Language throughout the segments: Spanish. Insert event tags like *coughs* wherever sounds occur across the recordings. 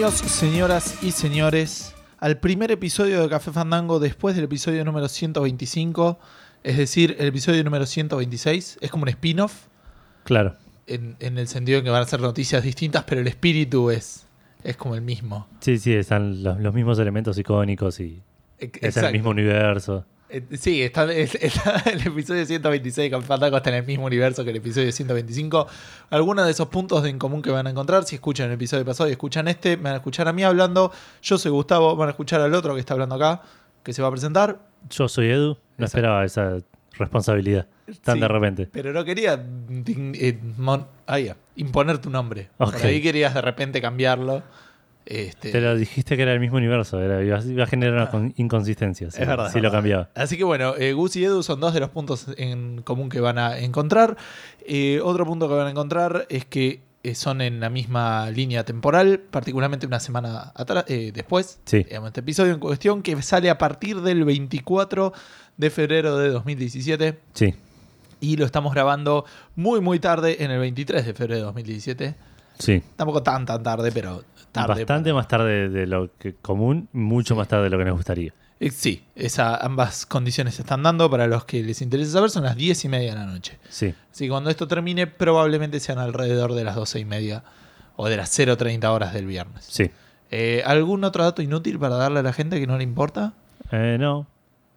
Bienvenidos, señoras y señores, al primer episodio de Café Fandango después del episodio número 125, es decir, el episodio número 126. Es como un spin-off, Claro. en, en el sentido de que van a ser noticias distintas, pero el espíritu es, es como el mismo. Sí, sí, están los, los mismos elementos icónicos y es el mismo universo. Eh, Sí, está, es- *laughs* está el episodio 126 de Café Fandango está en el mismo universo que el episodio 125. Algunos de esos puntos en común que van a encontrar, si escuchan el episodio pasado y escuchan este, me van a escuchar a mí hablando. Yo soy Gustavo, van a escuchar al otro que está hablando acá, que se va a presentar. Yo soy Edu, no Exacto. esperaba esa responsabilidad tan Sí. de repente. Pero no quería eh, mon- ah, imponer tu nombre. Por ahí querías de repente cambiarlo. Este, Pero dijiste que era el mismo universo, era, iba, a- generar una con- inconsistencia si, Es verdad. si es lo verdad. cambiaba. Así que bueno, eh, Gus y Edu son dos de los puntos en común que van a encontrar. Eh, otro punto que van a encontrar es que eh, son en la misma línea temporal, particularmente una semana atrás, eh, después. Sí. Digamos, este episodio en cuestión que sale a partir del 24 de febrero de 2017 Sí, y lo estamos grabando muy muy tarde en el 23 de febrero de 2017. sí. Tampoco tan tan tarde, pero tarde. Bastante más tarde de lo que común, mucho más tarde de lo que nos gustaría. Sí, esa, ambas condiciones se están dando. Para los que les interesa saber, son las 10 y media de la noche. Sí. Así que cuando esto termine, probablemente sean alrededor de las 12 y media o de las 0.30 horas del viernes. Sí. Eh, ¿Algún otro dato inútil para darle a la gente que no le importa? Eh, no.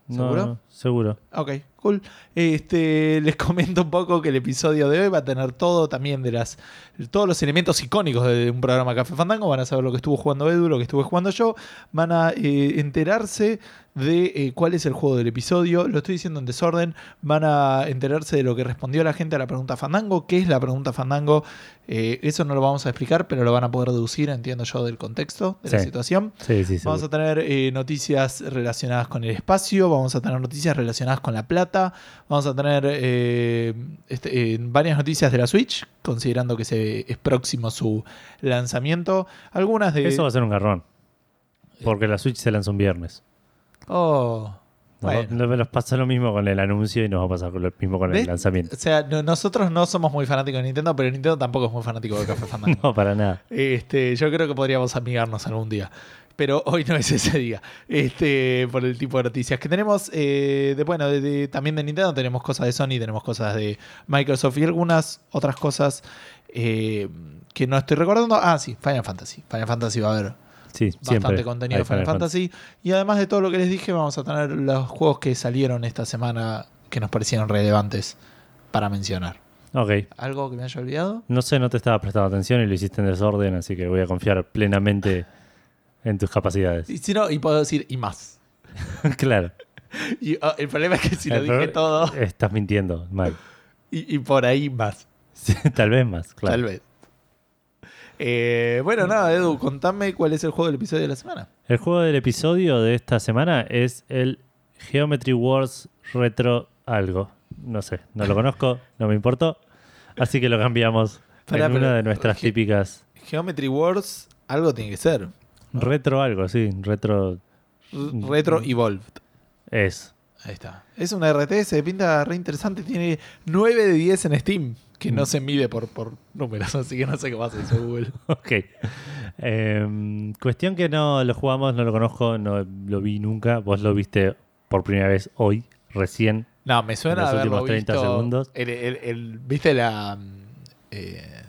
No, ¿Seguro? no, seguro. Ok, Este, *laughs* les comento un poco que el episodio de hoy va a tener todo también de las todos los elementos icónicos de un programa Café Fandango. Van a saber lo que estuvo jugando Edu, lo que estuve jugando yo. Van a eh, enterarse de eh, cuál es el juego del episodio. Lo estoy diciendo en desorden. Van a enterarse de lo que respondió la gente a la pregunta Fandango. ¿Qué es la pregunta Fandango? Eh, eso no lo vamos a explicar, pero lo van a poder deducir, entiendo yo, del contexto, de la situación. Sí, sí, Vamos a tener eh, noticias relacionadas con el espacio, vamos a tener noticias relacionadas con la plata, vamos a tener este, varias noticias de la Switch, considerando que se, es próximo su lanzamiento. Algunas de... Eso va a ser un garrón. Porque la Switch se lanza un viernes. Oh, Nos, bueno. nos- nos pasa lo mismo con el anuncio y nos va a pasar lo mismo con ¿Ves? el lanzamiento. O sea, no- nosotros no somos muy fanáticos de Nintendo, pero Nintendo tampoco es muy fanático de Café *laughs* Fandango. No, para nada. Este, yo creo que podríamos amigarnos algún día. Pero hoy no es ese día. Este, por el tipo de noticias que tenemos. eh, de, bueno, de- de- también de Nintendo tenemos cosas de Sony, tenemos cosas de Microsoft y algunas otras cosas eh, que no estoy recordando. Ah, sí, Final Fantasy. Final Fantasy va a haber Sí, bastante siempre. contenido de Final Fantasy. Y además de todo lo que les dije, vamos a tener los juegos que salieron esta semana que nos parecieron relevantes para mencionar. Ok. ¿Algo que me haya olvidado? No sé, no te estaba prestando atención y lo hiciste en desorden, así que voy a confiar plenamente *laughs* en tus capacidades. Y si no, y puedo decir y más. *laughs* claro. Y ah, el problema es que si lo dije todo Estás mintiendo, mal. *laughs* y, y por ahí más, Sí, Tal vez más, claro. tal vez. Eh, bueno, nada, Edu, contame cuál es el juego del episodio de la semana. El juego del episodio de esta semana es el Geometry Wars Retro algo. No sé, no lo conozco, no me importó. Así que lo cambiamos Pará, en pero- una de nuestras Ge- típicas Geometry Wars, algo tiene que ser. retro algo, sí, retro R- Retro Evolved. es. Ahí está. Es una RTS, pinta re interesante. Tiene 9 de 10 en Steam, que no se mide por, por números, *laughs* así que no sé cómo hace eso Google. *laughs* Ok. Em, cuestión que no lo jugamos, no lo conozco, no lo vi nunca. Vos lo viste por primera vez hoy, recién. No, me suena En los últimos 30 visto. segundos. El, el- el- ¿Viste la. mm, eh,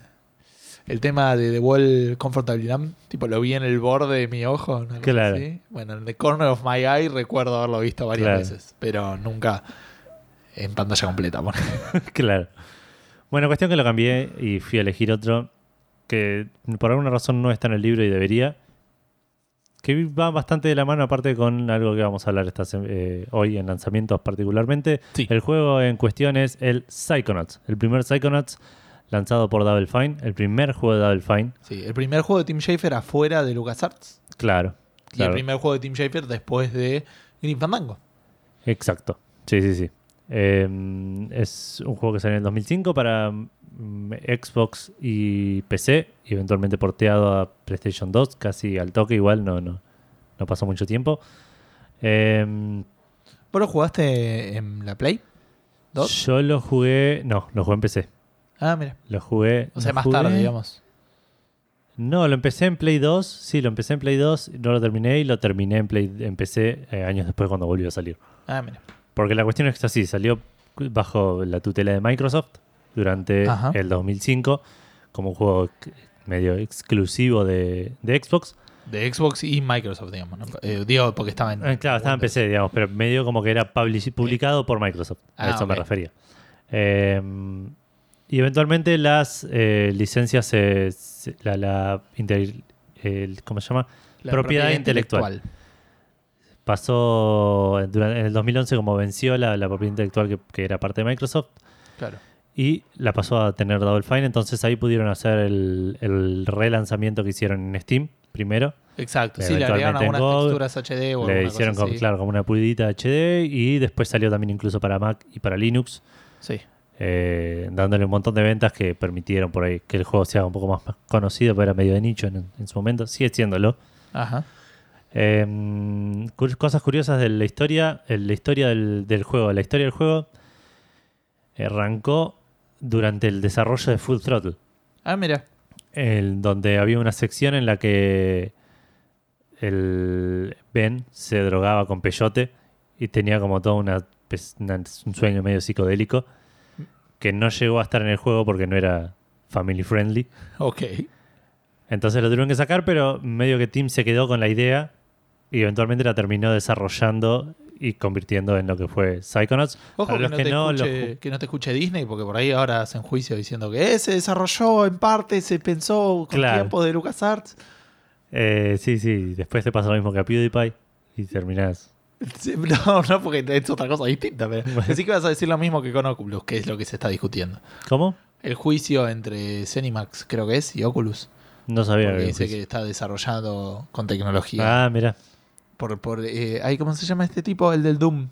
el tema de The Wall Comfortable? Tipo, lo vi en el borde de mi ojo. Claro. Bueno, en The Corner of My Eye recuerdo haberlo visto varias Claro. veces, pero nunca en pantalla completa. bueno. *laughs* claro. Bueno, cuestión que lo cambié y fui a elegir otro que por alguna razón no está en el libro y debería. Que va bastante de la mano, aparte con algo que vamos a hablar esta eh, hoy en lanzamientos particularmente. Sí. El juego en cuestión es el Psychonauts, el primer Psychonauts lanzado por Double Fine, el primer juego de Double Fine. Sí, el primer juego de Tim Schafer afuera de LucasArts. Claro. Y el claro. primer juego de Tim Schafer después de Green Fandango. Exacto. Sí, sí, sí. Eh, es un juego que salió en el 2005 para mm, Xbox y PC y eventualmente porteado a PlayStation 2, casi al toque igual, no, no, no pasó mucho tiempo. Eh, ¿Vos lo jugaste en la Play? ¿Dos? yo lo jugué, no, lo jugué en PC. Ah, mira. Lo jugué. O sea, más jugué- tarde, digamos. No, lo empecé en Play 2. Sí, lo empecé en Play 2. No lo terminé y lo terminé en Play en PC eh, años después cuando volvió a salir. Ah, mira. Porque la cuestión es que así. Salió bajo la tutela de Microsoft durante Ajá. el 2005 como un juego medio exclusivo de, de Xbox. De Xbox y Microsoft, digamos. ¿no? Eh, digo, porque estaba en. Eh, claro, estaba en. PC, digamos, pero medio como que era publicado por Microsoft. A Ah, eso me refería. Eh, y eventualmente las eh, licencias, se- se- la, la inter- el- ¿cómo se llama? La propiedad intelectual. Pasó en- durante, en el 2011 como venció la, la propiedad intelectual que, que era parte de Microsoft Claro. y la pasó a tener Double Fine. Entonces ahí pudieron hacer el, el relanzamiento que hicieron en Steam primero. Exacto. Sí, le agregaron algunas texturas HD o Le hicieron cosa claro, como una pulidita HD y después salió también incluso para Mac y para Linux, Sí. eh, dándole un montón de ventas que permitieron por ahí que el juego sea un poco más, más conocido, pero era medio de nicho en, en su momento. Sigue siéndolo. Ajá. Eh, cur- cosas curiosas de la historia. eh, La historia del, del juego. La historia del juego arrancó durante el desarrollo de Full Throttle. Ah, mira. el- donde había una sección en la que el Ben se drogaba con peyote y tenía como todo una- un sueño medio psicodélico que no llegó a estar en el juego porque no era family friendly. Ok. Entonces lo tuvieron que sacar, pero medio que Tim se quedó con la idea y eventualmente la terminó desarrollando y convirtiendo en lo que fue Psychonauts. Ojo que no, que te los escuche, que no te escuche Disney, porque por ahí ahora hacen juicio diciendo que eh, se desarrolló en parte, se pensó con Claro. tiempo de LucasArts. Eh, sí, sí, después te pasa lo mismo que a PewDiePie y terminás. Sí, *laughs* No, no, porque es otra cosa distinta. Pero así que vas a decir lo mismo que con Oculus, que es lo que se está discutiendo. ¿Cómo? El juicio entre Zenimax, creo que es, y Oculus. No sabía Porque que dice que está desarrollado con tecnología. Ah, mira. Por, por, eh, ay, ¿Cómo se llama este tipo? El del Doom.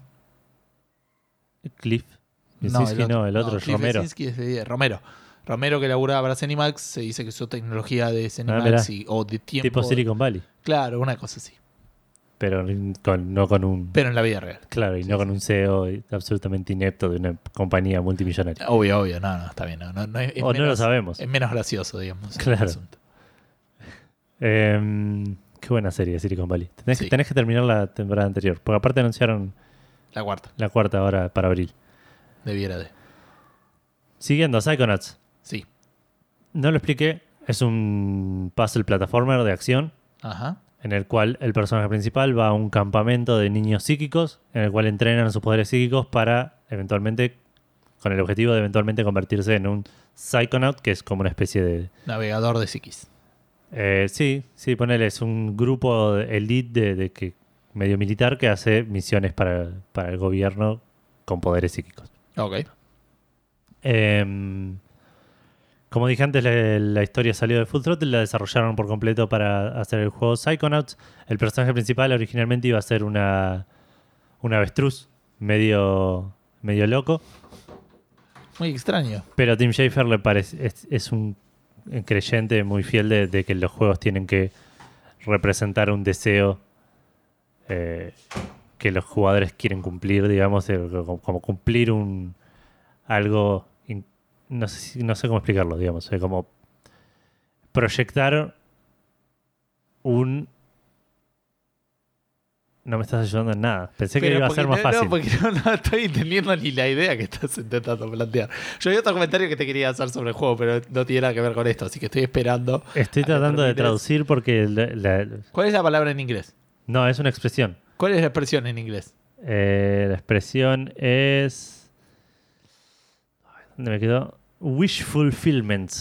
Cliff. Yasinski no, el otro, es Cliff Romero. Es de- Romero. Romero que laburaba para Zenimax, se dice que usó tecnología de Ah, mirá. y, o de tiempo. Tipo Silicon Valley. Claro, una cosa así. Pero con- no con un. Pero en la vida real. Claro, y no con un CEO absolutamente inepto de una compañía multimillonaria. Obvio, obvio, no, no, está bien. No, no, no, es, es o no lo sabemos. Es menos gracioso, digamos. el Claro. asunto. Qué buena serie Silicon Valley. Tenés, que, Sí. tenés que terminar la temporada anterior. Porque aparte anunciaron La cuarta, la cuarta ahora para abril. debiera de. Siguiendo, Psychonauts. Sí. No lo expliqué. Es un puzzle plataformer de acción. Ajá. en el cual el personaje principal va a un campamento de niños psíquicos, en el cual entrenan sus poderes psíquicos para eventualmente, con el objetivo de eventualmente convertirse en un Psychonaut, que es como una especie de... Navegador de psiquis. Eh, sí, sí, ponele, es un grupo elite de, de que, medio militar que hace misiones para, para el gobierno con poderes psíquicos. Ok. Em, como dije antes, la, la historia salió de Full Throttle, la desarrollaron por completo para hacer el juego Psychonauts. El personaje principal originalmente iba a ser una, un avestruz medio, medio loco, Muy extraño. pero a Tim Schafer le parece, es, es un creyente muy fiel de, que los juegos tienen que representar un deseo eh, que los jugadores quieren cumplir, digamos, como, cumplir un algo, no sé, cómo explicarlo, digamos, como proyectar un... No me estás ayudando en nada. Pensé que iba a ser más no, fácil. No, porque no, no estoy entendiendo ni la idea que estás intentando plantear. Yo había otro comentario que te quería hacer sobre el juego, pero no tiene nada que ver con esto, así que estoy esperando. Estoy tratando de traducir porque la- la- ¿Cuál es la palabra en inglés? no, es una expresión. ¿Cuál es la expresión en inglés? Eh, la expresión es. ¿Dónde me quedó? Wish fulfillment.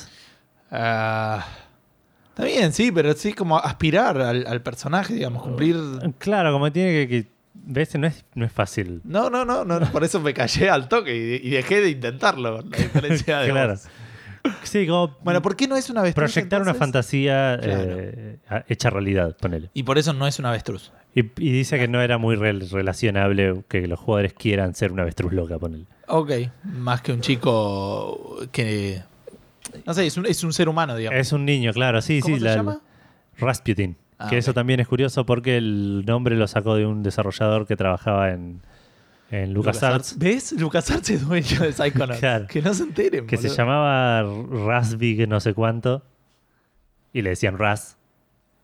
Ah, está bien, sí, pero sí como aspirar al, al personaje, digamos, cumplir... Claro, como tiene que. que- ¿Ves? No es, no es fácil. No, no, no, no, por eso me callé al toque y, y dejé de intentarlo, la diferencia de *laughs* Claro. vos. Sí, como Bueno, ¿por qué no es una avestruz proyectar una fantasía Claro. eh, hecha realidad, ponele. Y por eso no es una avestruz. Y, y dice que no era muy rel- relacionable que los jugadores quieran ser una avestruz loca, ponele. Ok, más que un chico que... No sé, es un, es un ser humano, digamos. Es un niño, claro, sí, ¿Cómo sí. se la- llama? Rasputin. Ah, que eso ok. también es curioso porque el nombre lo sacó de un desarrollador que trabajaba en, en LucasArts. ¿Ves? LucasArts es dueño de Psychonauts. *laughs* Claro. Que no se enteren. Que se boludo. llamaba Rasbig no sé cuánto. y le decían Raz.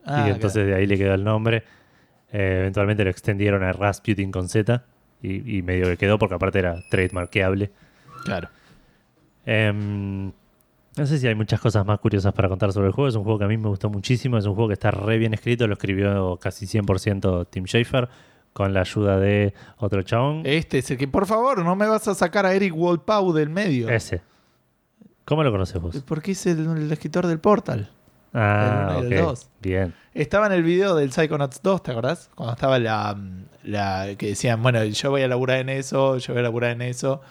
Ah, y entonces de ahí le quedó el nombre. Eh, eventualmente lo extendieron a Rasputin con Z. Y, y medio que quedó porque aparte era trademarkeable. claro. Em, no sé si hay muchas cosas más curiosas para contar sobre el juego. Es un juego que a mí me gustó muchísimo. Es un juego que está re bien escrito. Lo escribió casi 100% Tim Schafer con la ayuda de otro chabón. Este es el que, por favor, no me vas a sacar a Eric Wolpau del medio. Ese. ¿Cómo lo conoces vos? Porque es el, el escritor del Portal. Ah, el el. Bien. Estaba en el video del Psychonauts 2, ¿te acordás? Cuando estaba la, la que decían, bueno, yo voy a laburar en eso, yo voy a laburar en eso.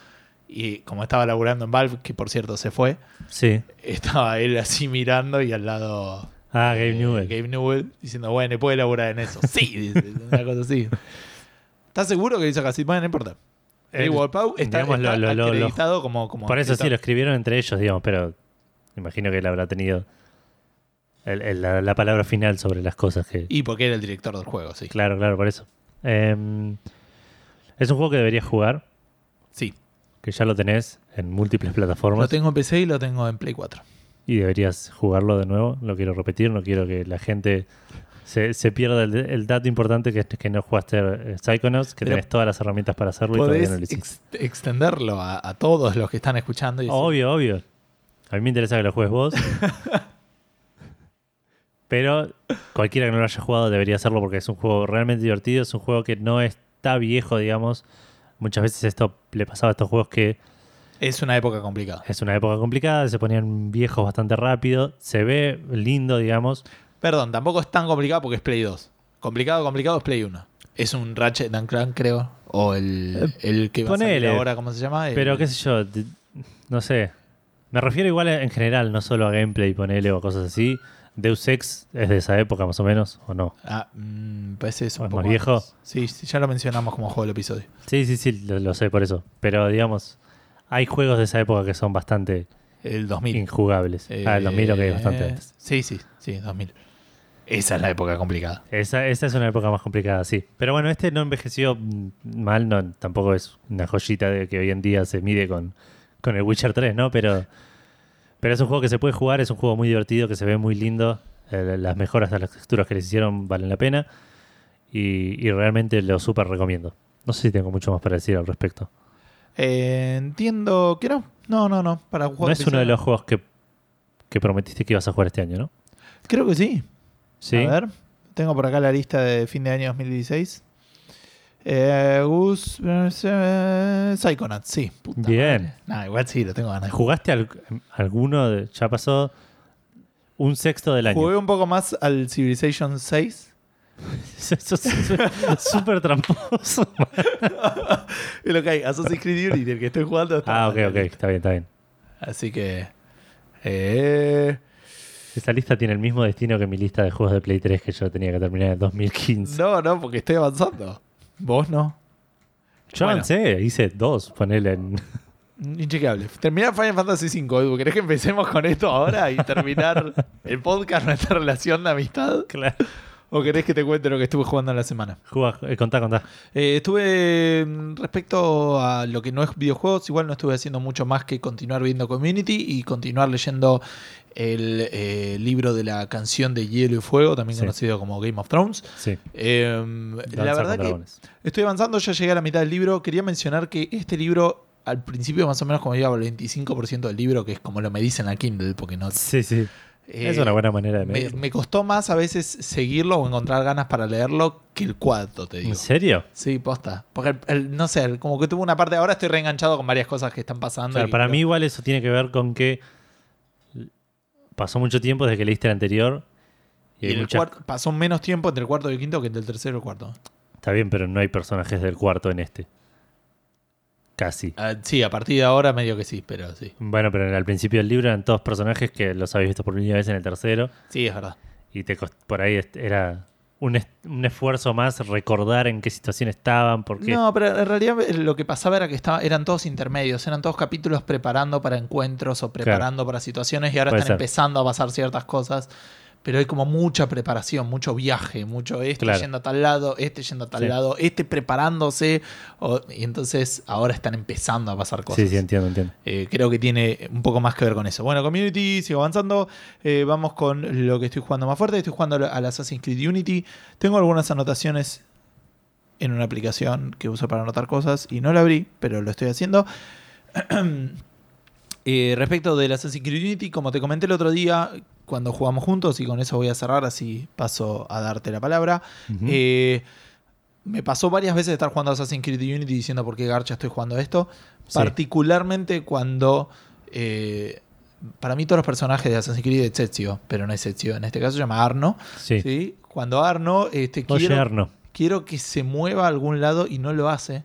Y como estaba laburando en Valve, que por cierto se fue, Sí. estaba él así mirando y al lado Ah, Gabe eh, Newell. Gabe Newell diciendo, bueno, ¿y puede laburar en eso? *laughs* sí, una cosa así. ¿Estás seguro que hizo casi? Bueno, no importa. El- Wolpau está, digamos, lo- está lo- lo- lo- acreditado como, como Por eso sí, lo escribieron entre ellos, digamos, pero imagino que él habrá tenido el- el- la, la palabra final sobre las cosas que... Y porque era el director del juego, sí. Claro, claro, por eso. Em, es un juego que deberías jugar, Sí. Que ya lo tenés en múltiples Lo plataformas tengo en PC y lo tengo en Play 4. y deberías jugarlo de nuevo. Lo quiero repetir, no quiero que la gente se, se pierda el, el dato importante que es que no jugaste eh, Psychonauts, que Pero tenés todas las herramientas para hacerlo y todavía no lo hiciste. ex- extenderlo a, a todos los que están escuchando. Y Obvio, obvio. A mí me interesa que lo juegues vos. *laughs* Pero cualquiera que no lo haya jugado debería hacerlo porque es un juego realmente divertido. Es un juego que no está viejo, digamos. Muchas veces esto le pasaba a estos juegos que Es una época complicada. es una época complicada, se ponían viejos bastante rápido. Se ve lindo, digamos. Perdón, tampoco es tan complicado porque es Play 2. Complicado, complicado es Play 1. Es un Ratchet and Clank, creo. O el, el que va a salir ahora, ¿cómo se llama? El- Pero qué sé yo, no sé. Me refiero igual en general, no solo a gameplay, ponele o cosas así. Deus Ex es de esa época más o menos, ¿o no? Ah, mm, parece es un ¿Es poco más viejo? Sí, sí, ya lo mencionamos como juego del episodio. Sí, sí, sí, lo, lo sé por eso. Pero digamos, hay juegos de esa época que son bastante El 2000. injugables. ah, el 2000 ok, Eh, bastante antes. Sí, sí, sí, 2000. Esa es la época complicada. Esa, esa es una época más complicada, sí. Pero bueno, este no envejeció mal, no, tampoco es una joyita de que hoy en día se mide con, con el Witcher 3, ¿no? Pero, pero es un juego que se puede jugar, es un juego muy divertido, que se ve muy lindo. Eh, las mejoras a las texturas que les hicieron valen la pena. Y, y realmente lo súper recomiendo. No sé si tengo mucho más para decir al respecto. Eh, entiendo que no. No, no, no. Para un juego No es uno de los juegos que, que prometiste que ibas a jugar este año, ¿no? Creo que sí. Sí. A ver, tengo por acá la lista de fin de año 2016. Eh, Gus eh, Psychonauts, sí. Puta Bien. Nah, igual sí, lo tengo ganas. ¿Jugaste al- alguno? de- ya pasó un sexto del año. Jugué un poco más al Civilization 6. *laughs* Eso es súper tramposo. *laughs* Es lo que hay. Assassin's Creed Unity, el que estoy jugando. está Ah, ok, ok. Está bien, está bien. Así que. Eh, Esta lista tiene el mismo destino que mi lista de juegos de Play 3 que yo tenía que terminar en 2015. no, no, porque estoy avanzando. Vos no. yo bueno. avancé, hice dos, ponele en... *laughs* Inchequeable. Terminar Final Fantasy V, Edu. ¿Querés que empecemos con esto ahora y terminar *laughs* el podcast, nuestra relación de amistad? Claro. ¿O querés que te cuente lo que estuve jugando en la semana? Juga, eh, contá, contá. Eh, estuve mm, respecto a lo que no es videojuegos, igual no estuve haciendo mucho más que continuar viendo Community y continuar leyendo el eh, libro de la canción de Hielo y Fuego, también Sí. conocido como Game of Thrones. Sí. Danza la verdad que estoy avanzando, ya llegué a la mitad del libro. Quería mencionar que este libro, al principio más o menos como iba al 25% del libro, que es como lo me dicen la Kindle, porque no... Sí, sí. Eh, es una buena manera de me, medirlo. me costó más a veces seguirlo o encontrar ganas para leerlo que el cuarto, te digo. ¿En serio? Sí, posta. Porque, el- el- no sé, como que tuvo una parte. Ahora estoy reenganchado con varias cosas que están pasando. Claro, para creo- mí igual eso tiene que ver con que pasó mucho tiempo desde que leíste el anterior. Y, Y hay el muchas- cuarto- pasó menos tiempo entre el cuarto y el quinto que entre el tercero y el cuarto. Está bien, pero no hay personajes del cuarto en este. Casi. Ah, sí, a partir de ahora medio que sí, pero sí. Bueno, pero al principio del libro eran todos personajes que los habéis visto por primera vez en el tercero. Sí, es verdad. Y te cost- por ahí era un, es- un esfuerzo más recordar en qué situación estaban. Porque No, pero en realidad eh, lo que pasaba era que estaba, eran todos intermedios, eran todos capítulos preparando para encuentros o preparando para situaciones y ahora Puede están ser. empezando a pasar ciertas cosas. Pero hay como mucha preparación, mucho viaje, mucho este Claro. yendo a tal lado, este yendo a tal Sí. lado, este preparándose. o- y entonces ahora están empezando a pasar cosas. Sí, sí, entiendo, entiendo. Eh, creo que tiene un poco más que ver con eso. Bueno, Community, sigo avanzando. Eh, vamos con lo que estoy jugando más fuerte. Estoy jugando al Assassin's Creed Unity. Tengo algunas anotaciones en una aplicación que uso para anotar cosas y no la abrí, pero lo estoy haciendo. *clears throat* Eh, respecto del Assassin's Creed Unity, como te comenté el otro día, cuando jugamos juntos, y con eso voy a cerrar, así paso a darte la palabra. Eh, me pasó varias veces estar jugando Assassin's Creed Unity diciendo por qué Garcha estoy jugando esto. Sí. Particularmente cuando. eh, para mí, todos los personajes de Assassin's Creed es Ezio, pero no es Ezio. En este caso se llama Arno. sí. ¿sí? Cuando Arno. Este, Oye, quiero, Arno. quiero que se mueva a algún lado y no lo hace.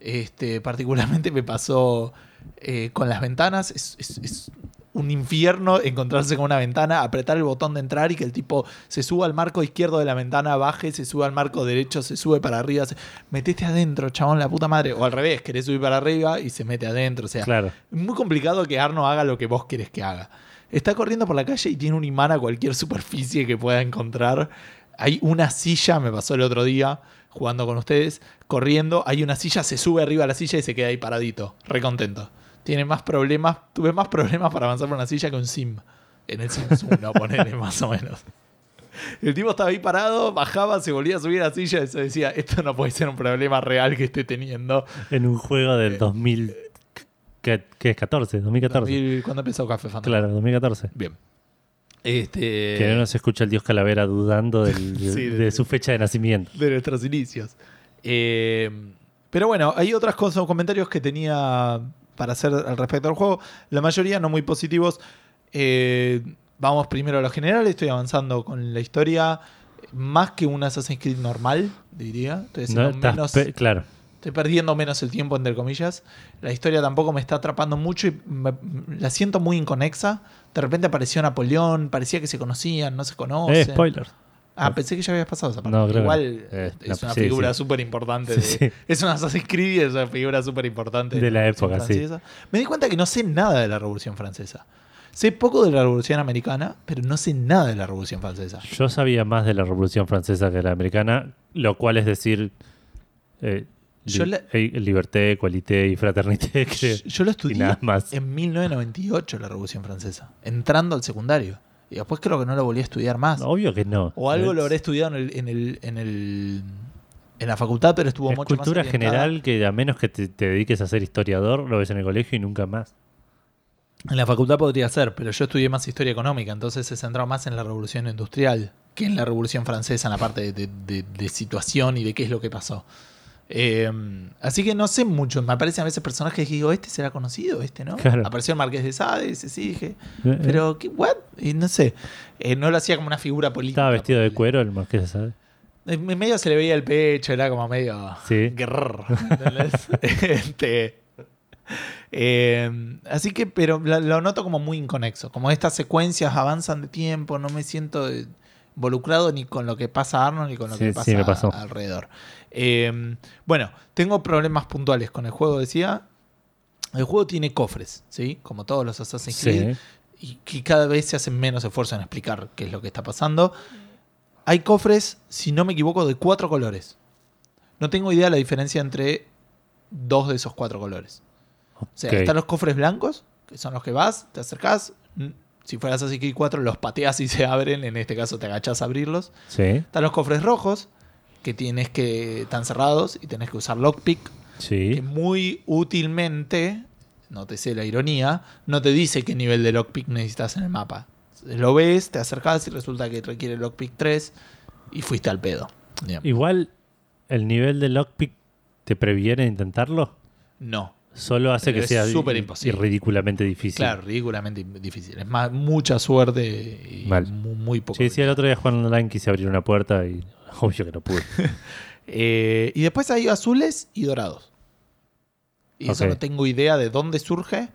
Este, particularmente me pasó eh, con las ventanas. Es, es- es un infierno encontrarse con una ventana, apretar el botón de entrar y que el tipo se suba al marco izquierdo de la ventana, baje, se sube al marco derecho, se sube para arriba. se- Metete adentro, chabón, la puta madre. O al revés, querés subir para arriba y se mete adentro. O sea, Claro. es muy complicado que Arno haga lo que vos querés que haga. Está corriendo por la calle y tiene un imán a cualquier superficie que pueda encontrar. Hay una silla, me pasó el otro día jugando con ustedes, corriendo. Hay una silla, se sube arriba a la silla y se queda ahí paradito. Re contento. Tiene más problemas, tuve más problemas para avanzar por una silla que un sim. En el Sims 1, *laughs* ponele más o menos. El tipo estaba ahí parado, bajaba, se volvía a subir a la silla y se decía, esto no puede ser un problema real que esté teniendo. En un juego del 2000. ¿Qué, qué es? ¿14? 2014. 2000, ¿Cuándo empezó Café Fantasma? Claro, 2014. Bien. Este, Que no se escucha el dios Calavera dudando del- *laughs* Sí, de, de- su fecha de nacimiento. de nuestros inicios. Eh, pero bueno, hay otras cosas, comentarios que tenía para hacer al respecto del juego. La mayoría no muy positivos. Eh, vamos primero a lo general. Estoy avanzando con la historia. Más que un Assassin's Creed normal, diría. Estoy, No, menos- claro. estoy perdiendo menos el tiempo, entre comillas. La historia tampoco me está atrapando mucho y me- la siento muy inconexa. De repente apareció Napoleón, parecía que se conocían, no se conocen. Eh, spoiler. Ah, pensé que ya habías pasado esa parte. No, creo que Igual. Eh, es no, una sí, figura sí. súper importante. *laughs* Sí, sí. Es una Assassin's Creed y es una figura súper importante De la época, sí. Francesa. Me di cuenta que no sé nada de la Revolución Francesa. Sé poco de la Revolución Americana, pero no sé nada de la Revolución Francesa. Yo sabía más de la Revolución Francesa que de la americana, lo cual es decir. Eh, Yo li- la- eh, liberté, equalité y fraternité. Yo lo y estudié nada más. en 1998, la Revolución Francesa, entrando al secundario. Y después creo que no lo volví a estudiar más. Obvio que no. O algo lo habré estudiado en el, en el, en el- en la facultad, pero estuvo Es mucho cultura más general que a menos que te, te dediques a ser historiador, lo ves en el colegio y nunca más. En la facultad podría ser, pero yo estudié más historia económica, entonces se centraba más en la revolución industrial que en la revolución francesa, en la parte de, de- de- de situación y de qué es lo que pasó. Eh, así que no sé mucho, me aparecen a veces personajes que digo, este será conocido, este, ¿no? Claro. Apareció el Marqués de Sade, ese sí, dije, Eh, pero, ¿qué? ¿What? Y no sé, Eh, no lo hacía como una figura política. Estaba vestido de cuero el marqués, ¿sabes? En en medio se le veía el pecho, era como medio. Sí. *laughs* Este, eh, así que, pero lo, lo noto como muy inconexo. Como estas secuencias avanzan de tiempo, no me siento eh, involucrado ni con lo que pasa a Arnold ni con lo Sí, que pasa alrededor. Eh, bueno, tengo problemas puntuales con el juego, decía. El juego tiene cofres, ¿sí? Como todos los Assassin's Creed Sí. y que cada vez se hacen menos esfuerzo en explicar qué es lo que está pasando. Hay cofres, si no me equivoco, de cuatro colores. No tengo idea de la diferencia entre dos de esos cuatro colores. O sea, están los cofres blancos, que son los que vas, te acercás. Si fueras Assassin's Creed 4, los pateas y *laughs* se abren. En este caso, te agachás a abrirlos. Sí, Están los cofres rojos, que tienes que. están cerrados y tenés que usar lockpick que sí. muy útilmente, no te sé la ironía, no te dice qué nivel de lockpick necesitas en el mapa. Lo ves, te acercas y resulta que requiere lockpick 3 y fuiste al pedo. Digamos. Igual, el nivel de lockpick te previene intentarlo. No. Solo hace Pero que sea súper imposible. ridículamente difícil. Claro, ridículamente difícil. Es más, mucha suerte y Mal. muy poco. Sí, sí, el otro día jugando online quise abrir una puerta y *laughs* obvio que no pude. *laughs* Eh, y después hay azules y dorados. Y eso Ok. no tengo idea de dónde surge,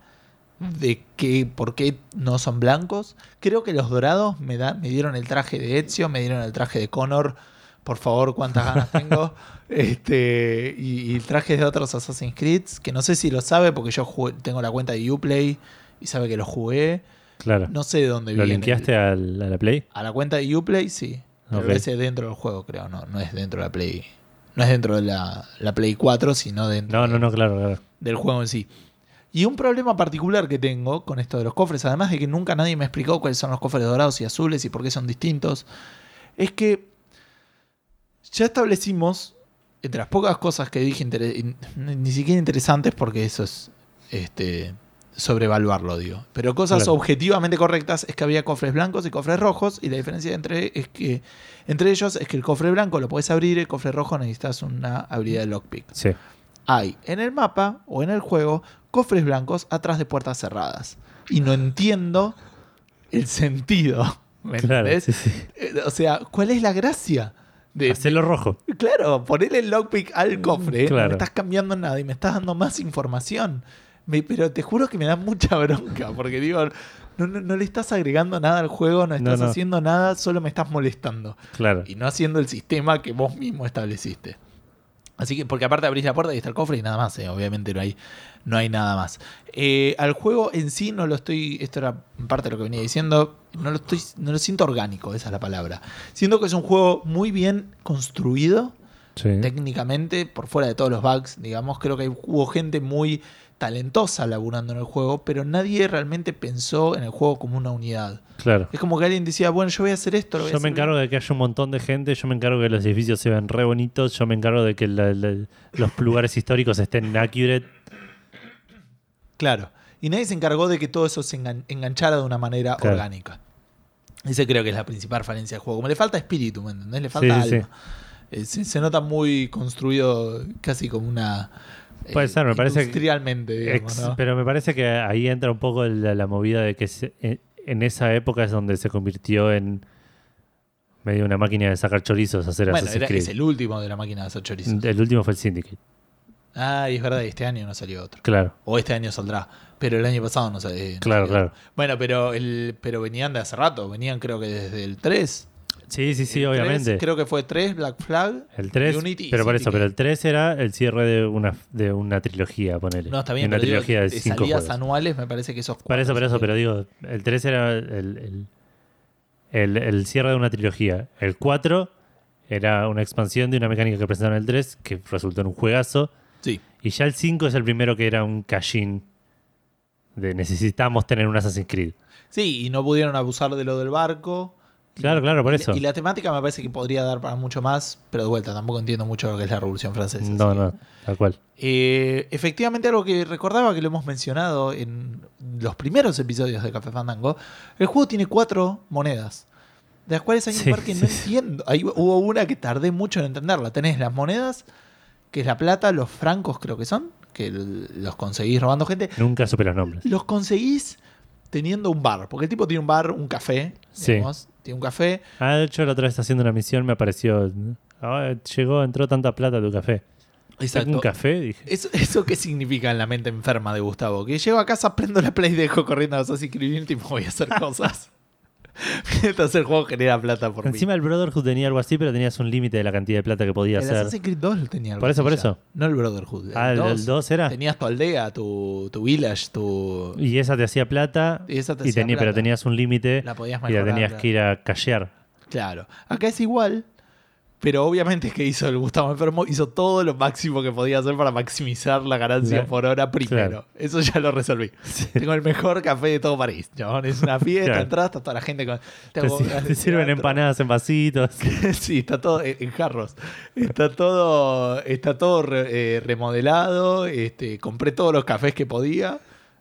de qué, por qué no son blancos. Creo que los dorados me, da, me dieron el traje de Ezio, me dieron el traje de Connor. Por favor, cuántas ganas tengo. *laughs* Este, y, y trajes de otros Assassin's Creed, que no sé si lo sabe porque yo jugué- tengo la cuenta de Uplay y sabe que los jugué. Claro. No sé de dónde ¿Lo viene. linkeaste al- a la Play? A la cuenta de Uplay, sí. Pero Ok. ese es dentro del juego, creo. No, no es dentro de la Play. No es dentro de la, la Play 4, sino dentro No, no, no, claro, claro. del juego en sí. Y un problema particular que tengo con esto de los cofres, además de que nunca nadie me explicó cuáles son los cofres dorados y azules y por qué son distintos, es que ya establecimos, entre las pocas cosas que dije, ni siquiera interesantes porque eso es este, sobrevaluarlo, digo, pero cosas Claro. objetivamente correctas es que había cofres blancos y cofres rojos y la diferencia entre, es que, entre ellos es que el cofre blanco lo puedes abrir, el cofre rojo necesitas una habilidad de lockpick Sí. hay en el mapa o en el juego cofres blancos atrás de puertas cerradas. Y no entiendo el sentido. ¿Me Claro, entendés? sí, sí. Eh, O sea, ¿cuál es la gracia? De, Hacelo rojo. claro, ponerle el lockpick al cofre. No me estás cambiando nada y me estás dando más información. Me- pero te juro que me da mucha bronca. Porque digo, no, no- no le estás agregando nada al juego, no No, estás no. haciendo nada, solo me estás molestando Claro. y no haciendo el sistema que vos mismo estableciste. Así que, porque aparte abrís la puerta y está el cofre y nada más, eh, obviamente no hay, no hay nada más. Eh, al juego en sí no lo estoy, esto era parte de lo que venía diciendo, no lo estoy, no lo siento orgánico, esa es la palabra. Siento que es un juego muy bien construido, Sí. técnicamente, por fuera de todos los bugs, digamos, creo que hubo gente muy talentosa laburando en el juego, pero nadie realmente pensó en el juego como una unidad. Claro. Es como que alguien decía, bueno, yo voy a hacer esto, lo voy a Yo me encargo de que haya un montón de gente, yo me encargo de que los edificios se vean re bonitos, yo me encargo de que la- la- los lugares históricos estén accurate. Claro. Y nadie se encargó de que todo eso se engan- enganchara de una manera Claro. orgánica. Ese creo que es la principal falencia del juego. Como le falta espíritu, ¿me entendés? Le falta Sí, sí, alma. Eh, se, se nota muy construido casi como una... eh, Puede ser, me parece que- Industrialmente, digamos, Ex- ¿no? Pero me parece que ahí entra un poco la, la movida de que se- en, en esa época es donde se convirtió en medio una máquina de sacar chorizos hacer Bueno, Assassin's era- Creed. es el último de la máquina de hacer chorizos. El último fue el Syndicate. Ah, y es verdad, y este año no salió otro. Claro, O este año saldrá. Pero el año pasado no, eh, no claro, claro. Bueno, pero, el, pero venían de hace rato. Venían creo que desde el 3. Sí, sí, sí, El 3, obviamente. creo que fue 3, Black Flag. El 3, Unity pero por eso, pero el 3 era el cierre de una, de una trilogía, ponele. No, está De bien, Una pero digo, trilogía de de cinco salidas juegos. anuales me parece que esos Por eso, por eso, cuatro pero digo, el 3 era el, el, el- el cierre de una trilogía. El 4 era una expansión de una mecánica que presentaron en el 3 que resultó en un juegazo. Sí, Y ya el 5 es el primero que era un cashin de necesitamos tener un Assassin's Creed. sí, y no pudieron abusar de lo del barco. Claro, claro, por eso. Y la temática me parece que podría dar para mucho más, pero de vuelta, tampoco entiendo mucho lo que es la Revolución Francesa. No, no, tal cual. Eh, efectivamente, algo que recordaba que lo hemos mencionado en los primeros episodios de Café Fandango, el juego tiene cuatro monedas, de las cuales hay Sí, un par que sí, no sí. entiendo. Ahí hubo una que tardé mucho en entenderla. Tenés las monedas, que es la plata, los francos creo que son, que los conseguís robando gente. Nunca supe los nombres. Los conseguís teniendo un bar, porque el tipo tiene un bar, un café, Sí. digamos, tiene un café. Ah, de hecho, la otra vez haciendo una misión me apareció. ah, llegó, entró tanta plata a tu café. Exacto. ¿Un café? Dije. ¿Eso, ¿Eso qué significa en la mente enferma de Gustavo? Que llego a casa, prendo la Play y dejo corriendo a Assassin's Creed y voy a hacer cosas. *laughs* *laughs* Entonces el juego genera plata por Encima el Brotherhood tenía algo así, pero tenías un límite de la cantidad de plata que mí. podía El hacer. Assassin's Creed 2 tenía algo Por eso, por ya. eso. No el Brotherhood. Ah, el, 2. el 2 era. Tenías tu aldea, tu, tu village, tu... Y esa te hacía plata. Y esa te y hacía tenía, plata. pero tenías un límite La podías y la mejorar. tenías claro. que ir a callear. Claro. Acá es igual, pero obviamente es que hizo el Gustavo Enfermo, hizo todo lo máximo que podía hacer para maximizar la ganancia por hora primero. claro. Eso ya lo resolví. Tengo el mejor café de todo París. chabón. Es una fiesta, Claro. entras, está toda la gente con... Te, sirven empanadas en vasitos. *laughs* sí, está todo en, en jarros. Está todo, está todo re- eh, remodelado. Este, compré todos los cafés que podía.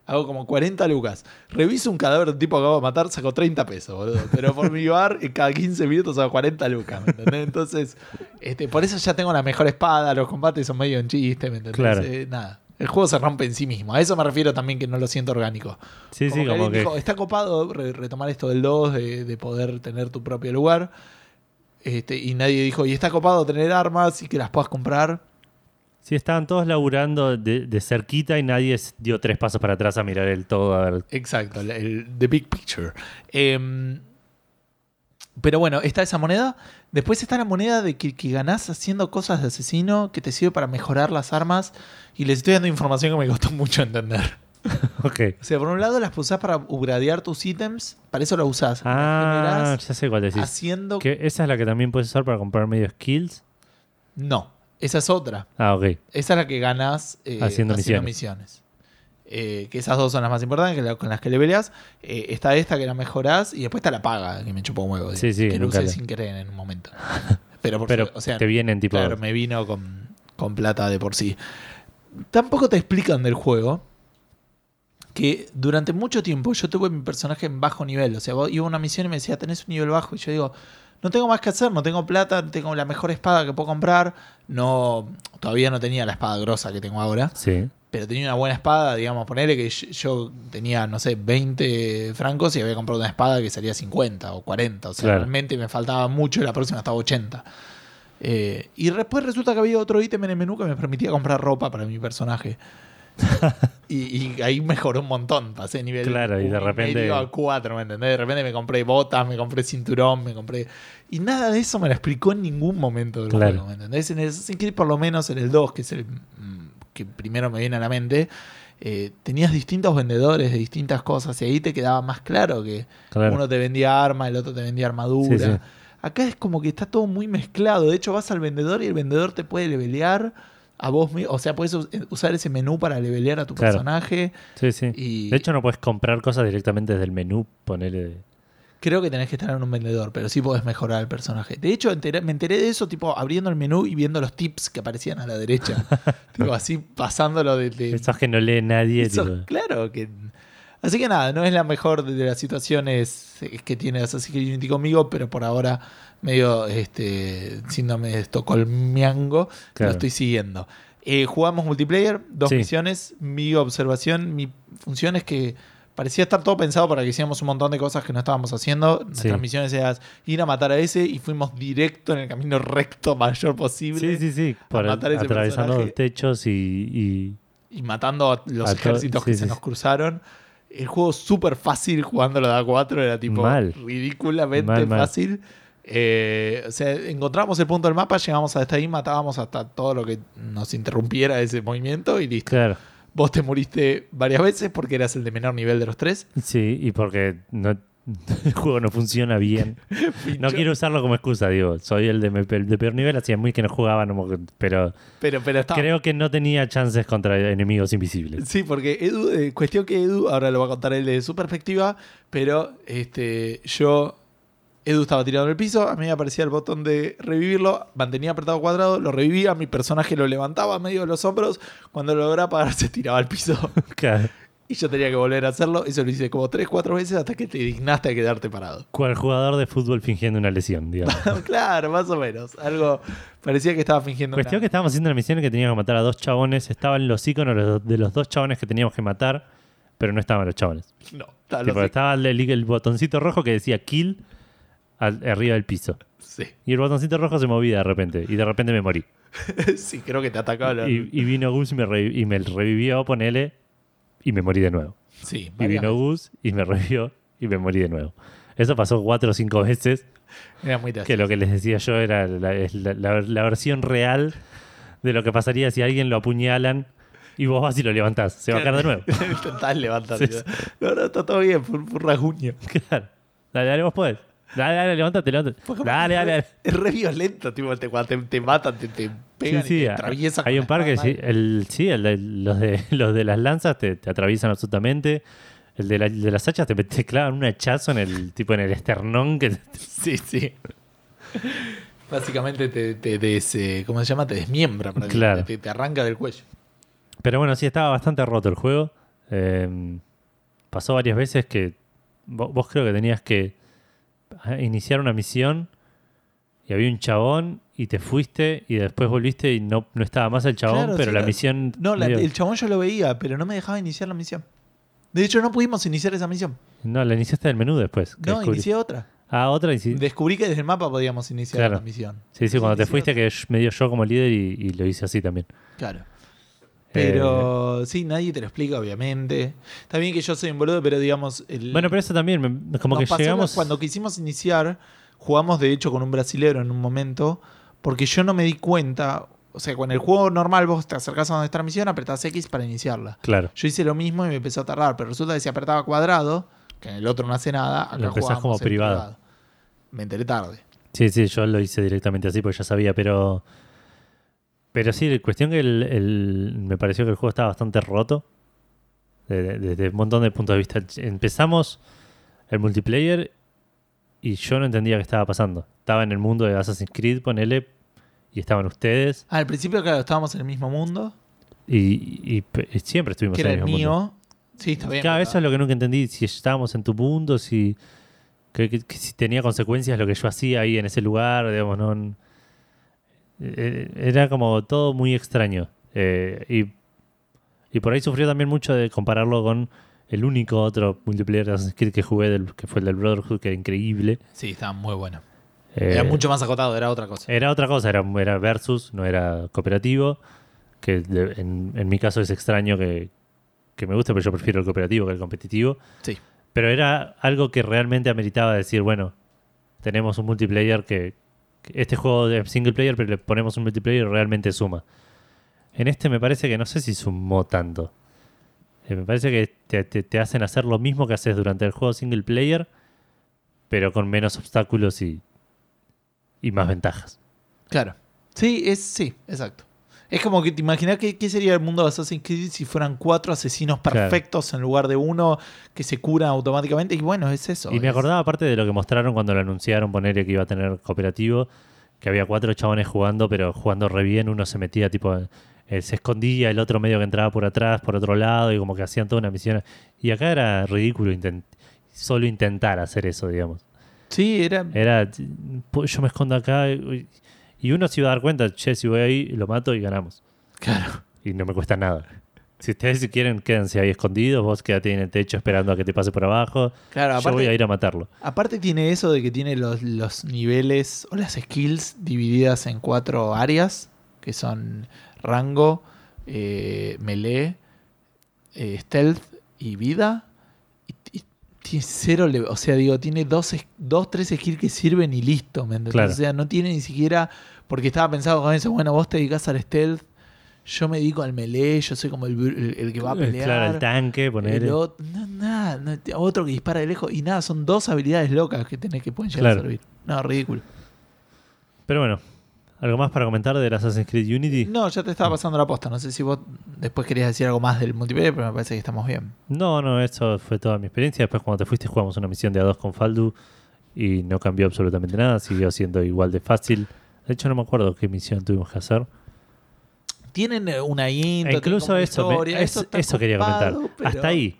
Hago como 40 lucas. Reviso un cadáver de un tipo que acabo de matar, saco 30 pesos, boludo. Pero por mi bar, cada 15 minutos hago 40 lucas, ¿me entendés? Entonces, este, por eso ya tengo la mejor espada. Los combates son medio en chiste, ¿me entendés? Claro. Eh, nada. El juego se rompe en sí mismo. A eso me refiero también que no lo siento orgánico. Sí, sí, que como que. dijo, está copado re- retomar esto del 2, de, de poder tener tu propio lugar. Este, y nadie dijo, y está copado tener armas y que las puedas comprar. Sí, estaban todos laburando de, de cerquita y nadie dio tres pasos para atrás a mirar el todo. A ver. Exacto, el, el- the big picture. Em, pero bueno, está esa moneda. Después está la moneda de que, que ganás haciendo cosas de asesino que te sirve para mejorar las armas. Y les estoy dando información que me costó mucho entender. *laughs* Ok. O sea, por un lado las usás para upgradear tus ítems, para eso las usás. Ah, ya sé cuál decís. haciendo... ¿Que ¿Esa es la que también puedes usar para comprar medio skills? No, esa es otra. Ah, ok. Esa es la que ganas eh, Haciendo misiones. misiones. Eh, que esas dos son las más importantes, que la- con las que le peleas. Eh, está esta que la mejorás y después está la paga, que me chupó un huevo. Sí, sí, que lo usé la- sin querer en un momento. *laughs* Pero, por Pero o sea, te vienen tipo. claro, me vino con, con plata de por sí. Tampoco te explican del juego que durante mucho tiempo yo tuve mi personaje en bajo nivel. O sea, iba a una misión y me decía, tenés un nivel bajo. Y yo digo, no tengo más que hacer, no tengo plata, no tengo la mejor espada que puedo comprar. No, todavía no tenía la espada grosa que tengo ahora. Sí. Pero tenía una buena espada, digamos, ponerle que yo, yo tenía, no sé, 20 francos y había comprado una espada que salía 50 o 40. O sea, Claro. realmente me faltaba mucho y la próxima estaba 80. Eh, y después resulta que había otro ítem en el menú que me permitía comprar ropa para mi personaje. *laughs* y, y ahí mejoró un montón. Pasé nivel Claro, y de repente- a 4, ¿me entendés? De repente me compré botas, me compré cinturón, me compré. Y nada de eso me lo explicó en ningún momento del Claro. juego, ¿me entendés? En el por lo menos en el 2, que es el mm, que primero me viene a la mente, eh, tenías distintos vendedores de distintas cosas y ahí te quedaba más claro que Claro. uno te vendía arma, el otro te vendía armadura. Sí, sí. Acá es como que está todo muy mezclado. De hecho, vas al vendedor y el vendedor te puede levelear a vos mismo. O sea, puedes us- usar ese menú para levelear a tu Claro. personaje. Sí, sí. Y De hecho, no puedes comprar cosas directamente desde el menú. Ponerle. creo que tenés que estar en un vendedor, pero sí podés mejorar el personaje. De hecho, enteré- me enteré de eso, tipo, abriendo el menú y viendo los tips que aparecían a la derecha. *laughs* tipo, así pasándolo de. de- Esos que no lee nadie. eso, tipo. claro que. Así que nada, no es la mejor de las situaciones eh, que tiene Assassin's Creed Unity conmigo, pero por ahora medio este síndrome de estocolmiango Claro. lo estoy siguiendo. Eh, jugamos multiplayer, dos Sí. misiones. Mi observación, mi función es que parecía estar todo pensado para que hiciéramos un montón de cosas que no estábamos haciendo. Nuestras Sí. misiones eran ir a matar a ese y fuimos directo en el camino recto mayor posible. Sí, sí, sí. Por matar ese atravesando personaje. techos y, y- y matando a los A to- ejércitos que sí, se nos cruzaron. El juego súper fácil jugándolo de A4, era tipo Mal. ridículamente Mal, mal. fácil. Eh, o sea, encontramos el punto del mapa, llegamos hasta ahí, matábamos hasta todo lo que nos interrumpiera ese movimiento y listo. Claro. Vos te moriste varias veces porque eras el de menor nivel de los tres. Sí, y porque no, *laughs* el juego no funciona bien. *laughs* No quiero usarlo como excusa, digo. Soy el de, el de peor nivel, hacía muy que no jugaba, no pero Pero, pero está. creo que no tenía chances contra enemigos invisibles. Sí, porque Edu, eh, cuestión que Edu, ahora lo va a contar él de su perspectiva, pero este, yo, Edu estaba tirado en el piso, a mí me aparecía el botón de revivirlo, mantenía apretado cuadrado, lo revivía, mi personaje lo levantaba medio de los hombros, cuando lo lograba apagar se tiraba al piso *laughs* Claro. Y yo tenía que volver a hacerlo, eso lo hice como 3, 4 veces hasta que te dignaste a quedarte parado. Cual jugador de fútbol fingiendo una lesión, digamos. *laughs* claro, más o menos, algo parecía que estaba fingiendo Cuestión una- que estábamos haciendo una misión que teníamos que matar a dos chabones. Estaban los iconos de los- los dos chabones que teníamos que matar, pero no estaban los chabones. No, estaba Tipo, así. estaba el, el botoncito rojo que decía kill al- arriba del piso. Sí. Y el botoncito rojo se movía de repente. Y de repente me morí. *laughs* sí, creo que te atacaba la... Y, y vino Gus y me, revi- y me revivió, ponele, y me morí de nuevo. Sí, Y vino. Gus y me revivió y me morí de nuevo. Eso pasó cuatro o cinco veces. Era muy Que lo que les decía yo era la, la- la- la versión real de lo que pasaría si alguien lo apuñalan y vos vas y lo levantás. Se va a caer de nuevo. *laughs* Intentás levantar. Sí, sí. No, no, está todo bien, fue un rasguño. Claro. Dale, dale, vos podés. Dale, dale, levántate, levántate. Dale, dale, dale. Es re violento, tipo, te, cuando te, te matan, te, te pegan Sí, sí, y te atraviesan. hay un par que sí, el, sí, el de, los, de, *laughs* los de las lanzas te, te atraviesan absolutamente. El de, la- el de las hachas te, te clavan un hachazo en el tipo en el esternón que. Sí, sí. Básicamente te, te des, eh, ¿cómo se llama? Te desmiembra, prácticamente, Claro. te, te arranca del cuello. Pero bueno, sí, estaba bastante roto el juego. Eh, pasó varias veces que vos, vos creo que tenías que iniciar una misión y había un chabón y te fuiste y después volviste y no, no estaba más el chabón, Claro, pero sí, la la- misión... No, la- el chabón yo lo veía, pero no me dejaba iniciar la misión. De hecho, no pudimos iniciar esa misión. No, la iniciaste del menú después. No, descubrí- inicié otra. Ah, otra. Descubrí que desde el mapa podíamos iniciar Claro. la misión. Sí, sí, cuando te fuiste otra. que me dio yo como líder y, y lo hice así también. Claro. Eh, Pero sí, nadie te lo explica, obviamente. Está bien que yo soy un boludo, pero digamos. El, bueno, pero eso también, me- como que llegamos... Cuando quisimos iniciar, jugamos de hecho con un brasilero en un momento, porque yo no me di cuenta. O sea, con el juego normal vos te acercás a donde está la misión, apretás X para iniciarla. Claro. Yo hice lo mismo y me empezó a tardar, pero resulta que si apretaba cuadrado, que en el otro no hace nada, acá Lo empezás como en privado. Me enteré tarde. Sí, sí, yo lo hice directamente así porque ya sabía, pero. Pero sí, la cuestión que el, el- me pareció que el juego estaba bastante roto. de- de- Desde un montón de puntos de vista. Empezamos el multiplayer y yo no entendía qué estaba pasando. Estaba en el mundo de Assassin's Creed, ponele, y estaban ustedes. Al principio, claro, estábamos en el mismo mundo, Y, y pe- y siempre estuvimos que en el mismo mundo. mío. Sí, está bien. Claro, eso es lo que nunca entendí. Si estábamos en tu mundo, si. Que, que- que si tenía consecuencias lo que yo hacía ahí en ese lugar, digamos, no. Eh, Era como todo muy extraño. Eh, y, y por ahí sufrió también mucho de compararlo con el único otro multiplayer de Assassin's Creed que jugué, del, que fue el del Brotherhood, que era increíble. Sí, estaba muy bueno. Eh, Era mucho más acotado, era otra cosa. Era otra cosa, era, era versus, no era cooperativo. Que de- en, en mi caso es extraño que, que me guste, pero yo prefiero el cooperativo que el competitivo. Sí. Pero era algo que realmente ameritaba decir, bueno, tenemos un multiplayer que, que este juego de single player, pero le ponemos un multiplayer y realmente suma. En este me parece que no sé si sumó tanto. Eh, me parece que te, te- te hacen hacer lo mismo que haces durante el juego single player, pero con menos obstáculos y, y más ventajas. Claro. Sí, es, sí, exacto. Es como que te imaginas qué sería el mundo de Assassin's Creed si fueran cuatro asesinos Claro. perfectos en lugar de uno que se cura automáticamente. Y bueno, es eso. Y me acordaba aparte de lo que mostraron cuando lo anunciaron, poner que iba a tener cooperativo, que había cuatro chabones jugando, pero jugando re bien, uno se metía tipo, eh, se escondía, el otro medio que entraba por atrás, por otro lado, y como que hacían toda una misión. Y acá era ridículo intent- solo intentar hacer eso, digamos. Sí, era. Era, "Pues yo me escondo acá, y y uno se iba a dar cuenta, che, si voy ahí, lo mato y ganamos. Claro. Y no me cuesta nada. Si ustedes si quieren, quédense ahí escondidos, vos quédate en el techo esperando a que te pase por abajo. Claro, Yo voy a ir a matarlo. aparte tiene eso de que tiene los, los niveles o las skills divididas en cuatro áreas, que son rango, eh, melee, eh, stealth y vida. Tiene cero, o sea, digo, tiene dos, dos, tres skills que sirven y listo, ¿me entendés? Claro. O sea, no tiene ni siquiera, porque estaba pensado con eso, bueno, vos te dedicas al stealth, yo me dedico al melee, yo soy como el, el- el que va a pelear. Claro, el tanque, poner. No, nada, no, otro que dispara de lejos y nada, son dos habilidades locas que tenés que pueden llegar Claro. a servir. No, ridículo. Pero bueno, ¿algo más para comentar del Assassin's Creed Unity? No, ya te estaba pasando la posta. No sé si vos después querías decir algo más del multiplayer, pero me parece que estamos bien. No, no, eso fue toda mi experiencia. Después, cuando te fuiste, jugamos una misión de A2 con Faldu y no cambió absolutamente nada. Siguió siendo igual de fácil. De hecho, no me acuerdo qué misión tuvimos que hacer. Tienen eh, una intro, E incluso tienen eso, como me- historia, es- está eso quería comentar. pero Hasta ahí.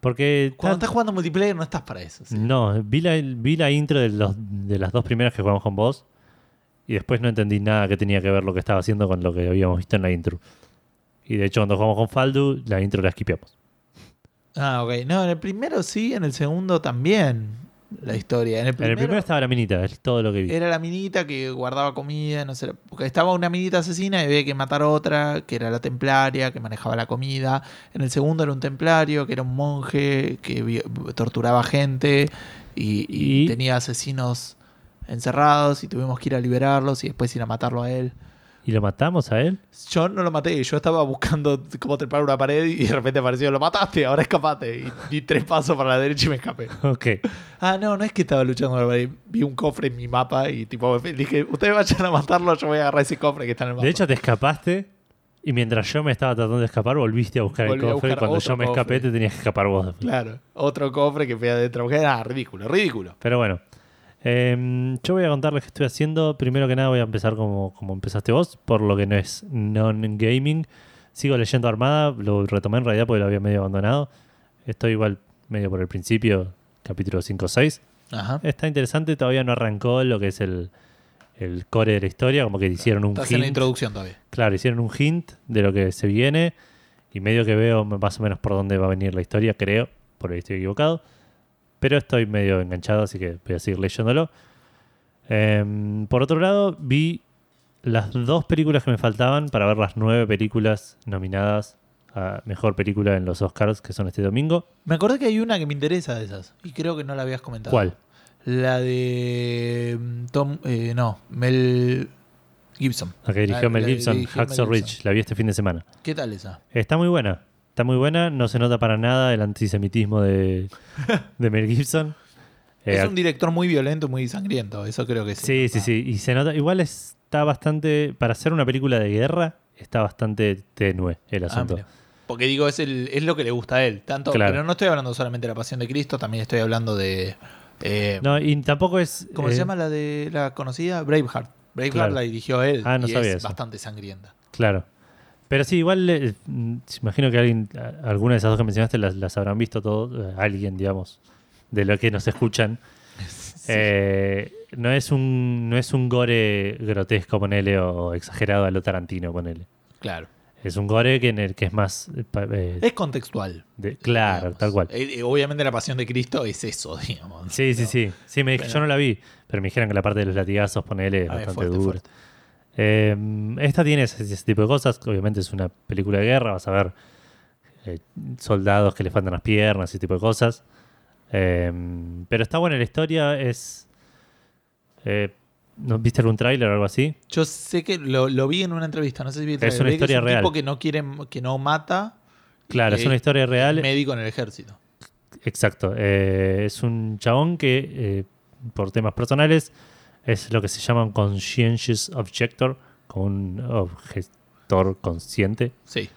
Porque Cuando estás jugando multiplayer no estás para eso. ¿sí? No, vi la, vi la intro de, los, de las dos primeras que jugamos con vos y después no entendí nada que tenía que ver lo que estaba haciendo con lo que habíamos visto en la intro. Y de hecho cuando jugamos con Faldu, la intro la esquipeamos. Ah, ok. No, en el primero sí, en el segundo también. La historia. En el En primero, el primero estaba la minita, es todo lo que vi. era la minita que guardaba comida, no sé. Porque estaba una minita asesina y había que matar otra, que era la templaria, que manejaba la comida. En el segundo era un templario, que era un monje que torturaba gente y, y Y- tenía asesinos encerrados y tuvimos que ir a liberarlos y después ir a matarlo a él. ¿Y lo matamos a él? Yo no lo maté, yo estaba buscando cómo trepar una pared y de repente apareció, lo mataste, ahora escapate. Y di tres pasos para la derecha y me escapé. *laughs* Ok. Ah, no, no es que estaba luchando con la pared. Vi un cofre en mi mapa y tipo dije, ustedes vayan a matarlo, yo voy a agarrar ese cofre que está en el mapa. De hecho te escapaste y mientras yo me estaba tratando de escapar volviste a buscar Volví el cofre. buscar Cuando yo me escapé te tenías que escapar vos. Claro, otro cofre que fue adentro. Era ridículo, ridículo. Pero bueno, em, yo voy a contarles qué estoy haciendo. Primero que nada voy a empezar como, como empezaste vos, por lo que no es non-gaming. Sigo leyendo Armada, lo retomé en realidad porque lo había medio abandonado. Estoy igual medio por el principio, capítulo 5 o 6. Ajá. Está interesante, todavía no arrancó lo que es el, el core de la historia, como que hicieron un Estás en la introducción todavía. Claro, hicieron un hint de lo que se viene y medio que veo más o menos por dónde va a venir la historia, creo, por ahí estoy equivocado. Pero estoy medio enganchado, así que voy a seguir leyéndolo. Em, por otro lado, vi las dos películas que me faltaban para ver las nueve películas nominadas a Mejor Película en los Oscars, que son este domingo. Me acordé que hay una que me interesa de esas y creo que no la habías comentado. ¿Cuál? La de mm, Tom, eh, no, Mel, Gibson. La que dirigió Mel Gibson, Hacksaw. Ridge. La vi este fin de semana. ¿Qué tal esa? Está muy buena. Está muy buena. No se nota para nada el antisemitismo de, *laughs* de Mel Gibson. Eh, es un director muy violento, muy sangriento. Eso creo que Sí, sí, Ah, sí. Y se nota, igual está bastante, para hacer una película de guerra, está bastante tenue el ah, asunto. Porque digo, es, el, es lo que le gusta a él. Tanto, Claro. Pero no estoy hablando solamente de la pasión de Cristo, también estoy hablando de. eh, no, y tampoco es... ¿Cómo eh, se llama la de la conocida? Braveheart. Braveheart Claro. la dirigió él. Ah, no y sabía es eso. bastante sangrienta. Claro. Pero sí, igual, eh, mm, imagino que alguien, alguna de esas dos que mencionaste las, las habrán visto todo, eh, alguien, digamos, de lo que nos escuchan. *laughs* Eh, no es un no es un gore grotesco, ponele, o exagerado a lo Tarantino, ponele. Claro. Es un gore que, en el que es más... eh, Es contextual. de- claro, digamos. tal cual. Eh, eh, obviamente la pasión de Cristo es eso, *laughs* digamos. Sí, sí, sí. Sí, me Pero- yo no la vi, pero me dijeron que la parte de los latigazos, ponele, es Ah, es bastante fuerte, dura. fuerte. Eh, esta tiene ese, ese tipo de cosas. Obviamente es una película de guerra. Vas a ver eh, soldados que le faltan las piernas, ese tipo de cosas. Eh, pero está buena la historia. Es. ¿no ¿Viste algún tráiler o algo así? Yo sé que lo, lo vi en una entrevista, no sé si vi el Es una historia un real. tipo que no quiere, que no mata. Claro, es una historia real. Médico en el ejército. Exacto. Es un chabón que, por temas personales, es lo que se llama un conscientious objector, como un objetor consciente, Sí.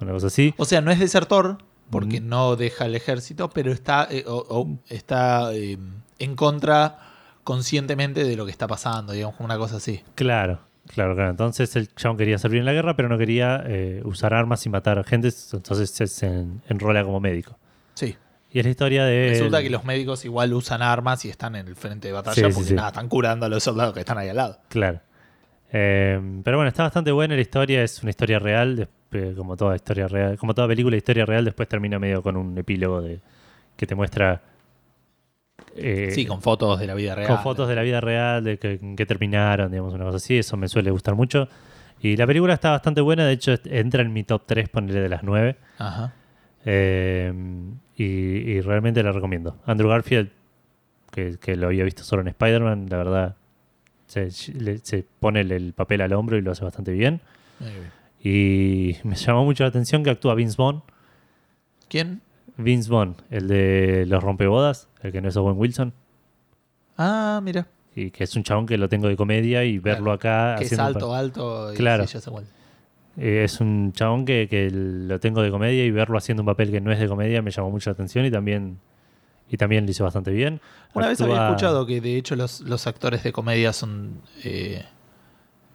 una cosa así. O sea, no es desertor, porque Mm. no deja el ejército, pero está, eh, o- o está eh, en contra conscientemente de lo que está pasando, digamos, una cosa así. Claro, claro, claro. Entonces el chabón quería servir en la guerra, pero no quería eh, usar armas y matar a gente, entonces se, se en- enrola como médico. Sí. Y es la historia de... Resulta que los médicos igual usan armas y están en el frente de batalla Sí, porque sí. nada, están curando a los soldados que están ahí al lado. Claro. Eh, pero bueno, está bastante buena la historia, es una historia real, después, como toda historia real, como toda película de historia real, después termina medio con un epílogo de que te muestra eh, sí, con fotos de la vida real. con fotos de la vida real, de que, qué terminaron, digamos, una cosa así, eso me suele gustar mucho. Y la película está bastante buena, de hecho entra en mi top 3, ponele de las 9. Ajá. Eh, y, y realmente la recomiendo. Andrew Garfield, que, que lo había visto solo en Spider-Man, la verdad, se, pone el, el papel al hombro y lo hace bastante bien. Y me llamó mucho la atención que actúa Vince Vaughn. ¿Quién? Vince Vaughn, el de los rompebodas, el que no es Owen Wilson. Ah, mira. Y que es un chabón que lo tengo de comedia y verlo acá Que es haciendo alto, alto. y Claro. sí. Eh, es un chabón que, que lo tengo de comedia y verlo haciendo un papel que no es de comedia me llamó mucho la atención y también y también lo hizo bastante bien. Una vez había Actúa- escuchado que de hecho los, los actores de comedia son eh,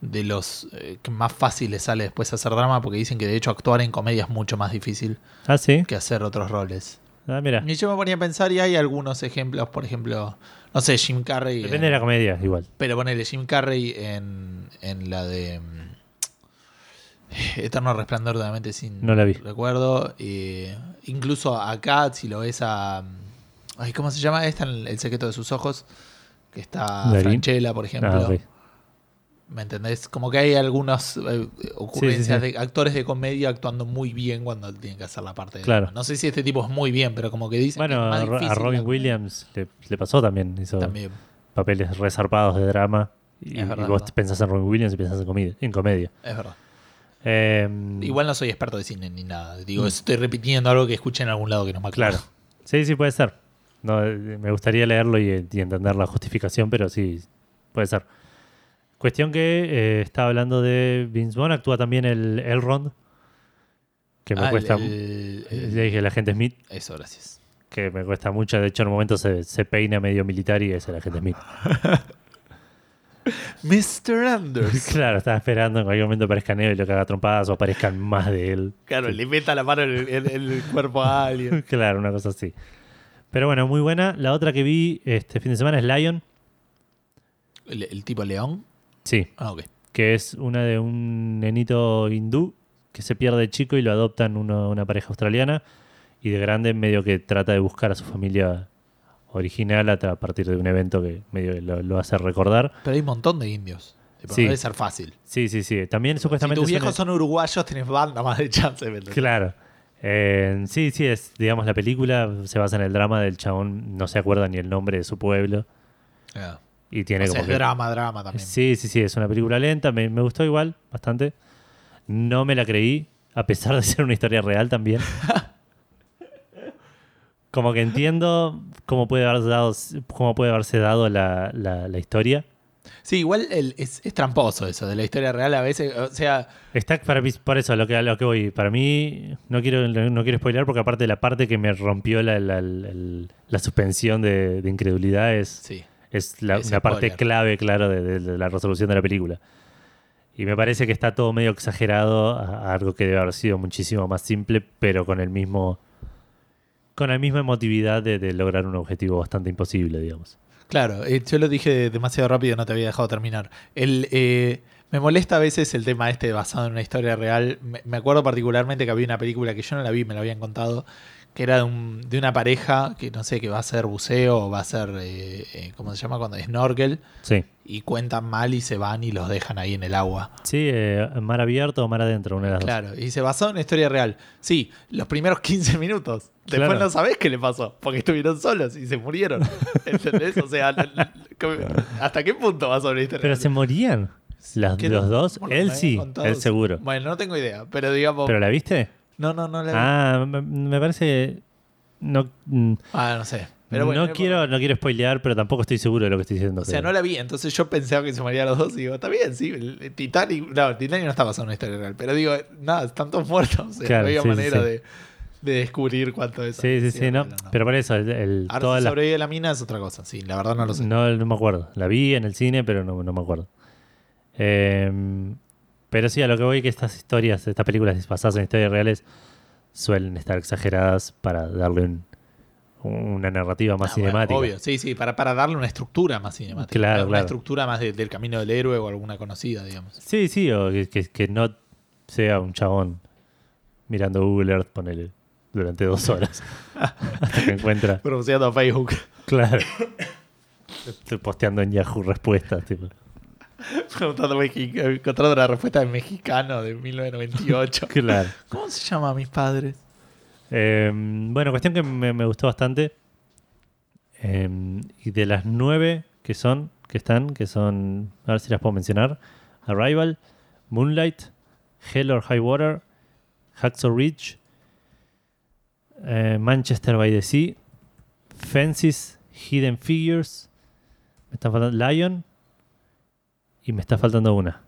de los eh, que más fáciles sale después hacer drama porque dicen que de hecho actuar en comedia es mucho más difícil Ah, sí. que hacer otros roles. Ah, mira. Y yo me ponía a pensar y hay algunos ejemplos, por ejemplo, no sé, Jim Carrey. Depende en- de la comedia, igual. Pero ponele Jim Carrey en, en la de mm, *laughs* Eterno Resplandor de la Mente sin No la vi. recuerdo. y incluso acá, si lo ves a. Ay, ¿Cómo se llama? Esta en El secreto de sus ojos. Que está. Franchella, por ejemplo. Ah, ok. ¿Me entendés? Como que hay algunas eh, ocurrencias Sí, sí, sí. de actores de comedia actuando muy bien cuando tienen que hacer la parte de Claro. No sé si este tipo es muy bien, pero como que dicen Bueno, que es más a, Robin Williams le, le pasó también. Hizo También. papeles resarpados de drama. Y, Es verdad, y vos verdad. pensás en Robin Williams y pensás en comedia. En comedia. Es verdad. Eh, Igual no soy experto de cine ni nada. Digo, estoy repitiendo algo que escuché en algún lado que no me acuerdo. Claro. Sí, sí, puede ser. No, eh, me gustaría leerlo y, y entender la justificación, pero sí, puede ser. Cuestión que eh, estaba hablando de Vince Vaughn, actúa también el Elrond, que me Ah, cuesta... el- el- le dije el agente Smith, Eso, gracias. que me cuesta mucho. De hecho, en un momento se, se peina medio militar y es el agente Smith. *laughs* *laughs* Mr. Anders. *laughs* claro, estaba esperando en cualquier momento aparezca Neo y lo que haga trompadas o aparezcan más de él. claro, le meta la mano en el, en el cuerpo a alguien. *laughs* claro, una cosa así. Pero bueno, muy buena. La otra que vi este fin de semana es Lion. ¿El, el tipo león? Sí, Ah, ok. que es una de un nenito hindú que se pierde de chico y lo adoptan uno- una pareja australiana y de grande medio que trata de buscar a su familia original a, a partir de un evento que medio lo, lo hace recordar. Pero hay un montón de indios. Tipo, Sí. No debe ser fácil. Sí, sí, sí. También Si supuestamente... tus es una- viejos son uruguayos, tenés banda más de chance. ¿me entendés? Claro. Eh, sí, sí, es, digamos, la película se basa en el drama del chabón, no se acuerda ni el nombre de su pueblo. Ah. Y tiene O sea, como es que- drama, drama también. Sí, sí, sí, es una película lenta, me, me gustó igual, bastante. No me la creí, a pesar de *laughs* ser una historia real también. *laughs* Como que entiendo cómo puede haberse dado, cómo puede haberse dado la, la- la historia. Sí, igual el- es, es tramposo eso de la historia real a veces. O sea, Está para mí, por eso a lo que, lo que voy. Para mí, no quiero, no quiero spoiler porque aparte la parte que me rompió la, la- la- la suspensión de, de incredulidad es, sí. es la- Es parte clave, claro, de, de- de la resolución de la película. Y me parece que está todo medio exagerado a, a algo que debe haber sido muchísimo más simple, pero con el mismo. Con la misma emotividad de, lograr un objetivo bastante imposible, digamos. Claro, eh, yo lo dije demasiado rápido, no te había dejado terminar. Eh, me molesta a veces el tema este basado en una historia real. Me acuerdo particularmente que había una película que yo no la vi, me la habían contado, que era de, un- de una pareja que no sé, que va a hacer buceo o va a hacer, eh, eh, ¿cómo se llama? Cuando snorkel. Sí. Y cuentan mal y se van y los dejan ahí en el agua. Sí, eh, mar abierto o mar adentro, una de las dos. Claro, y se basó en una historia real. Sí, los primeros 15 minutos. Después Claro. no sabés qué le pasó, porque estuvieron solos y se murieron. *laughs* ¿Entendés? O sea, ¿hasta qué punto va sobre la historia Pero se morían las- ¿Qué los dos. Él sí, él seguro. Bueno, no tengo idea, pero digamos. ¿Pero la viste? No, no, no la vi. Ah, me, me parece. No, mm, Ah, no sé. Pero bueno, no, quiero, no quiero spoilear, pero tampoco estoy seguro de lo que estoy diciendo. O sea, no la vi, entonces yo pensaba que se morían los dos y digo, está bien, sí, el- Titanic, no, Titanic no está basado en una historia real, pero digo, nada, están todos muertos, o sea, Claro, no había sí, manera sí. De, de descubrir cuánto es. Sí, sí, sí, no. Pero por eso, el, el- Ahora toda si la- sobrevive la mina es otra cosa, sí, la verdad no lo sé. no, no me acuerdo. La vi en el cine, pero no, no me acuerdo. Eh, pero sí, a lo que voy que estas historias, estas películas basadas en historias reales suelen estar exageradas para darle un- una narrativa más Ah, bueno, cinemática. obvio, sí, sí, para, para darle una estructura más cinemática. Claro, una claro. estructura más de- del camino del héroe o alguna conocida, digamos. Sí, sí, o que, que- que no sea un chabón mirando Google Earth, ponele, durante dos *laughs* horas. hasta que encuentra. Pronunciando a Facebook. Claro. Estoy *coughs* posteando en Yahoo respuestas, tipo. *laughs* Preguntando mexi- encontrando la respuesta de mexicano de 1998. *laughs* Claro. ¿Cómo se llama a mis padres? Eh, bueno, cuestión que me, me gustó bastante. Eh, y de las nueve que son, que están, que son, a ver si las puedo mencionar: Arrival, Moonlight, Hell or High Water, Hacksaw Ridge, eh, Manchester by the Sea, Fences, Hidden Figures, me está faltando Lion y me está faltando una.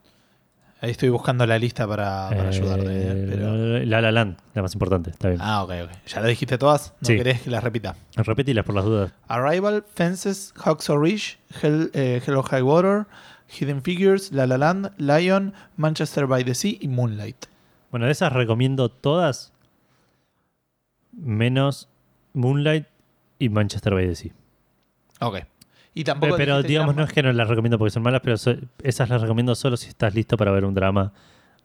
Ahí estoy buscando la lista para, para Eh, ayudarte. ¿eh? Pero- La La Land, la más importante, está bien. Ah, ok, ok. ¿Ya la dijiste todas? ¿No Sí. querés que las repita? Repetilas por las dudas. Arrival, Fences, Hacksaw Ridge, Hell, eh, High Water, Hidden Figures, La La Land, Lion, Manchester by the Sea y Moonlight. Bueno, de esas recomiendo todas, menos Moonlight y Manchester by the Sea. Ok. Y tampoco Pero, digamos, drama. no es que no las recomiendo porque son malas, pero so- esas las recomiendo solo si estás listo para ver un drama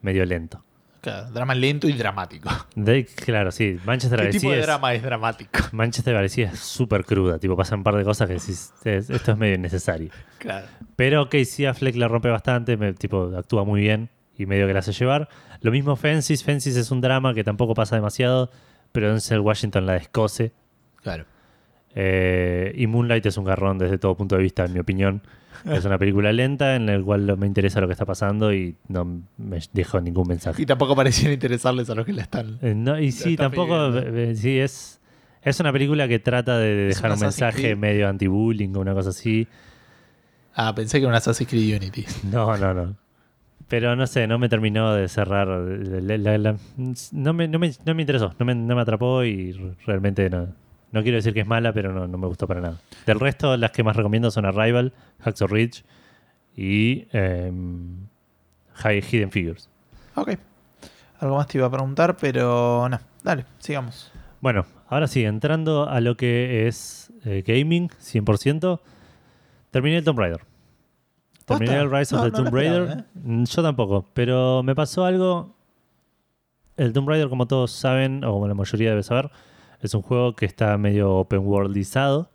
medio lento. Claro, drama lento y dramático. De- claro, sí, Manchester ¿Qué tipo de es, drama es dramático? Manchester by es súper cruda, tipo pasan un par de cosas que decís, "Es- esto es medio innecesario. Claro. Pero Casey Affleck la rompe bastante, me- tipo, actúa muy bien y medio que la hace llevar. Lo mismo Fences, Fences es un drama que tampoco pasa demasiado, pero Denzel Washington la descose. Claro. Eh, y Moonlight es un garrón desde todo punto de vista, en mi opinión. *laughs* Es una película lenta en la cual no me interesa lo que está pasando y no me dejó ningún mensaje. Y tampoco parecían interesarles a los que la están. Eh, no, y sí, tampoco, pidiendo. eh, sí, es, es una película que trata de dejar un mensaje medio anti-bullying o una cosa así. Ah, pensé que era un Assassin's Creed Unity. *laughs* No, no, no. Pero no sé, no me terminó de cerrar. la- la- la- no, me, no, me, no me interesó, no me, no me atrapó y realmente no. No quiero decir que es mala, pero no, no me gustó para nada. Del resto, las que más recomiendo son Arrival, Hacksaw Ridge y High Hidden Figures. Ok. Algo más te iba a preguntar, pero no. Dale, sigamos. Bueno, ahora sí, entrando a lo que es eh, gaming, 100%, terminé el Tomb Raider. Terminé el Rise of the no Tomb esperaba, Raider. Mm, Yo tampoco, pero me pasó algo. El Tomb Raider, como todos saben, o como la mayoría debe saber, es un juego que está medio open worldizado.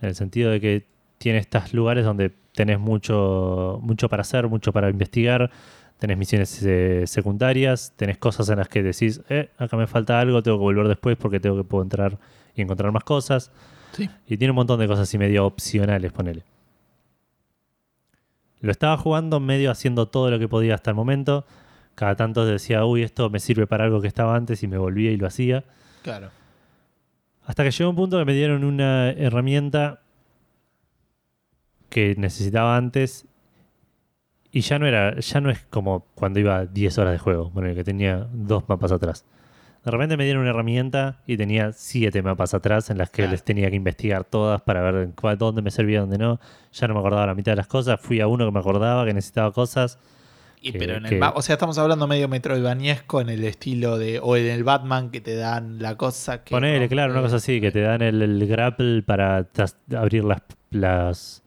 En el sentido de que tiene estos lugares donde tenés mucho, mucho para hacer, mucho para investigar. Tenés misiones eh, secundarias, tenés cosas en las que decís, eh, acá me falta algo, tengo que volver después porque tengo que puedo entrar y encontrar más cosas. Sí. Y tiene un montón de cosas así medio opcionales, ponele. Lo estaba jugando medio haciendo todo lo que podía hasta el momento. Cada tanto decía, uy, esto me sirve para algo que estaba antes y me volvía y lo hacía. Claro. Hasta que llegó un punto que me dieron una herramienta que necesitaba antes y ya no era, ya no es como cuando iba 10 horas de juego, bueno, que tenía dos mapas atrás. De repente me dieron una herramienta y tenía siete mapas atrás en las que Claro. les tenía que investigar todas para ver en cuál- dónde me servía, dónde no. Ya no me acordaba la mitad de las cosas. Fui a uno que me acordaba que necesitaba cosas. Y, Que- pero en el que- ma- o sea, estamos hablando medio Metroidvaniesco en el estilo de. O en el Batman que te dan la cosa que. Ponele, claro, una cosa así, que te dan el, el grapple para abrir las, las,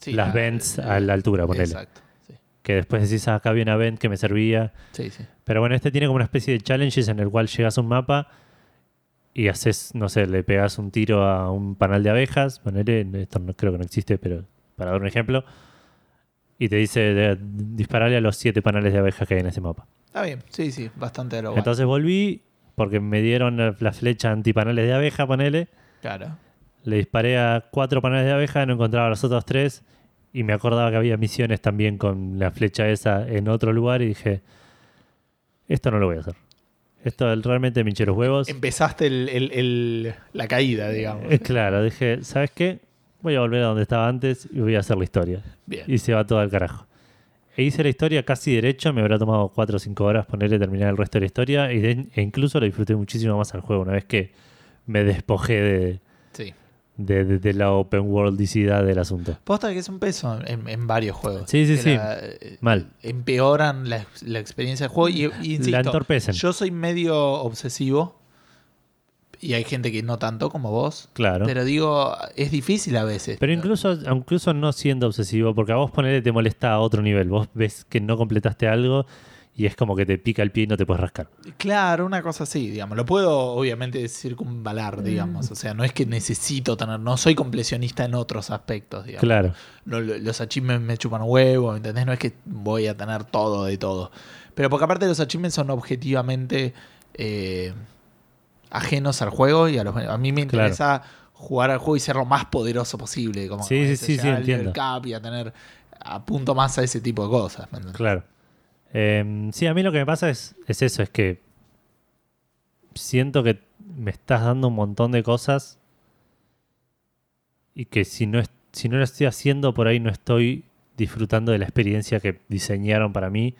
Sí, las la- vents a la altura, ponele. Exacto. Sí, Que después decís, ah, acá había una vent que me servía. sí. sí. Pero bueno, este tiene como una especie de challenges en el cual llegas a un mapa y haces, no sé, le pegas un tiro a un panal de abejas. Ponele, esto no, creo que no existe, pero para dar un ejemplo. Y te dice de- dispararle a los siete panales de abejas que hay en ese mapa. Está bien, sí, sí, bastante de lo Entonces volví porque me dieron la, la flecha antipanales de abeja, ponele. Claro. Le disparé a cuatro panales de abeja, no encontraba los otros tres. Y me acordaba que había misiones también con la flecha esa en otro lugar. Y dije, esto no lo voy a hacer. Esto realmente me hinché los huevos. Empezaste el, el- el- la caída, digamos. Eh, claro, dije, ¿sabes qué? Voy a volver a donde estaba antes y voy a hacer la historia. Bien. Y se va todo al carajo. E hice la historia casi derecho, me habrá tomado 4 o 5 horas ponerle terminar el resto de la historia y de- e incluso lo disfruté muchísimo más al juego una vez que me despojé de, Sí. de, de- de la open worldicidad del asunto. Posta que es un peso en, en varios juegos. Sí, sí, sí. la- eh, Mal. Empeoran la, la experiencia del juego. Y, y insisto, la entorpecen. yo soy medio obsesivo. Y hay gente que no tanto como vos. Claro. Pero, Pero digo, es difícil a veces. incluso, incluso no siendo obsesivo, porque a vos ponerle te molesta a otro nivel. Vos ves que no completaste algo y es como que te pica el pie y no te puedes rascar. Claro, una cosa así, digamos. Lo puedo, obviamente, circunvalar, Mm. digamos. O sea, no es que necesito tener. No soy completionista en otros aspectos, digamos. Claro. No, lo- los achievements me chupan huevo, ¿entendés? No es que voy a tener todo de todo. Pero porque aparte los achievements son objetivamente eh, ajenos al juego y a los a mí me Claro. interesa jugar al juego y ser lo más poderoso posible. Como Sí, sí, sí, sí, entiendo. cap y a tener apunto más a ese tipo de cosas. Claro. Eh, sí, a mí lo que me pasa es, es eso, es que siento que me estás dando un montón de cosas y que si no, es- si no lo estoy haciendo por ahí no estoy disfrutando de la experiencia que diseñaron para mí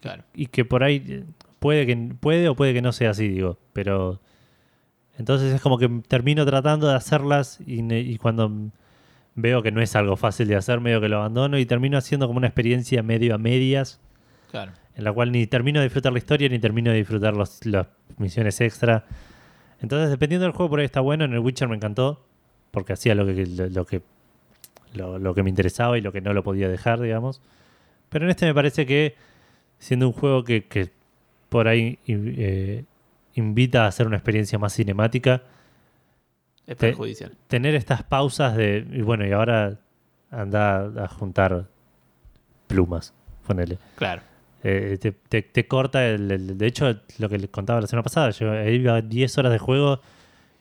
Claro. y que por ahí puede que puede o puede que no sea así, digo, pero entonces es como que termino tratando de hacerlas y, cuando veo que no es algo fácil de hacer, medio que lo abandono y termino haciendo como una experiencia medio a medias Claro. en la cual ni termino de disfrutar la historia ni termino de disfrutar las misiones extra. Entonces, dependiendo del juego, por ahí está bueno. En el Witcher me encantó, porque hacía lo que, lo, lo que, lo, lo que me interesaba y lo que no lo podía dejar, digamos. Pero en este me parece que, siendo un juego que, que por ahí eh, invita a hacer una experiencia más cinemática, Es Te- perjudicial. tener estas pausas de, y bueno, y ahora anda a juntar plumas, ponele. Claro. Eh, te, te- te corta el, el- De hecho, lo que les contaba la semana pasada, yo iba 10 horas de juego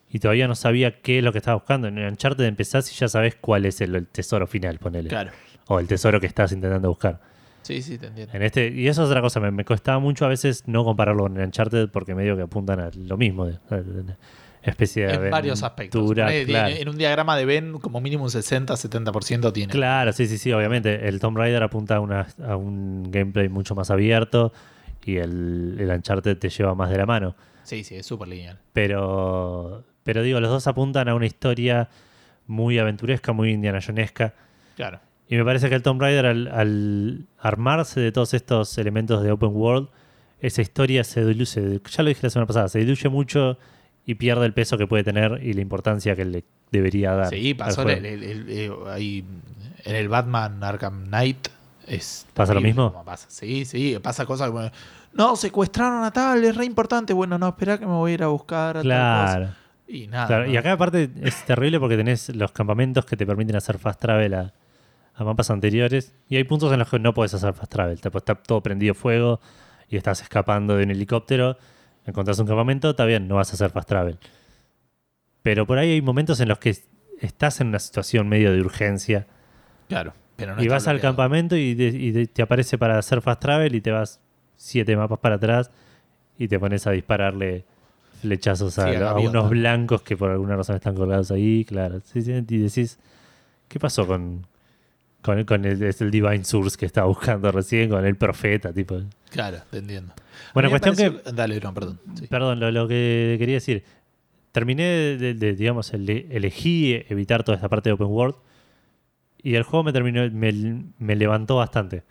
y todavía no sabía qué es lo que estaba buscando. En el Uncharted empezás y ya sabes cuál es el, el tesoro final, ponele. Claro. O el tesoro que estás intentando buscar. Sí, sí, te entiendo. En este, y eso es otra cosa, me, me costaba mucho a veces no compararlo con el Uncharted porque medio que apuntan a lo mismo. De, de- de- especie de En varios aspectos. claro. En un diagrama de Ben, como mínimo un 60-70% tiene. Claro, sí, sí, sí, obviamente. El Tomb Raider apunta a, una- a un gameplay mucho más abierto y el, el Uncharted te lleva más de la mano. Sí, sí, es súper lineal. Pero, pero digo, los dos apuntan a una historia muy aventuresca, muy Indiana Jonesca. Claro. Y me parece que el Tomb Raider, al, al armarse de todos estos elementos de open world, esa historia se diluye, ya lo dije la semana pasada, se diluye mucho y pierde el peso que puede tener y la importancia que le debería dar. Sí, pasó juego. el- el- el- eh, ahí en el Batman Arkham Knight. Es ¿Pasa lo mismo? pasa. Sí, sí, pasa cosas como. No, secuestraron a tal, es re importante. Bueno, no, espera que me voy a ir a buscar a tal Claro. cosa. Y nada. Claro, ¿no? y acá aparte es terrible porque tenés los campamentos que te permiten hacer fast travel a, a mapas anteriores y hay puntos en los que no puedes hacer fast travel. Te- Está todo prendido fuego y estás escapando de un helicóptero, encontrás un campamento, está bien, no vas a hacer fast travel. Pero por ahí hay momentos en los que estás en una situación medio de urgencia Claro. Pero no y vas al campamento y, de- y de- te aparece para hacer fast travel y te vas siete mapas para atrás y te pones a dispararle flechazos a, Sí, a unos blancos que por alguna razón están colgados ahí, claro. Y decís, ¿qué pasó con, con, con el, es el Divine Source que estaba buscando recién, con el profeta? tipo Claro, te entiendo. Bueno, cuestión pareció- Dale, no, perdón. sí. Perdón, lo, lo que quería decir. Terminé de, de- de, digamos, ele- elegí evitar toda esta parte de open world. Y el juego me terminó, me, me levantó bastante.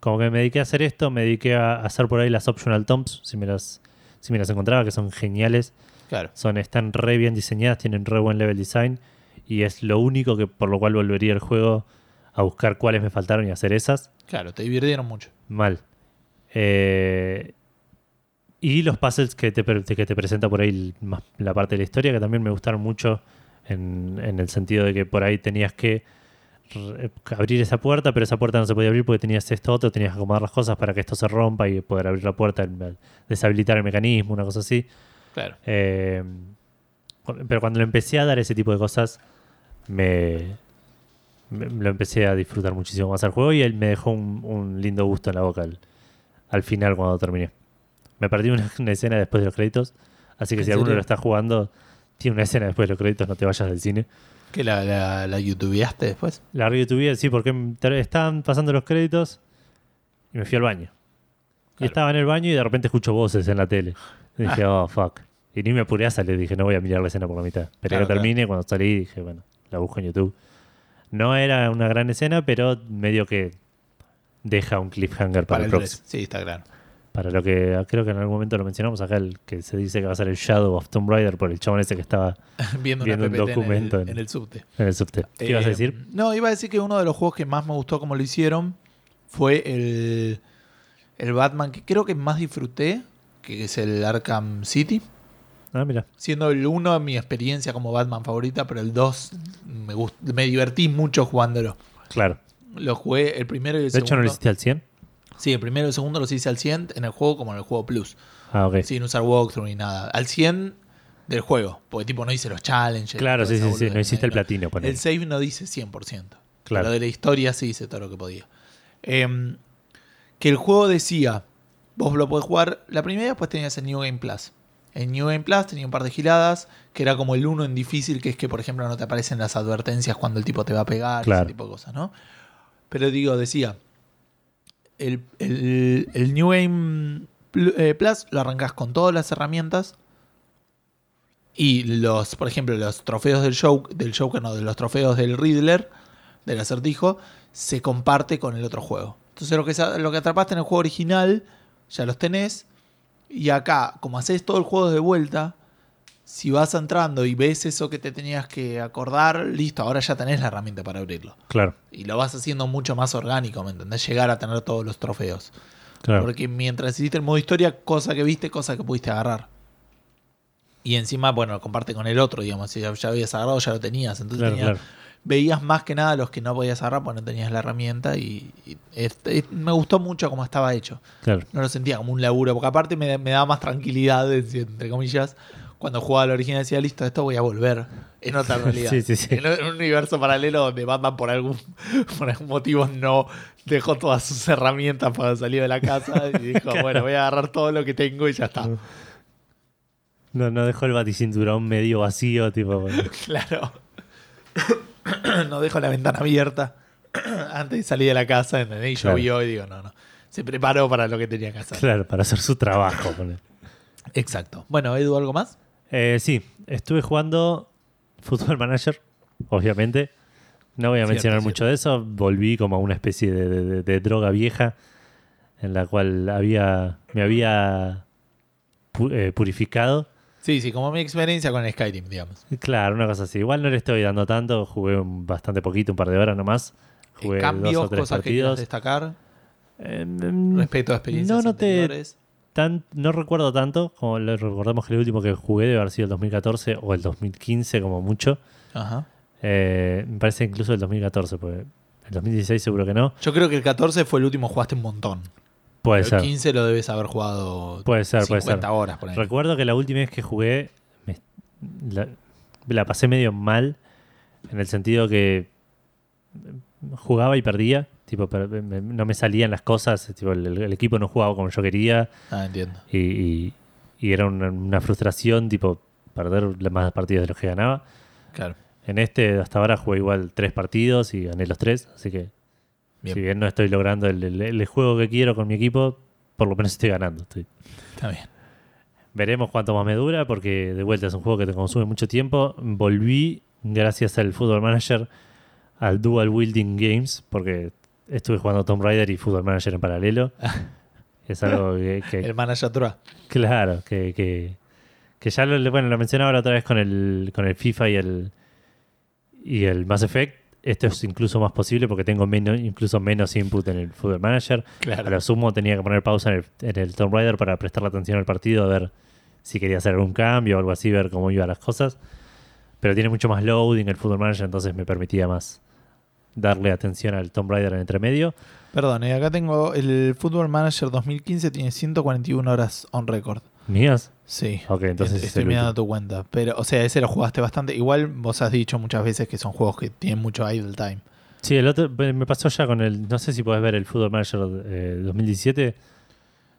Como que me dediqué a hacer esto, me dediqué a, a hacer por ahí las optional tombs, si me las, si me las encontraba, que son geniales. Claro. Son, están re bien diseñadas, tienen re buen level design. Y es lo único que por lo cual volvería el juego a buscar cuáles me faltaron y hacer esas. Claro, te divirtieron mucho. Mal. Eh, y los puzzles que te, que te presenta por ahí la parte de la historia, que también me gustaron mucho en, en el sentido de que por ahí tenías que abrir esa puerta, pero esa puerta no se podía abrir porque tenías esto otro, tenías que acomodar las cosas para que esto se rompa y poder abrir la puerta, deshabilitar el mecanismo, una cosa así. Claro. Eh, pero cuando le empecé a dar ese tipo de cosas, me- lo empecé a disfrutar muchísimo más al juego y él me dejó un, un lindo gusto en la boca al, al final cuando terminé. Me perdí una, una escena después de los créditos, así que ¿En si alguno lo está jugando, tiene una escena después de los créditos, no te vayas del cine. ¿Que la, la, la youtubeaste después? La YouTube, sí, porque estaban pasando los créditos y me fui al baño. Y estaba en el baño y de repente escucho voces en la tele. Y dije, oh, fuck. Y ni me apuré a salir, dije, no voy a mirar la escena por la mitad. Esperé Claro, que termine, cuando salí dije, bueno, la busco en YouTube. No era una gran escena, pero medio que deja un cliffhanger para, Para el el próximo. 3. Sí, está claro. Para lo que creo que en algún momento lo mencionamos acá, el que se dice que va a ser el Shadow of Tomb Raider por el chabón ese que estaba *laughs* Viendo, Viendo un documento en el, en- en el subte. en el subte. ¿Qué ibas a Eh, decir? No, iba a decir que uno de los juegos que más me gustó como lo hicieron fue el, el Batman que creo que más disfruté, que es el Arkham City. Ah, mira. Siendo el 1 mi experiencia como Batman favorita, pero el 2 me, me divertí mucho jugándolo. Claro. Lo jugué el primero y el De hecho, ¿no segundo. lo hiciste al 100? Sí, el primero y el segundo los hice al 100 en el juego como en el juego Plus. Ah, ok. Sin usar walkthrough ni nada. Al 100 del juego. Porque tipo no hice los challenges. Claro, sí, sí, sí. No hiciste el No, platino, ponele. El save no dice 100%. Claro. Pero de la historia sí hice todo lo que podía. Em, que el juego decía, vos lo podés jugar la primera después tenías el New Game Plus. En New Game Plus tenía un par de giladas, que era como el uno en difícil, que es que, por ejemplo, no te aparecen las advertencias cuando el tipo te va a pegar, Claro. ese tipo de cosas, ¿no? Pero digo, decía, el, el- el New Game eh, Plus lo arrancás con todas las herramientas y los, por ejemplo, los trofeos del show, del Joker, no, de los trofeos del Riddler, del acertijo, se comparte con el otro juego. Entonces lo que, lo que atrapaste en el juego original, ya los tenés. Y acá, como haces todo el juego de vuelta, si vas entrando y ves eso que te tenías que acordar, listo, ahora ya tenés la herramienta para abrirlo. Claro, Y lo vas haciendo mucho más orgánico, ¿me entendés? Llegar a tener todos los trofeos. claro. Porque mientras hiciste el modo historia, cosa que viste, cosa que pudiste agarrar. Y encima, bueno, lo comparte con el otro, digamos. Si ya, ya habías agarrado, ya lo tenías. Entonces Claro, tenías- claro. Veías más que nada los que no podías agarrar porque no tenías la herramienta. Y, y este- me gustó mucho cómo estaba hecho. claro. No lo sentía como un laburo, porque aparte me, me daba más tranquilidad, entre comillas. Cuando jugaba al original decía, listo, esto voy a volver en otra *laughs* realidad. Sí, sí, sí. En un universo paralelo donde Batman por algún, *laughs* por algún motivo no dejó todas sus herramientas para salir de la casa y *laughs* dijo, bueno, voy a agarrar todo lo que tengo y ya está. No, no dejó el baticinturón medio vacío, tipo. bueno. Claro. *coughs* no dejo la ventana abierta *coughs* antes de salir de la casa, ¿entendés? Y Claro. llovió y digo, no, no. Se preparó para lo que tenía que hacer. Claro, para hacer su trabajo. Exacto. Bueno, Edu, ¿algo más? Eh, sí, estuve jugando Football Manager, obviamente. No voy a Cierto, mencionar cierto. mucho de eso. Volví como a una especie de, de- de- droga vieja en la cual había me había eh, purificado. Sí, sí, como mi experiencia con Skyrim, digamos. Claro, una cosa así. Igual no le estoy dando tanto. Jugué bastante poquito, un par de horas nomás. Jugué Cambios, dos o tres cosas que partidos. destacar Eh, mm, respecto a experiencias no noté- anteriores. tan, no recuerdo tanto. Como lo recordamos que el último que jugué debe haber sido el 2014 o el 2015 como mucho. Ajá. Eh, me parece incluso el 2014, porque el 2016 seguro que no. Yo creo que el 14 fue el último que jugaste un montón. Puede el ser. 15 lo debes haber jugado Puede ser, 50 puede ser. horas por ahí. Recuerdo que la última vez que jugué me- la, la pasé medio mal en el sentido que jugaba y perdía. Tipo, per- me- no me salían las cosas. Tipo, el, el equipo no jugaba como yo quería. Ah, entiendo. Y, y- y era una, una frustración, tipo, perder más partidos de los que ganaba. Claro. En este, hasta ahora, jugué igual tres partidos y gané los tres. Así que, Bien. si bien no estoy logrando el, el- el juego que quiero con mi equipo, por lo menos estoy ganando. Estoy- Está bien. Veremos cuánto más me dura, porque de vuelta es un juego que te consume mucho tiempo. Volví, gracias al Football Manager, al Dual Wielding Games, porque estuve jugando Tomb Raider y Football Manager en paralelo. *laughs* es algo que, que- El manager Tura. claro, que, que, que ya lo, bueno, lo mencionaba la otra vez con el, con el FIFA y el, y el Mass Effect. Esto es incluso más posible porque tengo menos, incluso menos input en el Football Manager. A lo sumo tenía que poner pausa en el, en el Tomb Raider para prestarle atención al partido, a ver si quería hacer algún cambio o algo así, ver cómo iban las cosas. Pero tiene mucho más loading el Football Manager, entonces me permitía más darle atención al Tomb Raider en entremedio. Perdón, eh, acá tengo el Football Manager 2015, tiene 141 horas on record. ¿Mías? Sí. Ok, entonces es Estoy mirando tu cuenta. Pero, o sea, ese lo jugaste bastante. Igual vos has dicho muchas veces que son juegos que tienen mucho idle time. Sí, el otro me pasó ya con el. No sé si podés ver el Football Manager eh, 2017.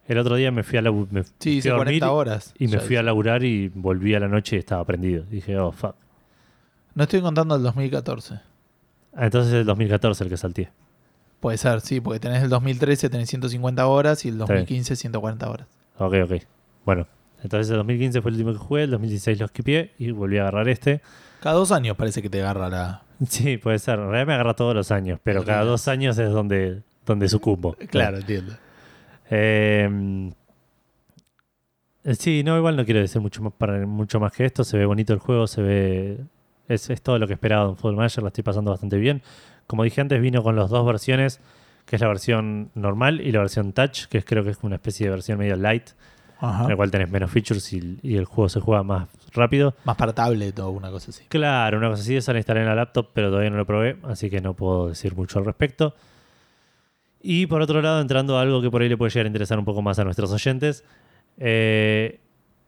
El otro día me fui a, la, me Sí, fui hice a dormir 40 horas. y me fui a laburar y volví a la noche y estaba prendido. Dije, oh, fuck. No estoy contando el 2014. Ah, entonces es el 2014 el que salté. Puede ser, sí, porque tenés el 2013, tenés 150 horas y el Está bien. 2015, 140 horas. Ok, ok. Bueno, entonces el 2015 fue el último que jugué, el 2016 lo skipié y volví a agarrar este. Cada dos años parece que te agarra la. Sí, puede ser. En realidad me agarra todos los años, pero cada dos años es donde, donde sucumbo. *laughs* entiendo. Eh, eh, sí, no, igual no quiero decir mucho más, para, mucho más que esto. Se ve bonito el juego, se ve. Es, es todo lo que esperaba de un Football Manager, la estoy pasando bastante bien. Como dije antes, vino con las dos versiones, que es la versión normal y la versión Touch, que es, creo que es una especie de versión medio light, Ajá. en la cual tenés menos features y, y el juego se juega más rápido. Más para tablet o una cosa así. Claro, una cosa así, esa la instalé en la laptop, pero todavía no lo probé, así que no puedo decir mucho al respecto. Y por otro lado, entrando a algo que por ahí le puede llegar a interesar un poco más a nuestros oyentes, eh,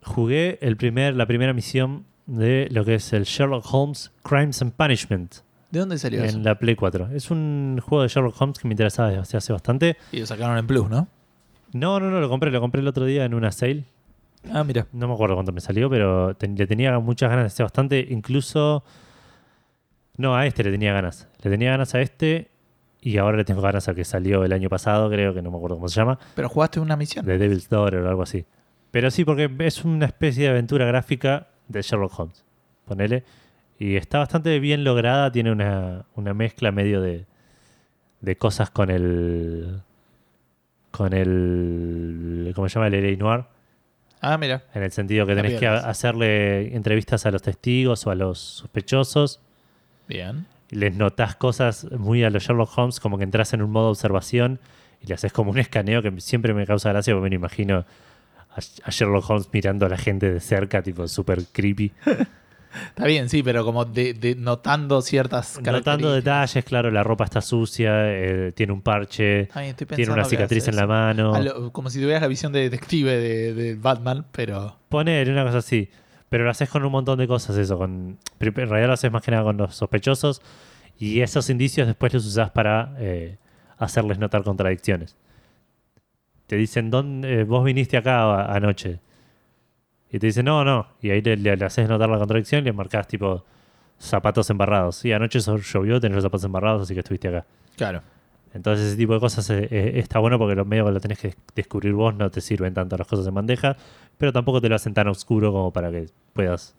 jugué el primer, la primera misión de lo que es el Sherlock Holmes Crimes and Punishment ¿De dónde salió eso? en la Play 4. Es un juego de Sherlock Holmes que me interesaba desde hace bastante. Y lo sacaron en Plus, ¿no? No, no, no, lo compré, lo compré el otro día en una sale. Ah, mira. No me acuerdo cuánto me salió, pero ten- le tenía muchas ganas hacer bastante. Incluso. No, a este le tenía ganas. Le tenía ganas a este. Y ahora le tengo ganas al que salió el año pasado, creo que no me acuerdo cómo se llama. Pero jugaste una misión. De Devil's Daughter o algo así. Pero sí, porque es una especie de aventura gráfica de Sherlock Holmes. Ponele. Y está bastante bien lograda. Tiene una, una mezcla medio de, de cosas con el. Con el. ¿Cómo se llama? El L.A. Noir. Ah, mira. En el sentido que tenés que hacerle entrevistas a los testigos o a los sospechosos. Bien. Les notás cosas muy a los Sherlock Holmes, como que entras en un modo observación y le haces como un escaneo que siempre me causa gracia, porque me lo imagino a, a Sherlock Holmes mirando a la gente de cerca, tipo súper creepy. *laughs* Está bien, sí, pero como de, de- notando ciertas Notando detalles, claro, la ropa está sucia, eh, tiene un parche, tiene una cicatriz en la mano. A lo- como si tuvieras la visión de detective de, de Batman, pero. Poner una cosa así. Pero lo haces con un montón de cosas, eso. Con, en realidad lo haces más que nada con los sospechosos. Y esos indicios después los usás para eh, hacerles notar contradicciones. Te dicen, ¿dónde, eh, vos viniste acá anoche? Y te dicen, no, no. Y ahí le, le- le haces notar la contradicción y le marcás tipo zapatos embarrados. Sí, anoche so- llovió, tenés los zapatos embarrados, así que estuviste acá. Claro. Entonces ese tipo de cosas eh, eh, está bueno porque los medios que lo tenés que descubrir vos no te sirven tanto las cosas en bandeja, pero tampoco te lo hacen tan oscuro como para que puedas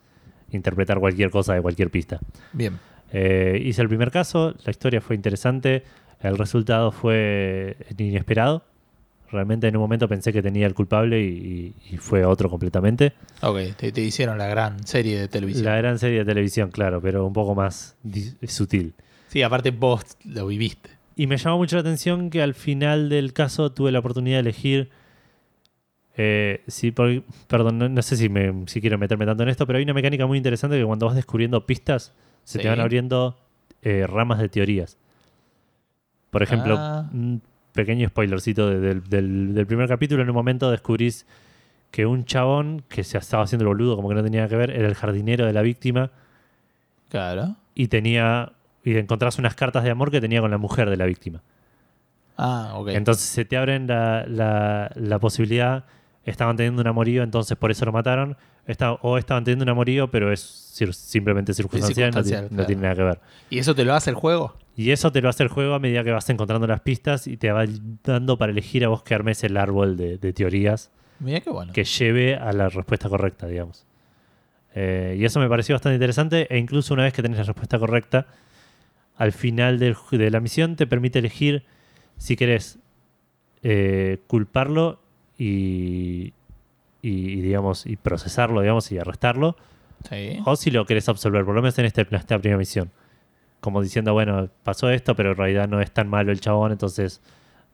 interpretar cualquier cosa de cualquier pista. Bien. Eh, hice el primer caso, la historia fue interesante, el resultado fue inesperado. Realmente en un momento pensé que tenía el culpable y, y- y fue otro completamente. Ok, te, te hicieron la gran serie de televisión. La gran serie de televisión, claro, pero un poco más sutil. Sí, aparte vos lo viviste. Y me llamó mucho la atención que al final del caso tuve la oportunidad de elegir. eh, sí, por- perdón, no, no sé si, me, si quiero meterme tanto en esto, pero hay una mecánica muy interesante que cuando vas descubriendo pistas, se Sí. te van abriendo eh, ramas de teorías. Por ejemplo, Ah. Pequeño spoilercito de- del, del- del primer capítulo, en un momento descubrís que un chabón que se estaba haciendo el boludo, como que no tenía nada que ver, era el jardinero de la víctima Claro. y tenía y encontrás unas cartas de amor que tenía con la mujer de la víctima. Ah, ok. Entonces se te abren la, la- la posibilidad, estaban teniendo un amorío, entonces por eso lo mataron, o estaban teniendo un amorío, pero es cir- simplemente circunstancial, no ti- circunstancial, no, claro. tiene nada que ver. ¿Y eso te lo hace el juego? Y eso te lo hace el juego a medida que vas encontrando las pistas y te va dando para elegir a vos que armes el árbol de, de teorías Mira qué bueno. que lleve a la respuesta correcta, digamos. Eh, y eso me pareció bastante interesante e incluso una vez que tenés la respuesta correcta, al final del de la misión te permite elegir si querés eh, culparlo y, y, y, digamos, y procesarlo, digamos, y arrestarlo, Sí. o si lo querés absolver, por lo menos en este- en esta primera misión. Como diciendo, bueno, pasó esto, pero en realidad no es tan malo el chabón, entonces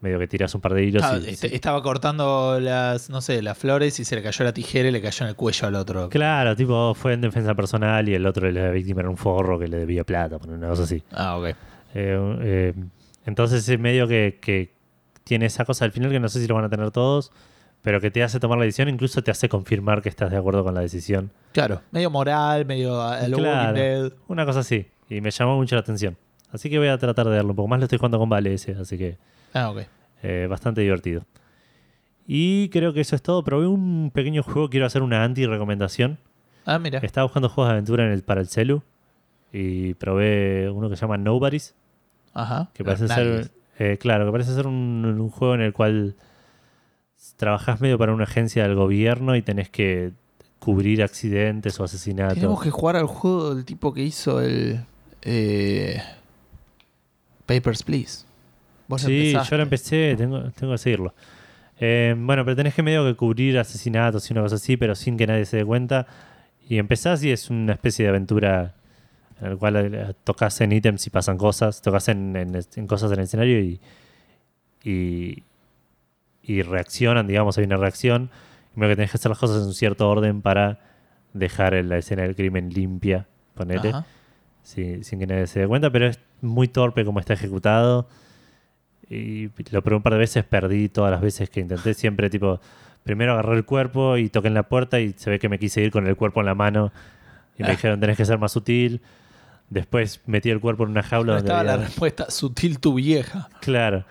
medio que tiras un par de hilos. Y- est- sí. Estaba cortando las, no sé, las flores y se le cayó la tijera y le cayó en el cuello al otro. Claro, tipo, fue en defensa personal y el otro, la víctima, era un forro que le debía plata, por una cosa así. Ah, ok. Eh, eh, entonces es medio que, que tiene esa cosa al final que no sé si lo van a tener todos, pero que te hace tomar la decisión, incluso te hace confirmar que estás de acuerdo con la decisión. Claro, medio moral, medio lo Claro. Una cosa así. Y me llamó mucho la atención. Así que voy a tratar de darlo un poco más. Lo estoy jugando con Vale ese, así que Ah, ok. eh, bastante divertido. Y creo que eso es todo. Probé un pequeño juego, quiero hacer una anti-recomendación. Ah, mira. Estaba buscando juegos de aventura en el, para el celu y probé uno que se llama Nobody's, Ajá. que parece ser, eh, claro, que parece ser un, un juego en el cual trabajás medio para una agencia del gobierno y tenés que cubrir accidentes o asesinatos. Tenemos que jugar al juego del tipo que hizo el. eh, Papers, Please. Vos Sí, empezaste. yo lo empecé, tengo, tengo que seguirlo. Eh, bueno, pero tenés que medio que cubrir asesinatos y una cosa así, pero sin que nadie se dé cuenta. Y empezás y es una especie de aventura en la cual eh, tocas en ítems y pasan cosas, tocas en, en- en cosas en el escenario y, y, y reaccionan, digamos, hay una reacción. Medio que tenés que hacer las cosas en un cierto orden para dejar la escena del crimen limpia, sí, sin que nadie se dé cuenta, pero es muy torpe como está ejecutado. Y lo probé un par de veces, perdí todas las veces que intenté. Siempre, tipo, primero agarré el cuerpo y toqué en la puerta y se ve que me quise ir con el cuerpo en la mano. Y me Ah. dijeron, tenés que ser más sutil. Después metí el cuerpo en una jaula No donde estaba la respuesta sutil tu vieja. Claro.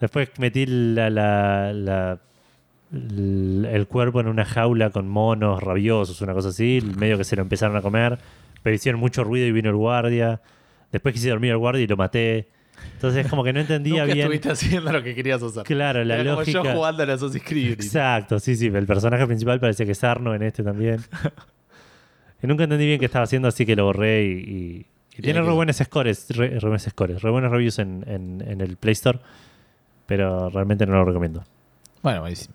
Después metí la, la- la- el cuerpo en una jaula con monos rabiosos, una cosa así. Medio que se lo empezaron a comer. Pero hicieron mucho ruido y vino el guardia. Después quise dormir al guardia y lo maté. Entonces es como que no entendía *laughs* Nunca bien. estuviste haciendo lo que querías hacer. Claro, la Era lógica. como yo jugando a la Assassin's Creed. Exacto, sí, sí. El personaje principal parecía que es Arno en este también. *laughs* y nunca entendí bien qué estaba haciendo, así que lo borré y, y- y tiene re buenos scores, re, re buenos scores, re buenos reviews en, en- en el Play Store, pero realmente no lo recomiendo. Bueno, buenísimo.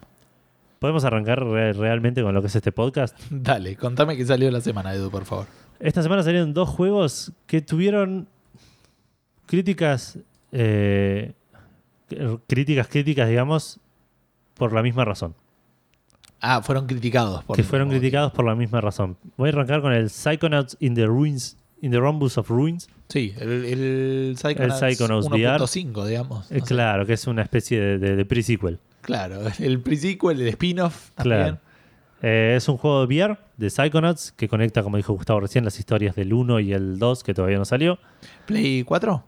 ¿Podemos arrancar re- realmente con lo que es este podcast? Dale, contame qué salió la semana, Edu, por favor. Esta semana salieron dos juegos que tuvieron críticas, eh, críticas, críticas, digamos, por la misma razón. Ah, fueron criticados. Por que fueron criticados por la misma razón. Voy a arrancar con el Psychonauts in the Ruins, in the Rumbles of Ruins. Sí, el, el Psychonauts, El Psychonauts 1.5, digamos. Eh, sé. claro, que es una especie de, de- de pre-sequel. Claro, *laughs* el pre-sequel, el spin-off también. Claro. Eh, es un juego de VR de Psychonauts que conecta, como dijo Gustavo recién, las historias del 1 y el 2 que todavía no salió. ¿Play 4?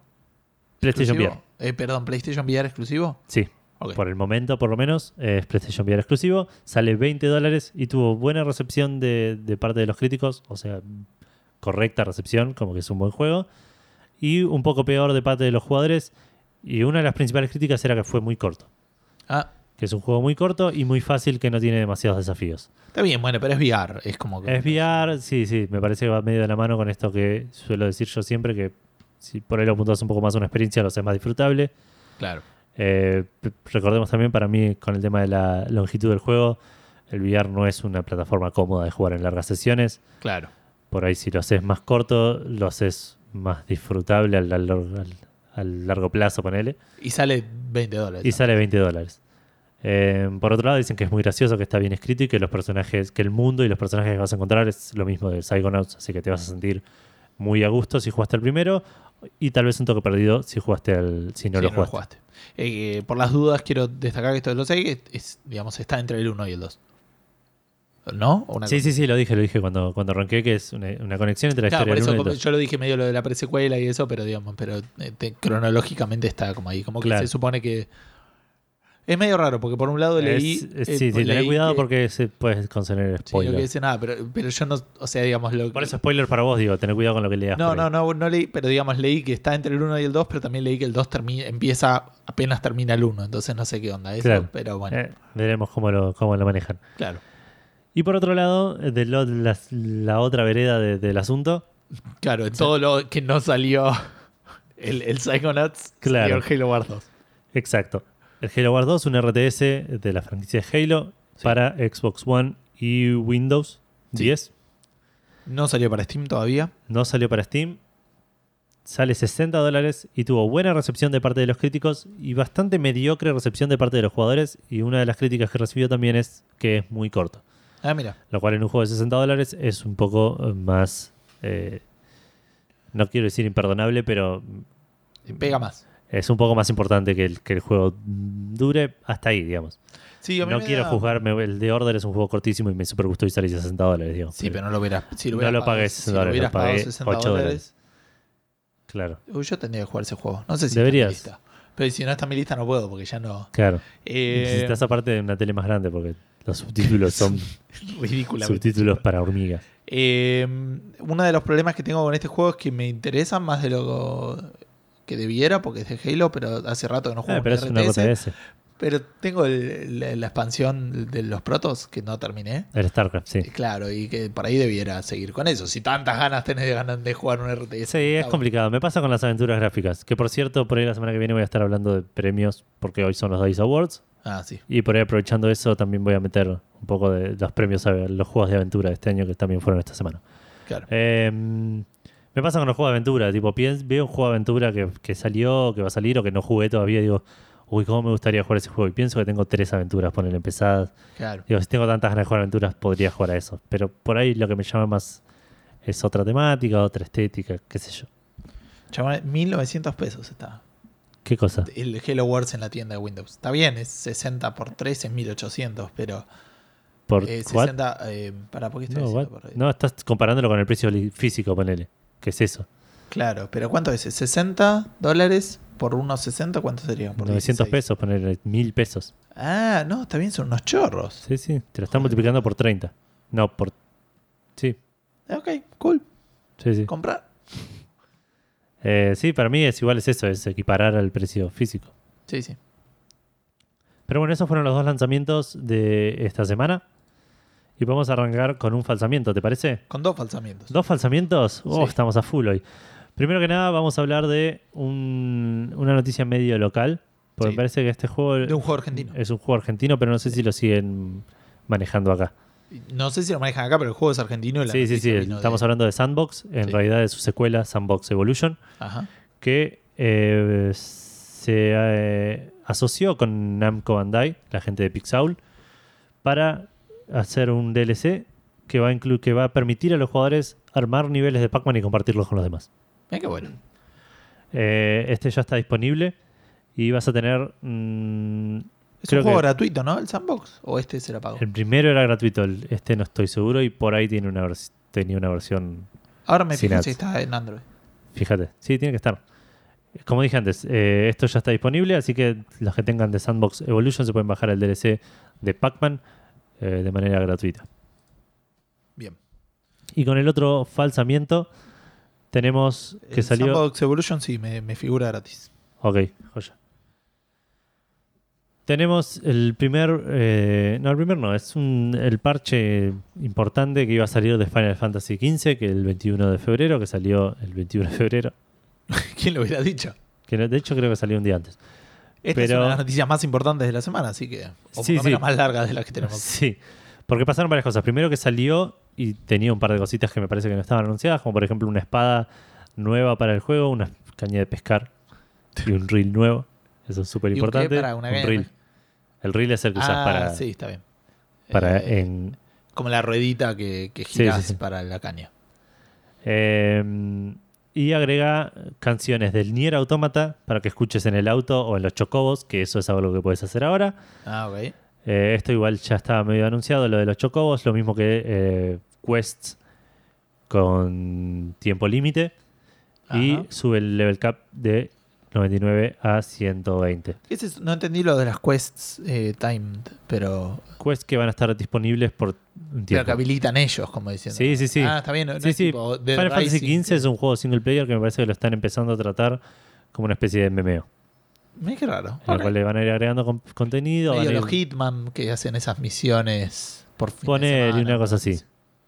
PlayStation VR. Eh, perdón, ¿PlayStation VR exclusivo? Sí, por el momento por lo menos es PlayStation VR exclusivo. Sale 20 dólares y tuvo buena recepción de, de parte de los críticos, o sea, correcta recepción, como que es un buen juego. Y un poco peor de parte de los jugadores. Y una de las principales críticas era que fue muy corto. Ah, Que es un juego muy corto y muy fácil que no tiene demasiados desafíos. está bien, bueno, pero es VR. Es como que. Es VR, sí, sí, me parece que va medio de la mano con esto que suelo decir yo siempre, que si por ahí lo apuntas un poco más a una experiencia, lo haces más disfrutable. Claro. Eh, recordemos también para mí con el tema de la longitud del juego, el VR no es una plataforma cómoda de jugar en largas sesiones. Claro. Por ahí si lo haces más corto, lo haces más disfrutable al, al- al- al largo plazo, ponele. Y sale 20 dólares. Y sale 20 dólares. Eh, por otro lado, dicen que es muy gracioso, que está bien escrito y que los personajes, que el mundo y los personajes que vas a encontrar es lo mismo de Psychonauts, así que te vas a sentir muy a gusto si jugaste el primero y tal vez un toque perdido si jugaste el, si no Sí, lo jugaste. Eh, por las dudas, quiero destacar que esto de los 6 es, digamos, está entre el 1 y el 2. ¿No? ¿O una Sí, cosa? sí, sí, lo dije, lo dije cuando, cuando arranqué, que es una, una conexión entre la Claro, por historia eso del 1 y como el 2. yo lo dije medio lo de la presecuela y eso, pero digamos, pero eh, te- cronológicamente está como ahí. Como que Claro. se supone que. Es medio raro, porque por un lado leí. Es- es- eh, sí, sí, leí tené cuidado que- porque se puede contener Sí, lo spoiler. que dice nada, pero, pero yo no. O sea, digamos. Lo, Por eso spoiler para vos, digo, tener cuidado con lo que leas. No, no, no, no leí, pero digamos leí que está entre el 1 y el 2, pero también leí que el 2 termina, empieza apenas termina el 1, entonces no sé qué onda eso, Claro. pero bueno, Eh, veremos cómo lo, cómo lo manejan. claro. Y por otro lado, de lo- la, la otra vereda de- del asunto, Claro, en todo lo que no salió *laughs* el, el Psychonauts, Claro. salió el Halo Wars 2. exacto. El Halo Wars 2, un RTS de la franquicia de Halo Sí. para Xbox One y Windows Sí. 10. No salió para Steam todavía. No salió para Steam. Sale 60 dólares y tuvo buena recepción de parte de los críticos y bastante mediocre recepción de parte de los jugadores. Y una de las críticas que recibió también es que es muy corto. Ah, mira. Lo cual en un juego de 60 dólares es un poco eh, más. eh, no quiero decir imperdonable, pero Pega más. es un poco más importante que el, que el juego dure hasta ahí, digamos. Sí, a mí No me quiero da- juzgarme. El de Order es un juego cortísimo y me super gustó y sale 60 dólares, digamos. Sí, pero no lo hubieras. Si lo No hubieras lo pagado- pagué si 60 dólares, hubieras lo pagué pagado 60 8 dólares. dólares. Claro, yo tendría que jugar ese juego. No sé si Deberías. está en mi lista. Pero si no está en mi lista, no puedo, porque ya no. claro. Eh, Necesitas aparte de una tele más grande porque los subtítulos son *laughs* ridículamente. subtítulos para hormigas. Eh, uno de los problemas que tengo con este juego es que me interesa más de lo que debiera, porque es de Halo, pero hace rato que no juego Ah, pero un es una RTS. Pero tengo el- la, la expansión de los protos que no terminé. El StarCraft, sí. Eh, Claro, y que por ahí debiera seguir con eso. Si tantas ganas tenés de, ganas de jugar un RTS. Sí, es complicado. Me pasa con las aventuras gráficas. Que por cierto, por ahí la semana que viene voy a estar hablando de premios porque hoy son los DICE Awards. Ah, sí. Y por ahí aprovechando eso también voy a meter un poco de los premios a los juegos de aventura de este año que también fueron esta semana. Claro. Eh, me pasa con los juegos de aventura. Tipo, veo un juego de aventura que, que salió, que va a salir o que no jugué todavía. Digo, uy, cómo me gustaría jugar ese juego. Y pienso que tengo tres aventuras, poner empezadas. Claro. Digo, si tengo tantas ganas de jugar aventuras, podría jugar a eso. Pero por ahí lo que me llama más es otra temática, otra estética, qué sé yo. Chabón, 1900 pesos está. ¿Qué cosa? El Halo Wars en la tienda de Windows. Está bien, es 60 por 3, es 1800, pero. ¿Por Eh, what? 60. Eh, ¿Para por qué estoy No, diciendo por no, estás comparándolo con el precio físico, ponele. ¿Qué es eso? Claro, pero ¿cuánto es? ¿60 dólares por unos 60? ¿Cuánto sería? Por 900 16. pesos, ponele 1000 pesos. Ah, no, está bien, son unos chorros. Sí, sí, te lo están Joder. multiplicando por 30. No, por. Sí, Ok, cool. sí, sí. Comprar. Eh, sí, para mí es igual, es eso, es equiparar al precio físico. Sí, sí. Pero bueno, esos fueron los dos lanzamientos de esta semana. Y podemos arrancar con un falsamiento, ¿te parece? Con dos falsamientos. ¿Dos falsamientos? Oh, Sí. estamos a full hoy. Primero que nada, vamos a hablar de un- una noticia medio local. Porque Sí. me parece que este juego De un juego argentino. es un juego argentino, pero no sé si lo siguen manejando acá. No sé si lo manejan acá, pero el juego es argentino. y la Sí, sí, sí. Estamos de- hablando de Sandbox, en Sí. realidad de su secuela, Sandbox Evolution, Ajá. que eh, se eh, asoció con Namco Bandai, la gente de Pixaul, para hacer un DLC que va, a inclu- que va a permitir a los jugadores armar niveles de Pac-Man y compartirlos con los demás. Mira qué bueno. Eh, este ya está disponible y vas a tener... mm, Es creo un juego que gratuito, ¿no? El Sandbox. ¿O este se la pagó? el primero era gratuito, el- este no estoy seguro y por ahí tiene una tenía una versión Ahora me fijo si está en Android. Fíjate, sí, tiene que estar. Como dije antes, eh, esto ya está disponible, así que los que tengan de Sandbox Evolution se pueden bajar el DLC de Pac-Man eh, de manera gratuita. Bien. Y con el otro falsamiento tenemos que El salió... Sandbox Evolution sí, me, me figura gratis. Ok, joya. Tenemos el primer... eh, no, el primer no, es un, el parche importante que iba a salir de Final Fantasy XV, que el 21 de febrero, que salió el 21 de febrero. *laughs* ¿Quién lo hubiera dicho? Que de hecho creo que salió un día antes. Esta Pero- es una de las noticias más importantes de la semana, así que. O sí. más largas de las que tenemos. Sí, porque pasaron varias cosas. Primero que salió y tenía un par de cositas que me parece que no estaban anunciadas, como por ejemplo una espada nueva para el juego, una caña de pescar y un reel nuevo. Eso es súper importante. Un reel. El reel es el que usas Ah, para, sí, está bien. para Eh, en, Como la ruedita que, que Sí, girás sí, sí. para la caña. eh, y agrega canciones del Nier Automata para que escuches en el auto o en los chocobos, que eso es algo que puedes hacer ahora. Ah, ok. Eh, esto igual ya estaba medio anunciado, lo de los chocobos, lo mismo que eh, quests con tiempo límite. Y sube el level cap de 99 a 120. Ese es- no entendí lo de las quests eh, timed, pero, Quests que van a estar disponibles por un pero tiempo. que habilitan ellos, como diciendo. Sí, sí, sí. Ah, está bien. No, Sí, es sí. tipo Final Fantasy. XV es un juego single player que me parece que lo están empezando a tratar como una especie de MMO. Mira qué raro. En el Ok. cual le van a ir agregando con- contenido. Van a los ir- Hitman que hacen esas misiones por fin. Ponele una cosa así.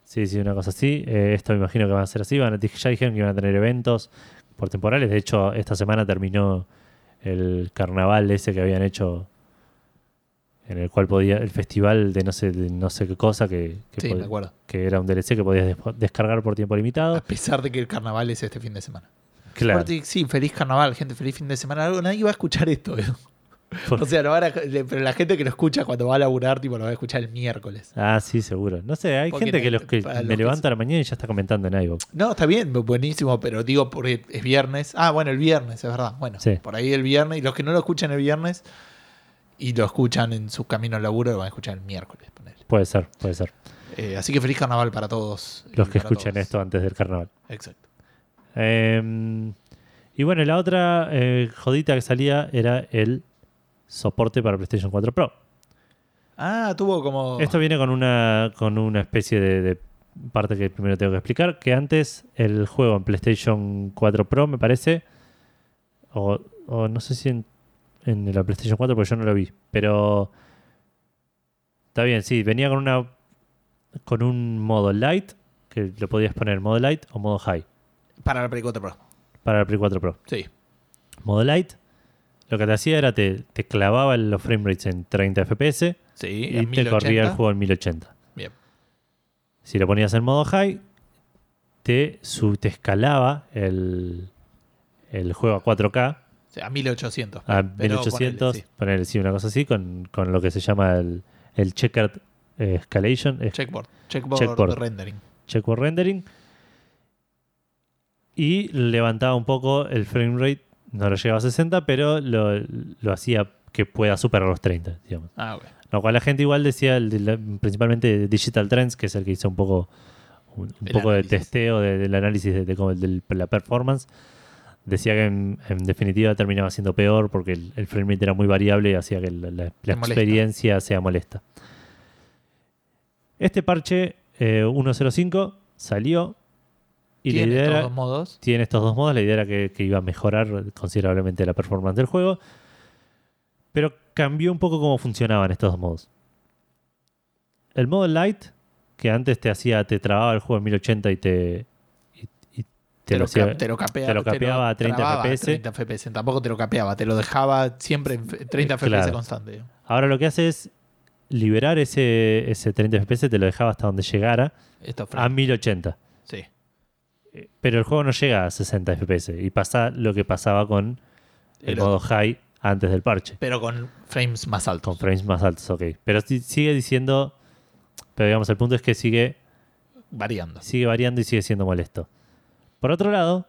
Sí, sí, una cosa así. Eh, esto me imagino que van a ser así. Van a, ya dijeron que iban a tener eventos por temporales. De hecho, esta semana terminó el carnaval ese que habían hecho en el cual podía el festival de no sé de no sé qué cosa que, que, Sí, pod- me acuerdo. que era un DLC que podías des- descargar por tiempo A limitado. pesar de que el carnaval es este fin de semana. Claro. Aparte, sí, feliz carnaval, gente, feliz fin de semana. Algo- Nadie va a escuchar esto. ¿eh? *laughs* O sea, lo van a- pero la gente que lo escucha cuando va a laburar, tipo, lo va a escuchar el miércoles. Ah, sí, seguro. No sé, hay Porque gente que, no- los que para los me que levanta a la mañana y ya está comentando en iVoox. No, está bien, buenísimo, pero digo porque es viernes. Ah, bueno, el viernes, es verdad. Bueno, Sí. por ahí el viernes. Y los que no lo escuchan el viernes y lo escuchan en su camino al laburo, lo van a escuchar el miércoles. ponele. Puede ser, puede ser. Eh, así que feliz carnaval para todos. y Los que para todos. esto antes del carnaval. Exacto. Eh, y bueno, la otra eh, jodita que salía era el soporte para PlayStation 4 Pro. Ah, tuvo como. Esto viene con una, con una especie de, de parte que primero tengo que explicar, que antes el juego en PlayStation 4 Pro, me parece, o, o no sé si en, en la PlayStation 4, porque yo no lo vi, pero está bien, sí, venía con una con un modo light, que lo podías poner modo light o modo high, Para la Play 4 Pro. para el Play 4 Pro. Sí. Modo light, lo que te hacía era te, te clavaba los frame rates en 30 FPS Sí, y en te 1080. corría el juego en 1080. Bien. Si lo ponías en modo high, te, su- te escalaba el, el juego a 4K O sea, a 1800. a Pero 1800, ponele, sí. poner sí, una cosa así, con, con lo que se llama el, el checkered eh, escalation, Checkboard. Checkboard, Checkboard. rendering. checkerboard rendering. Y levantaba un poco el frame rate, no lo llegaba a 60, pero lo, lo hacía que pueda superar los 30, digamos. Ah. Lo cual la gente igual decía, de principalmente Digital Trends, que es el que hizo un poco, un, poco análisis. de testeo de- del análisis de, de del- la performance. Decía que en, en definitiva terminaba siendo peor porque el, el frame rate era muy variable y hacía que la, la- la Te molesta. experiencia sea molesta. Este parche eh, 1.05 salió y la Tiene idea estos era, dos modos. tiene estos dos modos. La idea era que, que iba a mejorar considerablemente la performance del juego. Pero cambió un poco cómo funcionaban estos dos modos. El modo light, que antes te hacía, te trababa el juego en 1080 y te. y- y te Te, lo hacía- te lo capeaba, te lo capeaba a 30 trababa FPS. 30 FPS. Tampoco te lo capeaba, te lo dejaba siempre en f- 30 FPS Claro. constante. Ahora lo que hace es liberar ese, ese 30 FPS, te lo dejaba hasta donde llegara Esto a frame. 1080. Pero el juego no llega a 60 FPS y pasa lo que pasaba con el, modo high antes del parche. Pero con frames más altos. Con frames más altos, ok. Pero sigue diciendo. Pero digamos, el punto es que sigue, variando. sigue variando y sigue siendo molesto. Por otro lado,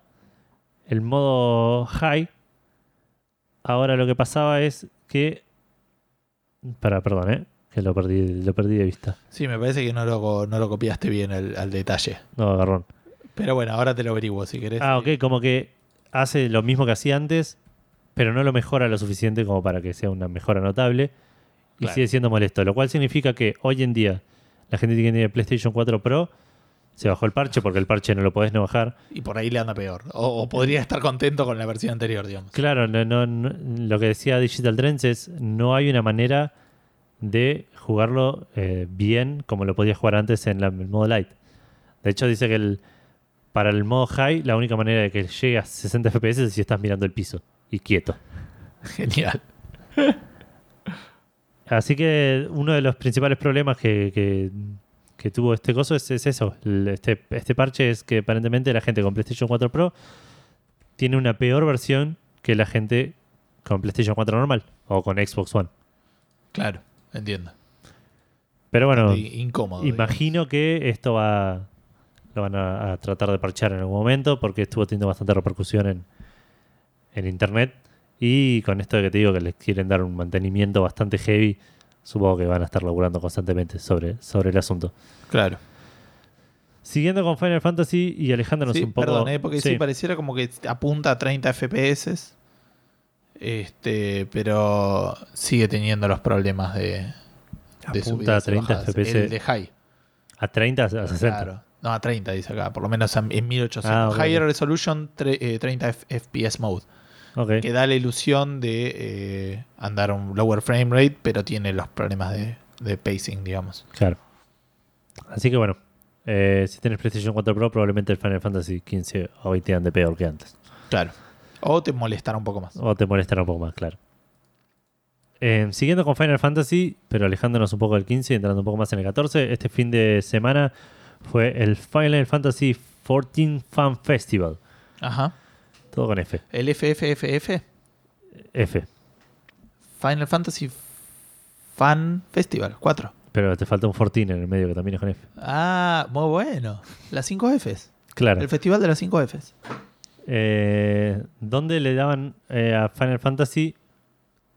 el modo high. Ahora lo que pasaba es que. Para, perdón, ¿eh? Que lo perdí, lo perdí de vista. Sí, me parece que no lo, no lo copiaste bien al, al detalle. No, agarrón. Pero bueno, ahora te lo averiguo si querés. Ah, ok, como que hace lo mismo que hacía antes, pero no lo mejora lo suficiente como para que sea una mejora notable. Y Claro. sigue siendo molesto. Lo cual significa que hoy en día la gente que tiene PlayStation 4 Pro se bajó el parche porque el parche no lo podés no bajar. Y por ahí le anda peor. O, o podría estar contento con la versión anterior, digamos. Claro, no, no- no- lo que decía Digital Trends es no hay una manera de jugarlo eh, bien como lo podías jugar antes en la- el modo light. De hecho, dice que el, para el modo high la única manera de que llegue a 60 FPS es si estás mirando el piso y quieto. Genial. Así que uno de los principales problemas que, que- que tuvo este coso es, es eso. Este, este parche es que aparentemente la gente con PlayStation 4 Pro tiene una peor versión que la gente con PlayStation 4 normal o con Xbox One. Claro, entiendo. Pero bueno, Incómodo. digamos. imagino que esto va lo van a, a tratar de parchar en algún momento porque estuvo teniendo bastante repercusión en, en internet. Y con esto de que te digo que les quieren dar un mantenimiento bastante heavy, supongo que van a estar laburando constantemente sobre, sobre el asunto. Claro. Siguiendo con Final Fantasy y alejándonos Sí, un poco. perdón, eh, porque sí. Sí. pareciera como que apunta a 30 FPS. Este, pero sigue teniendo los problemas de, de Apunta a y 30 bajadas. FPS. El de high. a 30 a 60. Claro. No, a 30 dice acá, por lo menos en en 1800. Ah, Higher. Resolution, tre- eh, 30 F- FPS mode. Que da la ilusión de eh, andar a un lower frame rate, pero tiene los problemas de, de pacing, digamos. Claro. Así que bueno, eh, si tienes PlayStation 4 Pro, probablemente el Final Fantasy 15 o 20 ande peor que antes. Claro. O te molestará un poco más. O te molestará un poco más, claro. Eh, siguiendo con Final Fantasy, pero alejándonos un poco del 15 y entrando un poco más en el 14, este fin de semana fue el Final Fantasy 14 Fan Festival. Ajá. Todo con F. El FFFF, F. Final Fantasy Fan Festival 4. Pero te falta un 14 en el medio que también es con F. Ah, muy bueno. Las 5 Fs. Claro. El festival de las 5 Fs. Eh, donde le daban eh, a Final Fantasy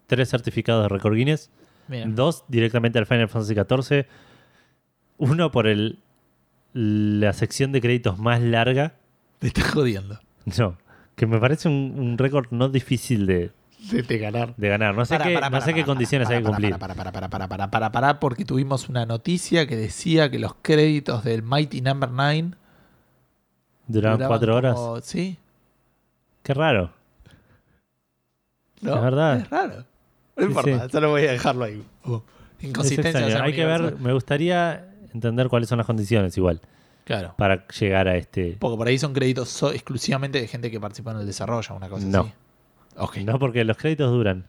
tres certificados de Record Guinness. Mira. Dos directamente al Final Fantasy XIV. Uno por el, la sección de créditos más larga. Me estás jodiendo. No, que me parece un, un récord no difícil de, De, de ganar. de ganar. No sé Para, qué, para, no sé qué condiciones hay que cumplir. Para, para, para, para, para, para, para, porque tuvimos una noticia que decía que los créditos del Mighty Number 9 Duraban cuatro horas. como- Sí, Qué raro. ¿no? Es verdad. Es raro. No Sí, importa, sí. solo voy a dejarlo ahí. Uh, Es inconsistencia. Hay que ver, me gustaría entender cuáles son las condiciones igual Claro. para llegar a este. Porque por ahí son créditos so- exclusivamente de gente que participó en el desarrollo, una cosa No. así. No, porque los créditos duran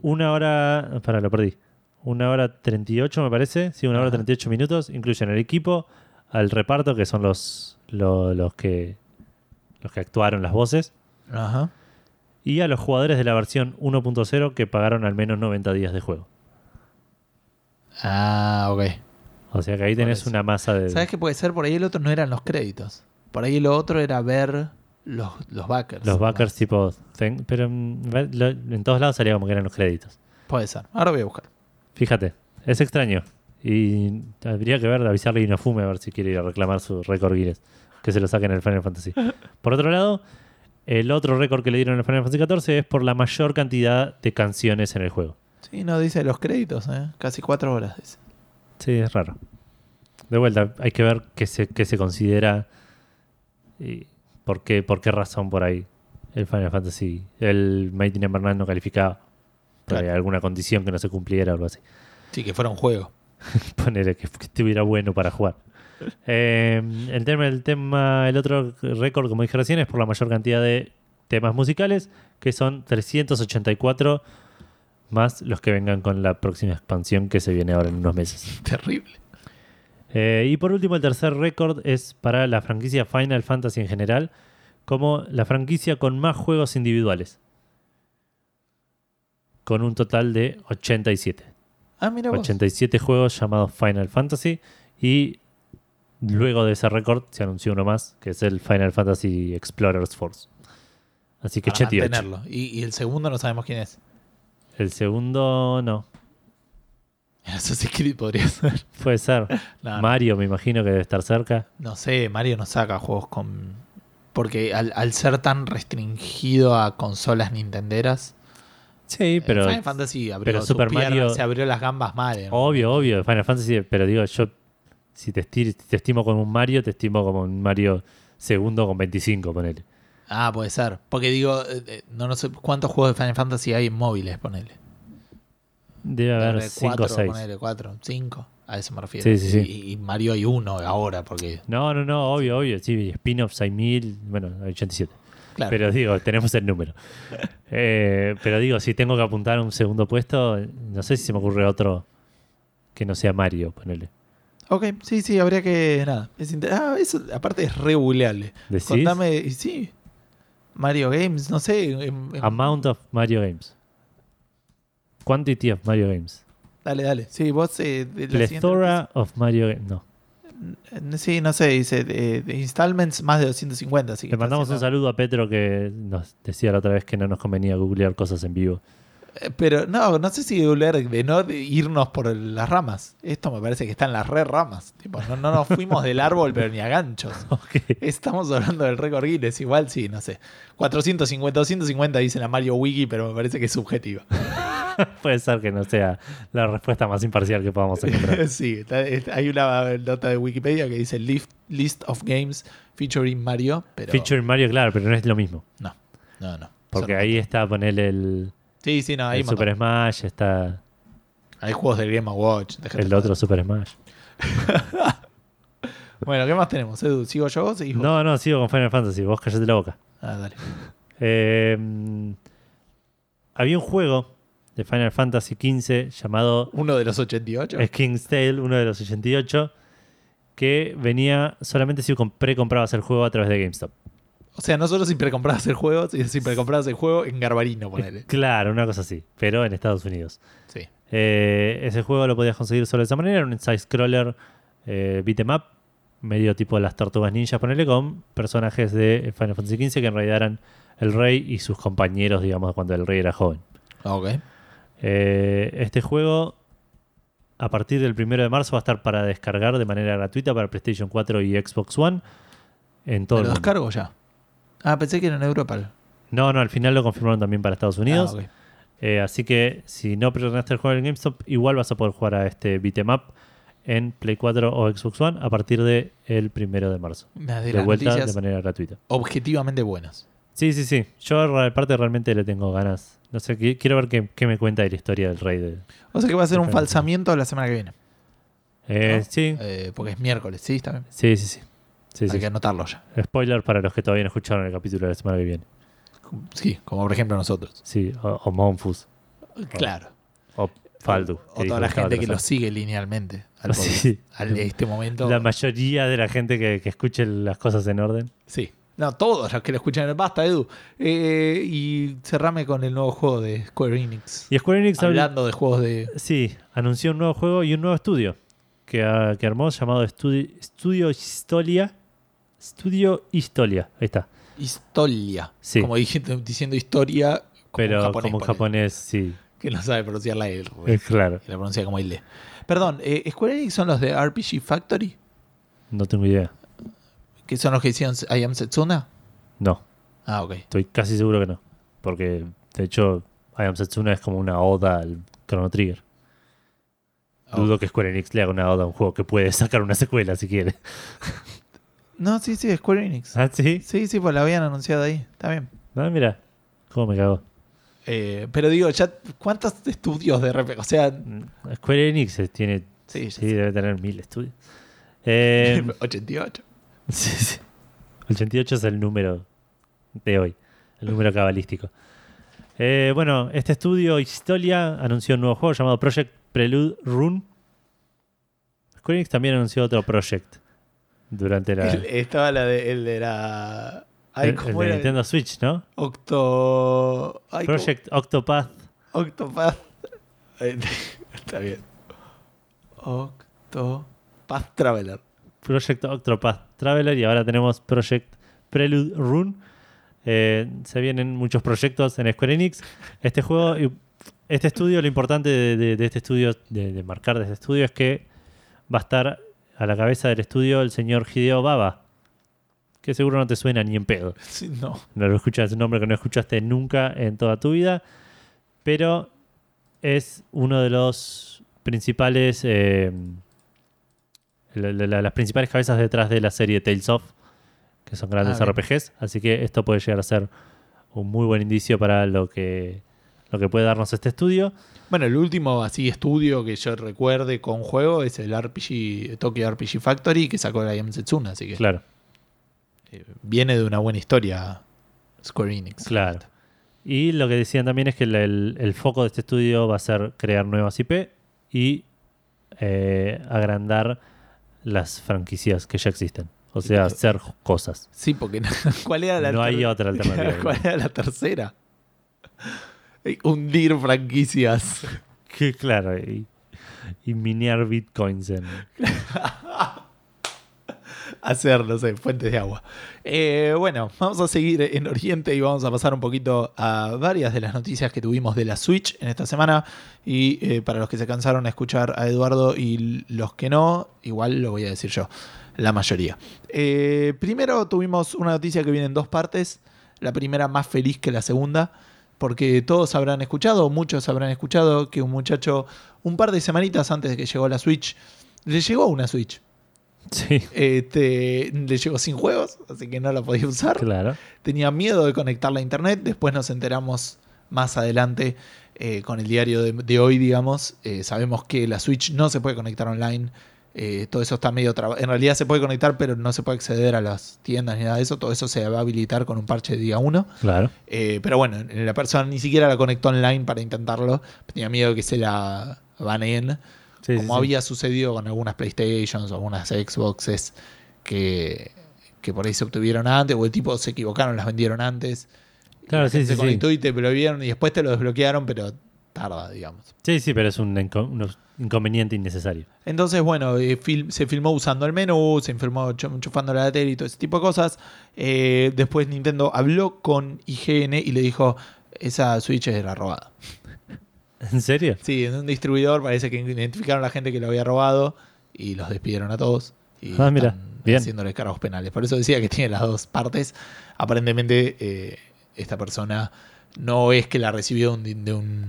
una hora. Para, lo perdí. Una hora 38, me parece. Sí, una hora Ajá. 38 minutos. Incluyen el equipo, al reparto, que son los, lo- los, que, los que actuaron las voces, Ajá. y a los jugadores de la versión 1.0 que pagaron al menos 90 días de juego. Ah, ok. O sea que ahí tenés eso. una masa de. ¿Sabes qué puede ser? Por ahí el otro no eran los créditos. Por ahí lo otro era ver los, los backers. Los backers tipo. pero mm, en todos lados salía como que eran los créditos. Puede ser. Ahora voy a buscar. Fíjate, es extraño. Y habría que ver, avisarle a Inafume a ver si quiere ir a reclamar su récord Guinness. Que se lo saquen en el Final Fantasy. *laughs* Por otro lado, el otro récord que le dieron en el Final Fantasy XIV es por la mayor cantidad de canciones en el juego. Sí, no dice los créditos, ¿eh? Casi cuatro horas. dice. Sí, es raro. De vuelta, hay que ver qué se, qué se considera y por qué, por qué razón por ahí el Final Fantasy, el Mighty Number 9 no calificaba. Por Claro. alguna condición que no se cumpliera o algo así. Sí, que fuera un juego. *laughs* Ponerle que, que estuviera bueno para jugar. *laughs* Eh, el, tema, el tema, el otro récord, como dije recién, es por la mayor cantidad de temas musicales, que son 384 más los que vengan con la próxima expansión que se viene ahora en unos meses. Terrible. Eh, y por último, el tercer récord es para la franquicia Final Fantasy en general, como la franquicia con más juegos individuales. Con un total de 87. Ah, mira vos. 87 juegos llamados Final Fantasy. Y luego de ese récord se anunció uno más, que es el Final Fantasy Explorers Force. Así que Para 88. mantenerlo. Y, y el segundo no sabemos quién es. El segundo, no. *laughs* Assassin's Creed podría ser. Puede ser. *laughs* No, no. Mario, me imagino que debe estar cerca. No sé, Mario no saca juegos con. Porque al, al ser tan restringido a consolas nintenderas, Sí, pero. Final Fantasy abrió pero Super Mario- se abrió las gambas mal. ¿no? Obvio, obvio, Final Fantasy, pero digo, yo si te, esti- te estimo como un Mario, te estimo como un Mario segundo con 25, ponele. Ah, puede ser. Porque digo, eh, eh, no, no sé cuántos juegos de Final Fantasy hay en móviles, ponele. Debe haber Ponele 5 o cuatro, 6. ponele cuatro, cinco. A eso me refiero. Sí, sí, sí. Y, y Mario hay uno ahora, porque. No, no, no, obvio, obvio. Sí, spin-offs hay mil, bueno, hay 87. Claro. Pero digo, tenemos el número. *laughs* Eh, pero digo, si tengo que apuntar a un segundo puesto, no sé si se me ocurre otro que no sea Mario, ponele. Ok, sí, sí, habría que. Nada. Es inter- ah, eso aparte es re. ¿Decís? Contame, sí. Mario Games, no sé. en- en- Amount of Mario Games. Quantity of Mario Games. Dale, dale. Sí, vos. Eh, Plethora of Mario Games. No. Sí, no sé, dice de, de installments más de 250. Así que Le mandamos un haciendo- saludo a Petro que nos decía la otra vez que no nos convenía googlear cosas en vivo. Pero no, no sé si Euler de no irnos por las ramas. Esto me parece que está en las re ramas. Tipo, no, no nos fuimos del árbol, pero ni a ganchos. *laughs* Estamos hablando del récord Guinness. Igual sí, no sé. 450, 250 dice la Mario Wiki, pero me parece que es subjetiva. *laughs* Puede ser que no sea la respuesta más imparcial que podamos encontrar. *laughs* sí, hay una nota de Wikipedia que dice list, of games featuring Mario, pero Feature Mario, claro, pero no es lo mismo. no, no, no. Porque ahí está ponerle el, Sí, sí, no, hay, el. Super Smash, está hay juegos del Game Watch. el otro Super Smash. *laughs* Bueno, ¿qué más tenemos, Edu? ¿Sigo yo vos? No, no, sigo con Final Fantasy, vos callate la boca. Ah, dale. Eh, había un juego de Final Fantasy XV llamado Uno de los 88. King's Tale, uno de los 88, que venía solamente si com- precomprabas el juego a través de GameStop. O sea, no solo si precomprabas el juego, sino si precomprabas el juego en Garbarino, ponele. Claro, una cosa así, pero en Estados Unidos. Sí. Eh, ese juego lo podías conseguir solo de esa manera, era un side-scroller eh, beat 'em up, medio tipo las tortugas ninjas, ponerle con personajes de Final Fantasy XV que en realidad eran el rey y sus compañeros, digamos, cuando el rey era joven. Ok. Eh, este juego, a partir del 1 de marzo, va a estar para descargar de manera gratuita para PlayStation 4 y Xbox One en todo ¿Me el lo descargo ya? Ah, pensé que era en Europa. No, no, al final lo confirmaron también para Estados Unidos. Ah. Eh, así que si no preordenaste el juego en GameStop, igual vas a poder jugar a este beat'em up en Play 4 o Xbox One a partir del el 1 de marzo. Una de, De vuelta de manera gratuita. objetivamente buenas. Sí, sí, sí. Yo aparte realmente le tengo ganas. No sé, qui- quiero ver qué, qué me cuenta de la historia del rey. De, O sea que va a ser un falsamiento la semana que viene. Eh, ¿no? Sí, Eh, porque es miércoles, sí, está bien. sí, sí, sí. Sí, Hay sí. que anotarlo ya. Spoiler para los que todavía no escucharon el capítulo de la semana que viene. Sí, como por ejemplo nosotros. Sí, o, o Monfus, Claro. o Faldu. O, que dijo toda la gente que lo sigue linealmente. Al, *laughs* Sí. al- este momento. La mayoría de la gente que, que escuche las cosas en orden. Sí. No, todos los que lo escuchan. Basta, Edu. Eh, y cerrame con el nuevo juego de Square Enix. Y Square Enix habla- Hablando de juegos de. Sí, anunció un nuevo juego y un nuevo estudio que, ah, que armó llamado Estudi- Studio Historia. Studio Historia, ahí está. Historia. Sí. Como dije- diciendo historia. Como Pero un japonés, como japonés, sí, Que no sabe pronunciar la R. es claro. Y la pronuncia como L. Perdón, eh, ¿Square Enix son los de RPG Factory? No tengo idea. ¿Que son los que hicieron I Am Setsuna? No, Ah, ok. estoy casi seguro que no. Porque de hecho, I Am Setsuna es como una oda al Chrono Trigger. Oh. Dudo que Square Enix le haga una oda a un juego que puede sacar una secuela si quiere. *laughs* No, sí, sí, Square Enix. ¿Ah, sí? Sí, sí, pues la habían anunciado ahí. Está bien. Ah, mira. ¿Cómo me cago? Eh, pero digo, ya, ¿cuántos estudios de RPG? O sea, Square Enix tiene. sí, Sí, sé. debe tener mil estudios. *laughs* Eh, 88. sí, sí. 88 es el número de hoy, el número cabalístico. Eh, bueno, este estudio Historia anunció un nuevo juego llamado Project Prelude Rune. Square Enix también anunció otro project durante la, El- estaba la de, el de la. Ay, el- el ¿cómo de? Nintendo Switch, ¿no? Octo. Ay, ¿cómo? Project Octopath. Octopath. *laughs* Está bien. Octopath Traveler. Project Octopath Traveler y ahora tenemos Project Prelude Rune. Eh, se vienen muchos proyectos en Square Enix. Este juego, este estudio, lo importante de, de- de este estudio, de, de marcar de este estudio, es que va a estar a la cabeza del estudio el señor Hideo Baba, que seguro no te suena ni en pedo. *laughs* Sí, no. No lo escuchas, es un nombre que no escuchaste nunca en toda tu vida, pero es uno de los principales, eh, la- la- la- las principales cabezas detrás de la serie Tales of, que son grandes Ah. RPGs, así que esto puede llegar a ser un muy buen indicio para lo que, lo que puede darnos este estudio. Bueno, el último así estudio que yo recuerde con juego es el RPG, Tokyo RPG Factory que sacó la I Am Setsuna, así que Claro, eh, viene de una buena historia Square Enix. claro. Y lo que decían también es que el, el- el foco de este estudio va a ser crear nuevas IP y eh, agrandar las franquicias que ya existen. O sea, Claro. hacer cosas. Sí, porque no- *laughs* ¿cuál era la No hay otra *laughs* alternativa. ¿Cuál era la tercera? Hundir franquicias. *laughs* Que claro, y, y minear bitcoins en... *laughs* hacer, no sé, fuentes de agua. Eh, bueno, vamos a seguir en Oriente y vamos a pasar un poquito a varias de las noticias que tuvimos de la Switch en esta semana. Y eh, para los que se cansaron a escuchar a Eduardo y los que no, igual lo voy a decir yo, la mayoría. Eh, primero tuvimos una noticia que viene en dos partes. La primera más feliz que la segunda porque todos habrán escuchado, muchos habrán escuchado que un muchacho, un par de semanitas antes de que llegó la Switch, le llegó una Switch. Sí, Este, le llegó sin juegos, así que no la podía usar. claro. Tenía miedo de conectarla a internet. Después nos enteramos más adelante eh, con el diario de, de hoy, digamos. Eh, sabemos que la Switch no se puede conectar online. Eh, todo eso está medio trabado. En realidad se puede conectar, pero no se puede acceder a las tiendas ni nada de eso. Todo eso se va a habilitar con un parche de día 1. Claro. Eh, pero bueno, la persona ni siquiera la conectó online para intentarlo. Tenía miedo que se la baneen. Sí, como sí. había sucedido con algunas PlayStations o algunas Xboxes que, que por ahí se obtuvieron antes, o el tipo se equivocaron, las vendieron antes. Claro, sí, se conectó y te lo vieron y después te lo desbloquearon, pero tarda, digamos. Sí, sí, pero es un, inco- un inconveniente innecesario. Entonces, bueno, eh, fil- se filmó usando el menú, se filmó chu- enchufando la tele y todo ese tipo de cosas. Eh, después Nintendo habló con IGN y le dijo, esa Switch era robada. *laughs* ¿En serio? Sí, en un distribuidor parece que identificaron a la gente que lo había robado y los despidieron a todos. Y Ah, mira, bien. haciéndole cargos penales. Por eso decía que tiene las dos partes. Aparentemente, eh, esta persona no es que la recibió un- de, un,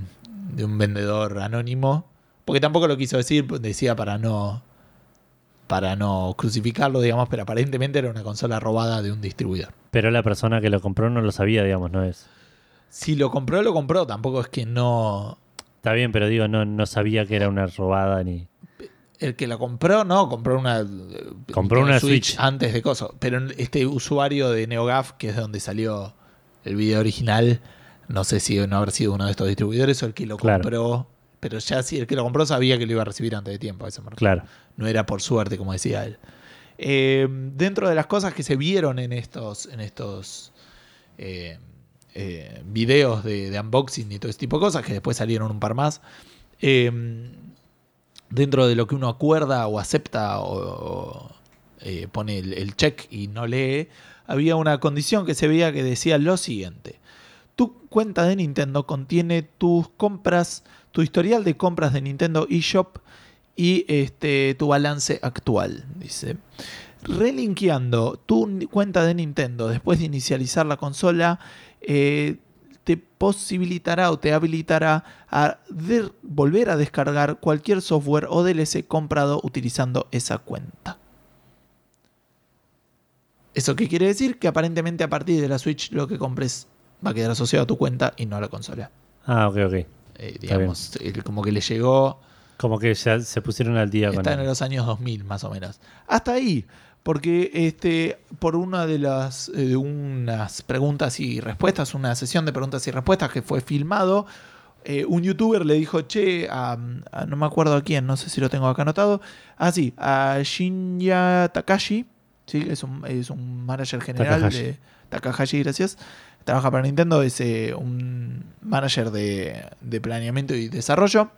de un vendedor anónimo. Porque tampoco lo quiso decir, decía para no. Para no crucificarlo, digamos, pero aparentemente era una consola robada de un distribuidor. Pero la persona que lo compró no lo sabía, digamos, no es. Si lo compró, lo compró. Tampoco es que no. Está bien, pero digo, no, no sabía que era una robada ni. El que la compró, no, compró una. Compró una Switch, Switch. antes de coso. Pero este usuario de NeoGAF, que es de donde salió el video original, no sé si no habrá sido uno de estos distribuidores o el que lo Claro. compró. Pero ya sí, el que lo compró sabía que lo iba a recibir antes de tiempo. a refiero. Claro. No era por suerte, como decía él. Eh, dentro de las cosas que se vieron en estos, en estos eh, eh, videos de, de unboxing y todo ese tipo de cosas, que después salieron un par más, dentro de lo que uno acuerda o acepta o, o, pone el, el check y no lee, había una condición que se veía que decía lo siguiente. Tu cuenta de Nintendo contiene tus compras, tu historial de compras de Nintendo eShop y este, tu balance actual, dice. Relinkeando tu cuenta de Nintendo después de inicializar la consola, eh, te posibilitará o te habilitará a volver a descargar cualquier software o DLC comprado utilizando esa cuenta. ¿Eso qué quiere decir? Que aparentemente a partir de la Switch lo que compres va a quedar asociado a tu cuenta y no a la consola. Ah, ok, ok. Eh, digamos, el- como que le llegó Como que ya se pusieron al día con Está en los años 2000 más o menos. Hasta ahí, porque este, por una de las eh, de unas preguntas y respuestas, una sesión de preguntas y respuestas que fue filmado, eh, un youtuber le dijo, che, a, a- no me acuerdo a quién, no sé si lo tengo acá anotado, ah sí, a Shinya Takashi, ¿sí? es, un, es un manager general Takahashi. de Takahashi, gracias. Trabaja para Nintendo, es eh, un manager de, planeamiento y desarrollo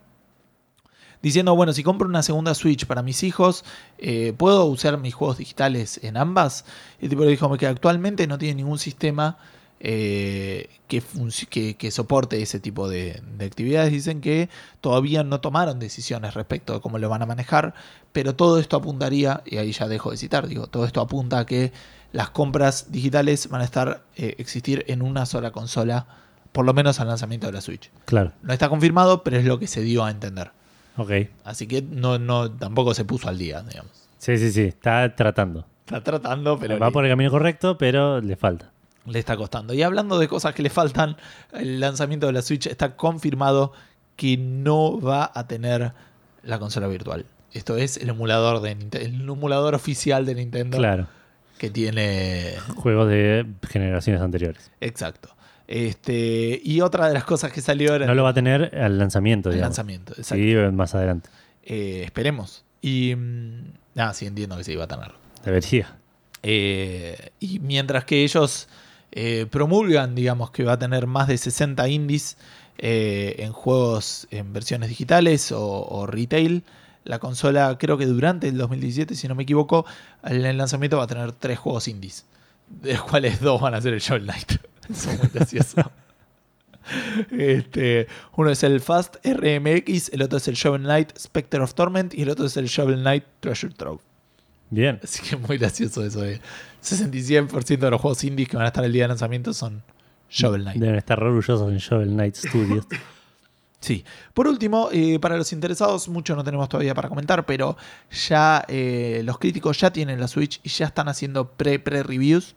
diciendo, bueno, si compro una segunda Switch para mis hijos, eh, ¿puedo usar mis juegos digitales en ambas? Y el tipo le dijo que actualmente no tiene ningún sistema eh, que, funci- que, que soporte ese tipo de, de actividades. Dicen que todavía no tomaron decisiones respecto de cómo lo van a manejar, pero todo esto apuntaría, y ahí ya dejo de citar, digo, todo esto apunta a que las compras digitales van a estar, eh, existir en una sola consola, por lo menos al lanzamiento de la Switch. Claro. No está confirmado, pero es lo que se dio a entender. Ok. Así que no, no, tampoco se puso al día, digamos. Sí, sí, sí. Está tratando. Está tratando, pero Va por el camino correcto, pero le falta. Le está costando. Y hablando de cosas que le faltan, el lanzamiento de la Switch está confirmado que no va a tener la consola virtual. Esto es el emulador de el emulador oficial de Nintendo Claro. que tiene Juegos de generaciones anteriores. exacto. Este, y otra de las cosas que salió era No lo va a tener al lanzamiento, digamos. lanzamiento. Exacto. Sí, más adelante. Eh, esperemos. Y mm, ah, sí entiendo que se iba a tener. Debería. Eh, y mientras que ellos eh, promulgan, digamos, que va a tener más de 60 indies eh, en juegos en versiones digitales o, o retail, la consola, creo que durante el 2017, si no me equivoco, en el lanzamiento va a tener tres juegos indies, de los cuales dos van a ser el Shovel Knight. Eso *laughs* es muy gracioso. Este, uno es el Fast RMX, el otro es el Shovel Knight Spectre of Torment y el otro es el Shovel Knight Treasure Trove. Bien. Así que muy gracioso eso de 67% de los juegos indies que van a estar el día de lanzamiento son Shovel Knight. Deben estar orgullosos en Shovel Knight Studios. *laughs* Sí. Por último, eh, para los interesados, mucho no tenemos todavía para comentar, pero ya eh, los críticos ya tienen la Switch y ya están haciendo pre-pre-reviews.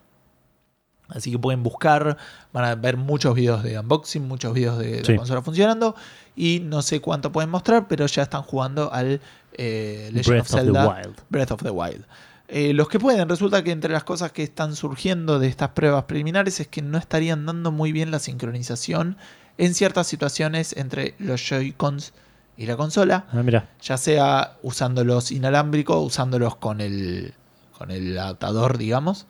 Así que pueden buscar, van a ver muchos videos de unboxing, muchos videos de Sí. la consola funcionando. Y no sé cuánto pueden mostrar, pero ya están jugando al eh, Legend Breath of of the Zelda Wild. Breath of the Wild. Eh, los que pueden, resulta que entre las cosas que están surgiendo de estas pruebas preliminares es que no estarían dando muy bien la sincronización en ciertas situaciones entre los Joy-Cons y la consola, Ah, mira. ya sea usándolos inalámbricos usándolos con el, con el adaptador, digamos.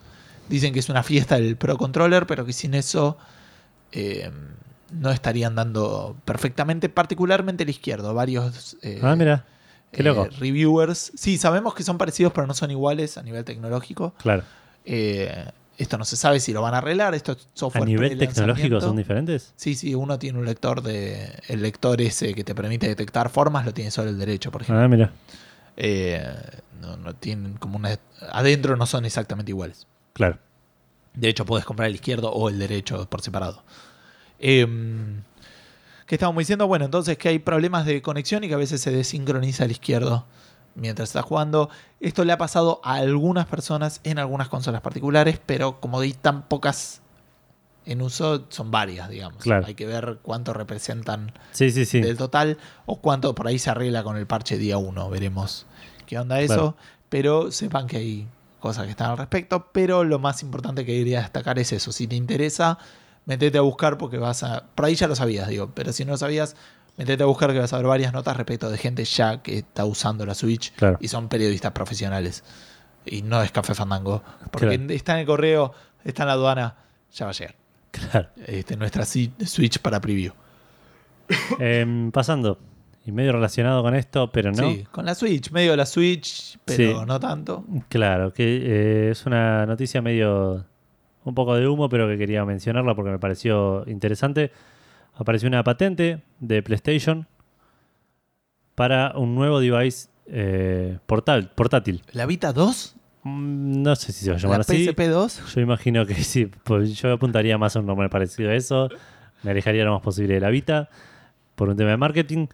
Dicen que es una fiesta el Pro Controller, pero que sin eso eh, no estarían dando perfectamente, particularmente el izquierdo. Varios eh, Ah, mira. Qué eh, reviewers. Sí, sabemos que son parecidos, pero no son iguales a nivel tecnológico. Claro. Eh, esto no se sabe si lo van a arreglar. Esto es ¿A software nivel pre-lanzamiento. tecnológico son diferentes? Sí, sí, uno tiene un lector de. El lector ese que te permite detectar formas lo tiene solo el derecho, por ejemplo. Ah, mira. Eh, no, no tienen como una. Adentro no son exactamente iguales. Claro. De hecho, puedes comprar el izquierdo o el derecho por separado. Em, ¿Qué estábamos diciendo? Bueno, entonces que hay problemas de conexión y que a veces se desincroniza el izquierdo mientras está jugando. Esto le ha pasado a algunas personas en algunas consolas particulares, pero como hay tan pocas en uso, son varias, digamos. Claro. Hay que ver cuánto representan Sí, sí, sí. del total o cuánto por ahí se arregla con el parche día 1. Veremos qué onda eso. Claro. Pero sepan que hay cosas que están al respecto. Pero lo más importante que quería destacar es eso. Si te interesa, metete a buscar porque vas a... Por ahí ya lo sabías, digo. Pero si no lo sabías, metete a buscar que vas a ver varias notas respecto de gente ya que está usando la Switch. Claro. Y son periodistas profesionales. Y no es Café Fandango. Porque Claro. está en el correo, está en la aduana, ya va a llegar. Claro. Este, nuestra Switch para preview. Em, pasando. Y medio relacionado con esto, pero no. Sí, con la Switch, medio la Switch, pero Sí. no tanto. Claro, que eh, es una noticia medio un poco de humo, pero que quería mencionarla porque me pareció interesante. Apareció una patente de PlayStation para un nuevo device eh, portal, portátil. ¿La Vita 2? Mm, No sé si se va a llamar ¿La así. PSP 2? Yo imagino que sí, pues yo apuntaría más a un nombre parecido a eso. Me alejaría lo más posible de la Vita por un tema de marketing.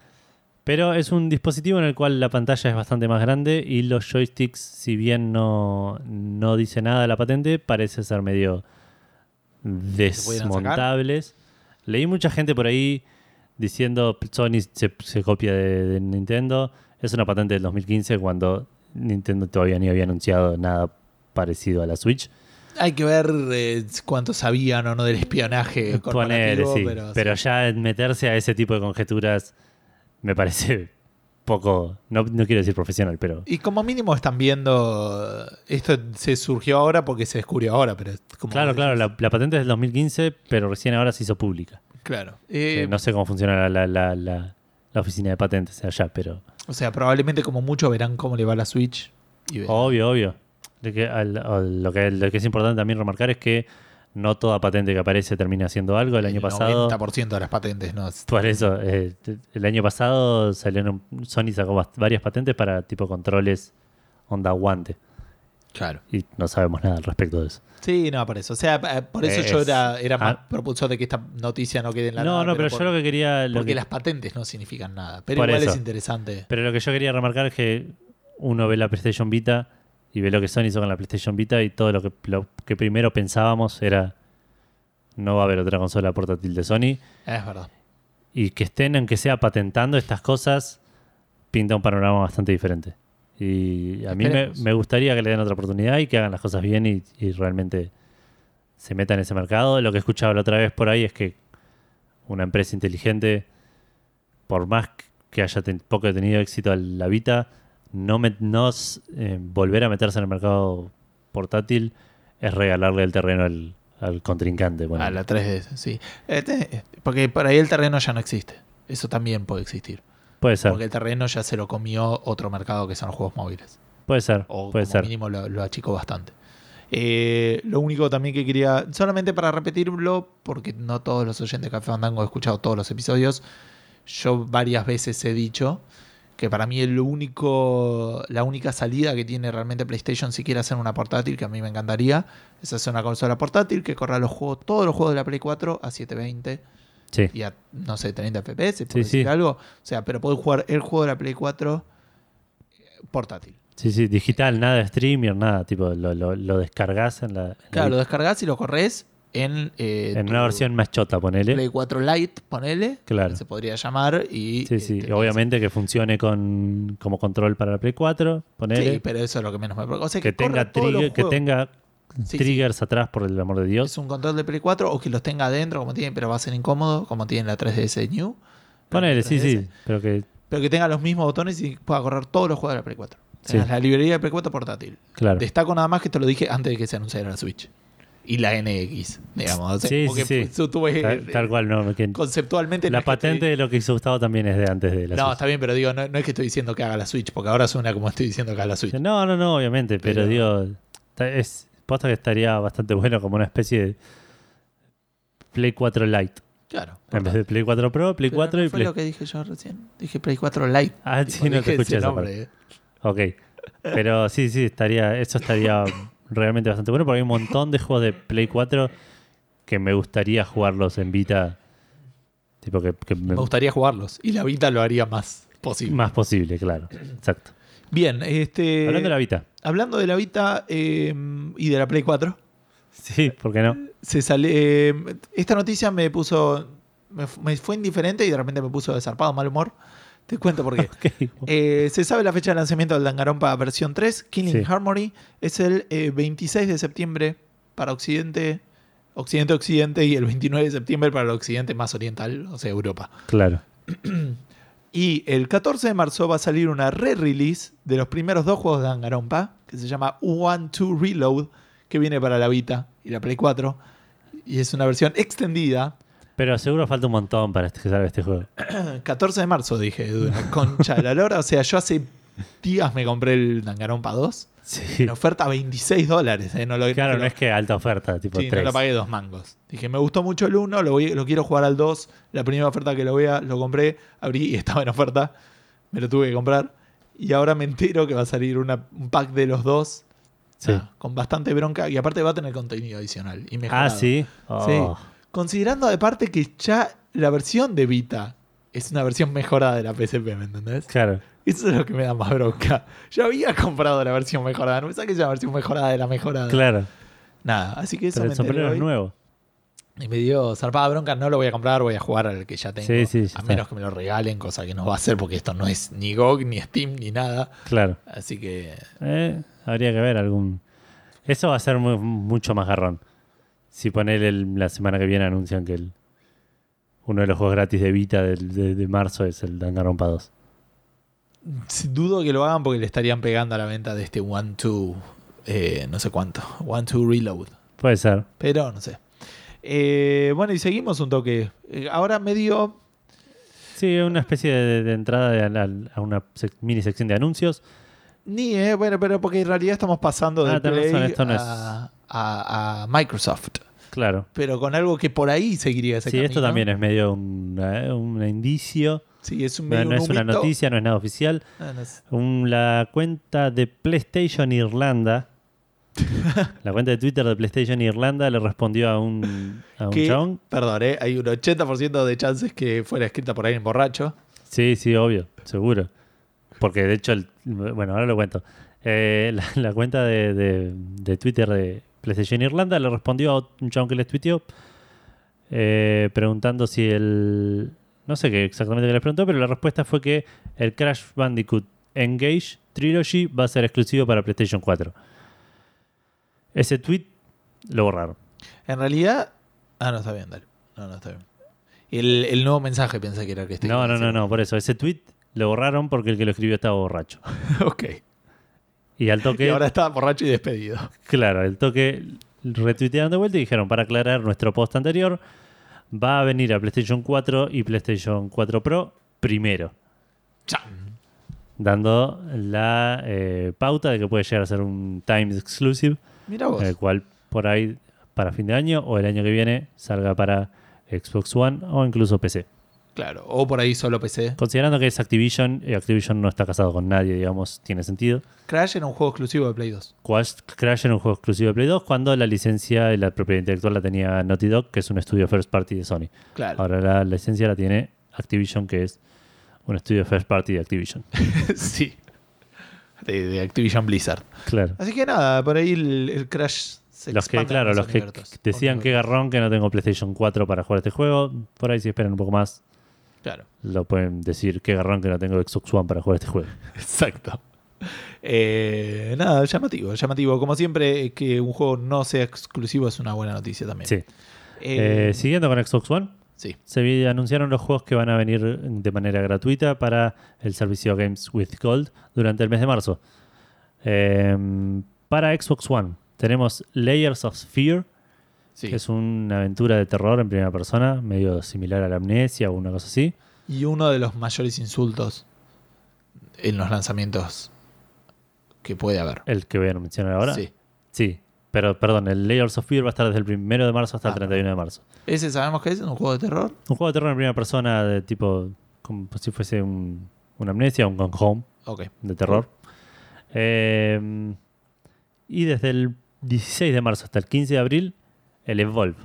Pero es un dispositivo en el cual la pantalla es bastante más grande y los joysticks, si bien no, no dice nada de la patente, parece ser medio desmontables. Leí mucha gente por ahí diciendo Sony se, se copia de, de Nintendo. Es una patente del 2015 cuando Nintendo todavía ni había anunciado nada parecido a la Switch. Hay que ver eh, cuánto sabían o no del espionaje corporativo, sí. pero, Pero, sí. ya meterse a ese tipo de conjeturas me parece poco, no, no quiero decir profesional, pero Y como mínimo están viendo, esto se surgió ahora porque se descubrió ahora, pero como claro, claro, la, la patente es del 2015, pero recién ahora se hizo pública. Claro. Eh, no sé cómo funciona la, la- la- la oficina de patentes allá, pero O sea, probablemente como mucho verán cómo le va la Switch. Y obvio, obvio. De que, al- al- lo, que, lo que es importante también remarcar es que no toda patente que aparece termina haciendo algo. El año pasado... 90% de las patentes, ¿no? Por eso, eh, el año pasado salieron, Sony sacó varias patentes para tipo controles onda guante Claro. y no sabemos nada al respecto de eso. Sí, no, por eso. O sea, eh, por eso Es- yo era, era más ah. propulsor de que esta noticia no quede en la no, nada, no, pero, por- yo lo que quería, lo Porque que- las patentes no significan nada. Pero igual eso. es interesante. pero lo que yo quería remarcar es que uno ve la PlayStation Vita y ve lo que Sony hizo con la PlayStation Vita y todo lo que, lo que primero pensábamos era no va a haber otra consola portátil de Sony Es verdad. y que estén, aunque sea patentando estas cosas, pinta un panorama bastante diferente. Y a mí me, gustaría que le den otra oportunidad y que hagan las cosas bien y, y realmente se metan en ese mercado. Lo que he escuchado la otra vez por ahí es que una empresa inteligente, por más que haya ten- poco tenido éxito a la Vita, no, me- no eh, volver a meterse en el mercado portátil es regalarle el terreno al, al contrincante. bueno. A la 3DS, sí. Eh, te- porque por ahí el terreno ya no existe. Eso también puede existir. Puede ser, Porque el terreno ya se lo comió otro mercado que son los juegos móviles. puede ser, O puede como ser. mínimo lo, lo achicó bastante. Eh, lo único también que quería, solamente para repetirlo, porque no todos los oyentes de Café Fandango han escuchado todos los episodios, yo varias veces he dicho que para mí el único, la única salida que tiene realmente PlayStation si quiere hacer una portátil, que a mí me encantaría, es hacer una consola portátil que corra los juegos, todos los juegos de la Play 4 a 720 Sí, y a, no sé, 30 FPS, por Sí, decir sí. algo. O sea, pero puedo jugar el juego de la Play 4 eh, portátil. sí, sí, digital, nada de streamer, nada, tipo, lo, lo, lo descargas en la, en la- Claro, lo descargas y lo corres en, eh, en una versión más chota, ponele. Play 4 Lite, ponele. Claro. Se podría llamar y. Sí, sí, este, obviamente que funcione con como control para la Play 4, ponele. Sí, pero eso es lo que menos me preocupa. O sea, que, tenga trigger, que juegos. tenga Sí, triggers atrás, por el amor de Dios. Es un control de Play 4 o que los tenga adentro, como tiene, pero va a ser incómodo, como tiene la 3DS New. Ponele, sí, 3DS, sí, pero que, Pero que tenga los mismos botones y pueda correr todos los juegos de la Play 4. Sí. Tengas la librería de Play 4 portátil. claro. Destaco nada más que te lo dije antes de que se anunciara la Switch. Y la NX, digamos. O sea, Sí, sí, sí. tuve- Tal, tal cual, no. que- conceptualmente. la estoy- patente de lo que hizo Gustavo también es de antes de la No, Switch. está bien, pero digo, no, no es que estoy diciendo que haga la Switch, porque ahora suena como estoy diciendo que haga la Switch. No, no, no, obviamente, pero, Pero- digo, es posta que estaría bastante bueno como una especie de Play 4 Lite. Claro. En vez de Play 4 Pro, Play Pero 4 no y fue Play. lo que dije yo recién. Dije Play 4 Lite. Ah, sí, no te escuché ese nombre. Ok. Pero sí, sí, estaría, eso estaría *laughs* realmente bastante bueno porque hay un montón de juegos de Play 4 que me gustaría jugarlos en Vita. Tipo que, que me- Me gustaría jugarlos. Y la Vita lo haría más posible. más posible, claro. Exacto. Bien, este. Hablando de la Vita. hablando de la Vita eh, y de la Play 4. Sí, ¿por qué no? Se sale, eh, esta noticia me puso. Me, me fue indiferente y de repente me puso de zarpado mal humor. Te cuento por qué. *laughs* Eh, se sabe la fecha de lanzamiento del Danganronpa versión 3, Killing Sí. Harmony. Es el eh, 26 de septiembre para Occidente, Occidente, Occidente, y el 29 de septiembre para el Occidente más oriental, o sea, Europa. Claro. *clears throat* Y el 14 de marzo va a salir una re-release de los primeros dos juegos de Danganronpa, que se llama One Two Reload, que viene para la Vita y la Play 4. Y es una versión extendida. Pero seguro falta un montón para este- que salga este juego. *clears throat* 14 de marzo, dije, de una concha de la lora. O sea, yo hace días me compré el Danganronpa 2. Sí. En oferta 26 dólares. eh, No lo, Claro, no no es que alta oferta, tipo sí, no 3. lo pagué dos mangos. Dije, me gustó mucho el 1, lo, voy- lo quiero jugar al 2. La primera oferta que lo vea, lo compré, abrí y estaba en oferta. Me lo tuve que comprar. Y ahora me entero que va a salir una- un pack de los dos. Sí. ah, con bastante bronca. Y aparte va a tener contenido adicional. Y Ah, mejorado. sí. Oh. Considerando aparte que ya la versión de Vita es una versión mejorada de la PSP, ¿me entendés? Claro. Eso es lo que me da más bronca. *laughs* Yo había comprado la versión mejorada. No me saques la versión mejorada de la mejorada. Claro. Nada, así que eso Pero me el sombrero es nuevo. Y me dio zarpada bronca, no lo voy a comprar, voy a jugar al que ya tengo. Sí, sí, ya a menos que me lo regalen, cosa que no va a ser porque esto no es ni GOG, ni Steam, ni nada. Claro. Así que Eh, habría que ver algún. Eso va a ser mu- mucho más garrón. Si poner la semana que viene anuncian que el, uno de los juegos gratis de Vita de, de marzo es el Danganronpa 2. sí, dudo que lo hagan porque le estarían pegando a la venta de este One Two, eh, no sé cuánto, One Two Reload. Puede ser. Pero no sé. Eh, bueno, y seguimos un toque. Eh, ahora medio. Sí, una especie de, de entrada de- a, a una mini sección de anuncios. Ni, eh, bueno, pero porque en realidad estamos pasando de Ah, Play razón, esto no es- a, Microsoft. Claro. Pero con algo que por ahí seguiría ese Sí, esto también es medio un, eh, un indicio. Sí, es un medio no un es una noticia, no es nada oficial. Ah, no es- Un- la cuenta de PlayStation Irlanda, *laughs* la cuenta de Twitter de PlayStation Irlanda le respondió a un, a un chabón. perdón, eh, hay un 80% de chances que fuera escrita por alguien borracho. Sí, sí, obvio, seguro. Porque de hecho, el- bueno, ahora lo cuento. Eh, la, la cuenta de, de- de Twitter de PlayStation Irlanda le respondió a un chabón que les tuiteó eh, preguntando si el... No sé qué exactamente que les preguntó, pero la respuesta fue que el Crash Bandicoot Engage Trilogy va a ser exclusivo para PlayStation 4. Ese tweet lo borraron. En realidad. Ah, no, está bien, dale. No, no, está bien. El, el nuevo mensaje pensé que era el que este No, no, no, no, por eso. Ese tweet lo borraron porque el que lo escribió estaba borracho. *laughs* ok. Y al toque... Y ahora está borracho y despedido. Claro, el toque retuitearon de vuelta y dijeron, para aclarar nuestro post anterior, va a venir a PlayStation 4 y PlayStation 4 Pro primero. Chan. dando la eh, pauta de que puede llegar a ser un Times Exclusive, Mira vos. el cual por ahí para fin de año o el año que viene salga para Xbox One o incluso PC. Claro. O por ahí solo PC. Considerando que es Activision, y Activision no está casado con nadie, digamos, tiene sentido. Crash era un juego exclusivo de Play 2. Crash, Crash era un juego exclusivo de Play 2 cuando la licencia y la propiedad intelectual la tenía Naughty Dog, que es un estudio first party de Sony. Claro. Ahora la licencia la tiene Activision, que es un estudio first party de Activision. *laughs* sí. De, de Activision Blizzard. Claro. Así que nada, por ahí el, el Crash se Los que, claro, los que decían que garrón que no tengo PlayStation 4 para jugar este juego, por ahí si esperan un poco más, Claro. lo pueden decir que garrón que no tengo Xbox One para jugar este juego. *laughs* Exacto. Eh, nada, llamativo, llamativo. Como siempre, que un juego no sea exclusivo es una buena noticia también. Sí. Eh, Eh, siguiendo con Xbox One, sí. se anunciaron los juegos que van a venir de manera gratuita para el servicio Games with Gold durante el mes de marzo. Eh, para Xbox One tenemos Layers of Fear, sí. que es una aventura de terror en primera persona, medio similar a la amnesia o una cosa así. Y uno de los mayores insultos en los lanzamientos que puede haber. El que voy a mencionar ahora. Sí. Sí, pero perdón, el Layers of Fear va a estar desde el 1 de marzo hasta Ah, el 31 de marzo. ¿Ese sabemos que es? ¿Un juego de terror? Un juego de terror en primera persona de tipo, como si fuese un, una amnesia, un Gone Home Ok. de terror. Eh, y desde el 16 de marzo hasta el 15 de abril, el Evolve,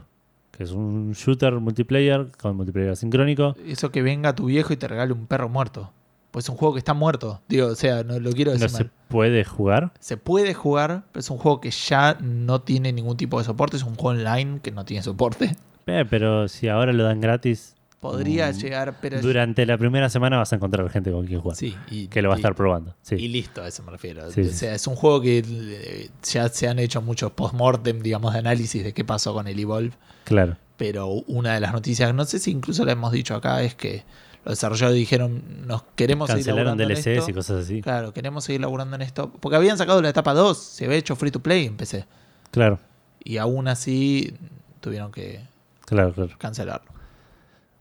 que es un shooter multiplayer con multiplayer sincrónico. Eso que venga tu viejo y te regale un perro muerto. Pues es un juego que está muerto. Digo, o sea, no lo quiero decir No mal. se puede jugar. Se puede jugar, pero es un juego que ya no tiene ningún tipo de soporte. Es un juego online que no tiene soporte. Eh, pero si ahora lo dan gratis, Podría Mm, llegar, pero. durante la primera semana vas a encontrar gente con quien jugar. Sí, y, Que lo va a y- estar probando. Sí. Y listo, a eso me refiero. Sí, o sí. sea, es un juego que eh, ya se han hecho muchos post-mortem, digamos, de análisis de qué pasó con el Evolve. Claro. Pero una de las noticias, no sé si incluso la hemos dicho acá, es que los desarrolladores dijeron, nos queremos seguir Cancelaron en DLCs esto. y cosas así. Claro, queremos seguir laburando en esto. Porque habían sacado la etapa 2, se había hecho free to play en PC. Claro, Y aún así tuvieron que claro, claro. cancelarlo.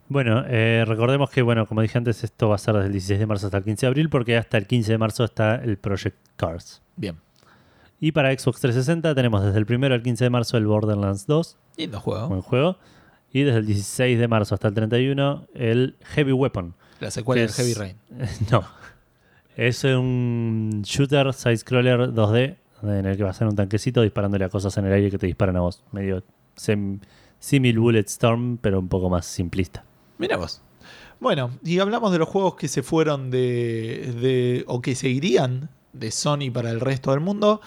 Bueno, eh, recordemos que, bueno, como dije antes, esto va a ser desde el 16 de marzo hasta el 15 de abril, porque hasta el 15 de marzo está el Project Cars. Bien. Y para Xbox 360 tenemos desde el 1 al 15 de marzo el Borderlands 2, Lindo juego. buen juego. Y desde el 16 de marzo hasta el 31 el Heavy Weapon. La secuela del Heavy Rain. *laughs* no. Es un shooter side-scroller 2D en el que vas a ser un tanquecito disparándole a cosas en el aire que te disparan a vos. Medio simil Bullet Storm, pero un poco más simplista. Mira vos. Bueno, y hablamos de los juegos que se fueron de, de- o que seguirían de Sony para el resto del mundo.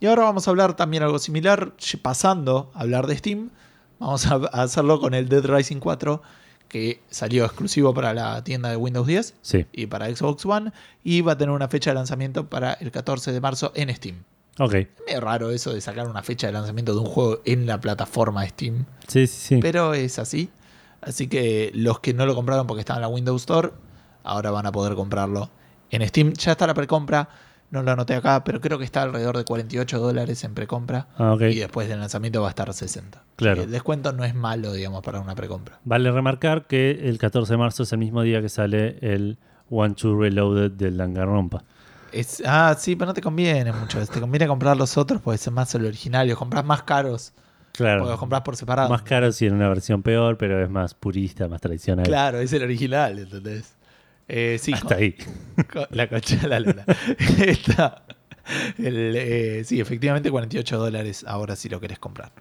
Y ahora vamos a hablar también algo similar, pasando a hablar de Steam. Vamos a, *laughs* hacerlo con el Dead Rising 4, que salió exclusivo para la tienda de Windows 10 Sí. y para Xbox One. Y va a tener una fecha de lanzamiento para el 14 de marzo en Steam. Ok. Es medio raro eso de sacar una fecha de lanzamiento de un juego en la plataforma Steam. Sí, sí, sí. Pero es así. Así que los que no lo compraron porque estaban en la Windows Store, ahora van a poder comprarlo en Steam. Ya está la precompra. No lo anoté acá, pero creo que está alrededor de 48 dólares en precompra. Ah. Y después del lanzamiento va a estar 60. Claro. El descuento no es malo, digamos, para una precompra. Vale remarcar que el 14 de marzo es el mismo día que sale el One Two Reloaded del Danganronpa. Es, ah, sí, pero no te conviene mucho. Te conviene comprar los otros porque son más el original. Y los compras más caros porque los Claro. compras por separado. Más caro si en una versión peor, pero es más purista, más tradicional. Claro, es el original, ¿entendés? Eh, sí, Hasta con- ahí. *laughs* con la concha de la luna. *laughs* Está. El, eh, sí, efectivamente 48 dólares ahora si lo querés comprar.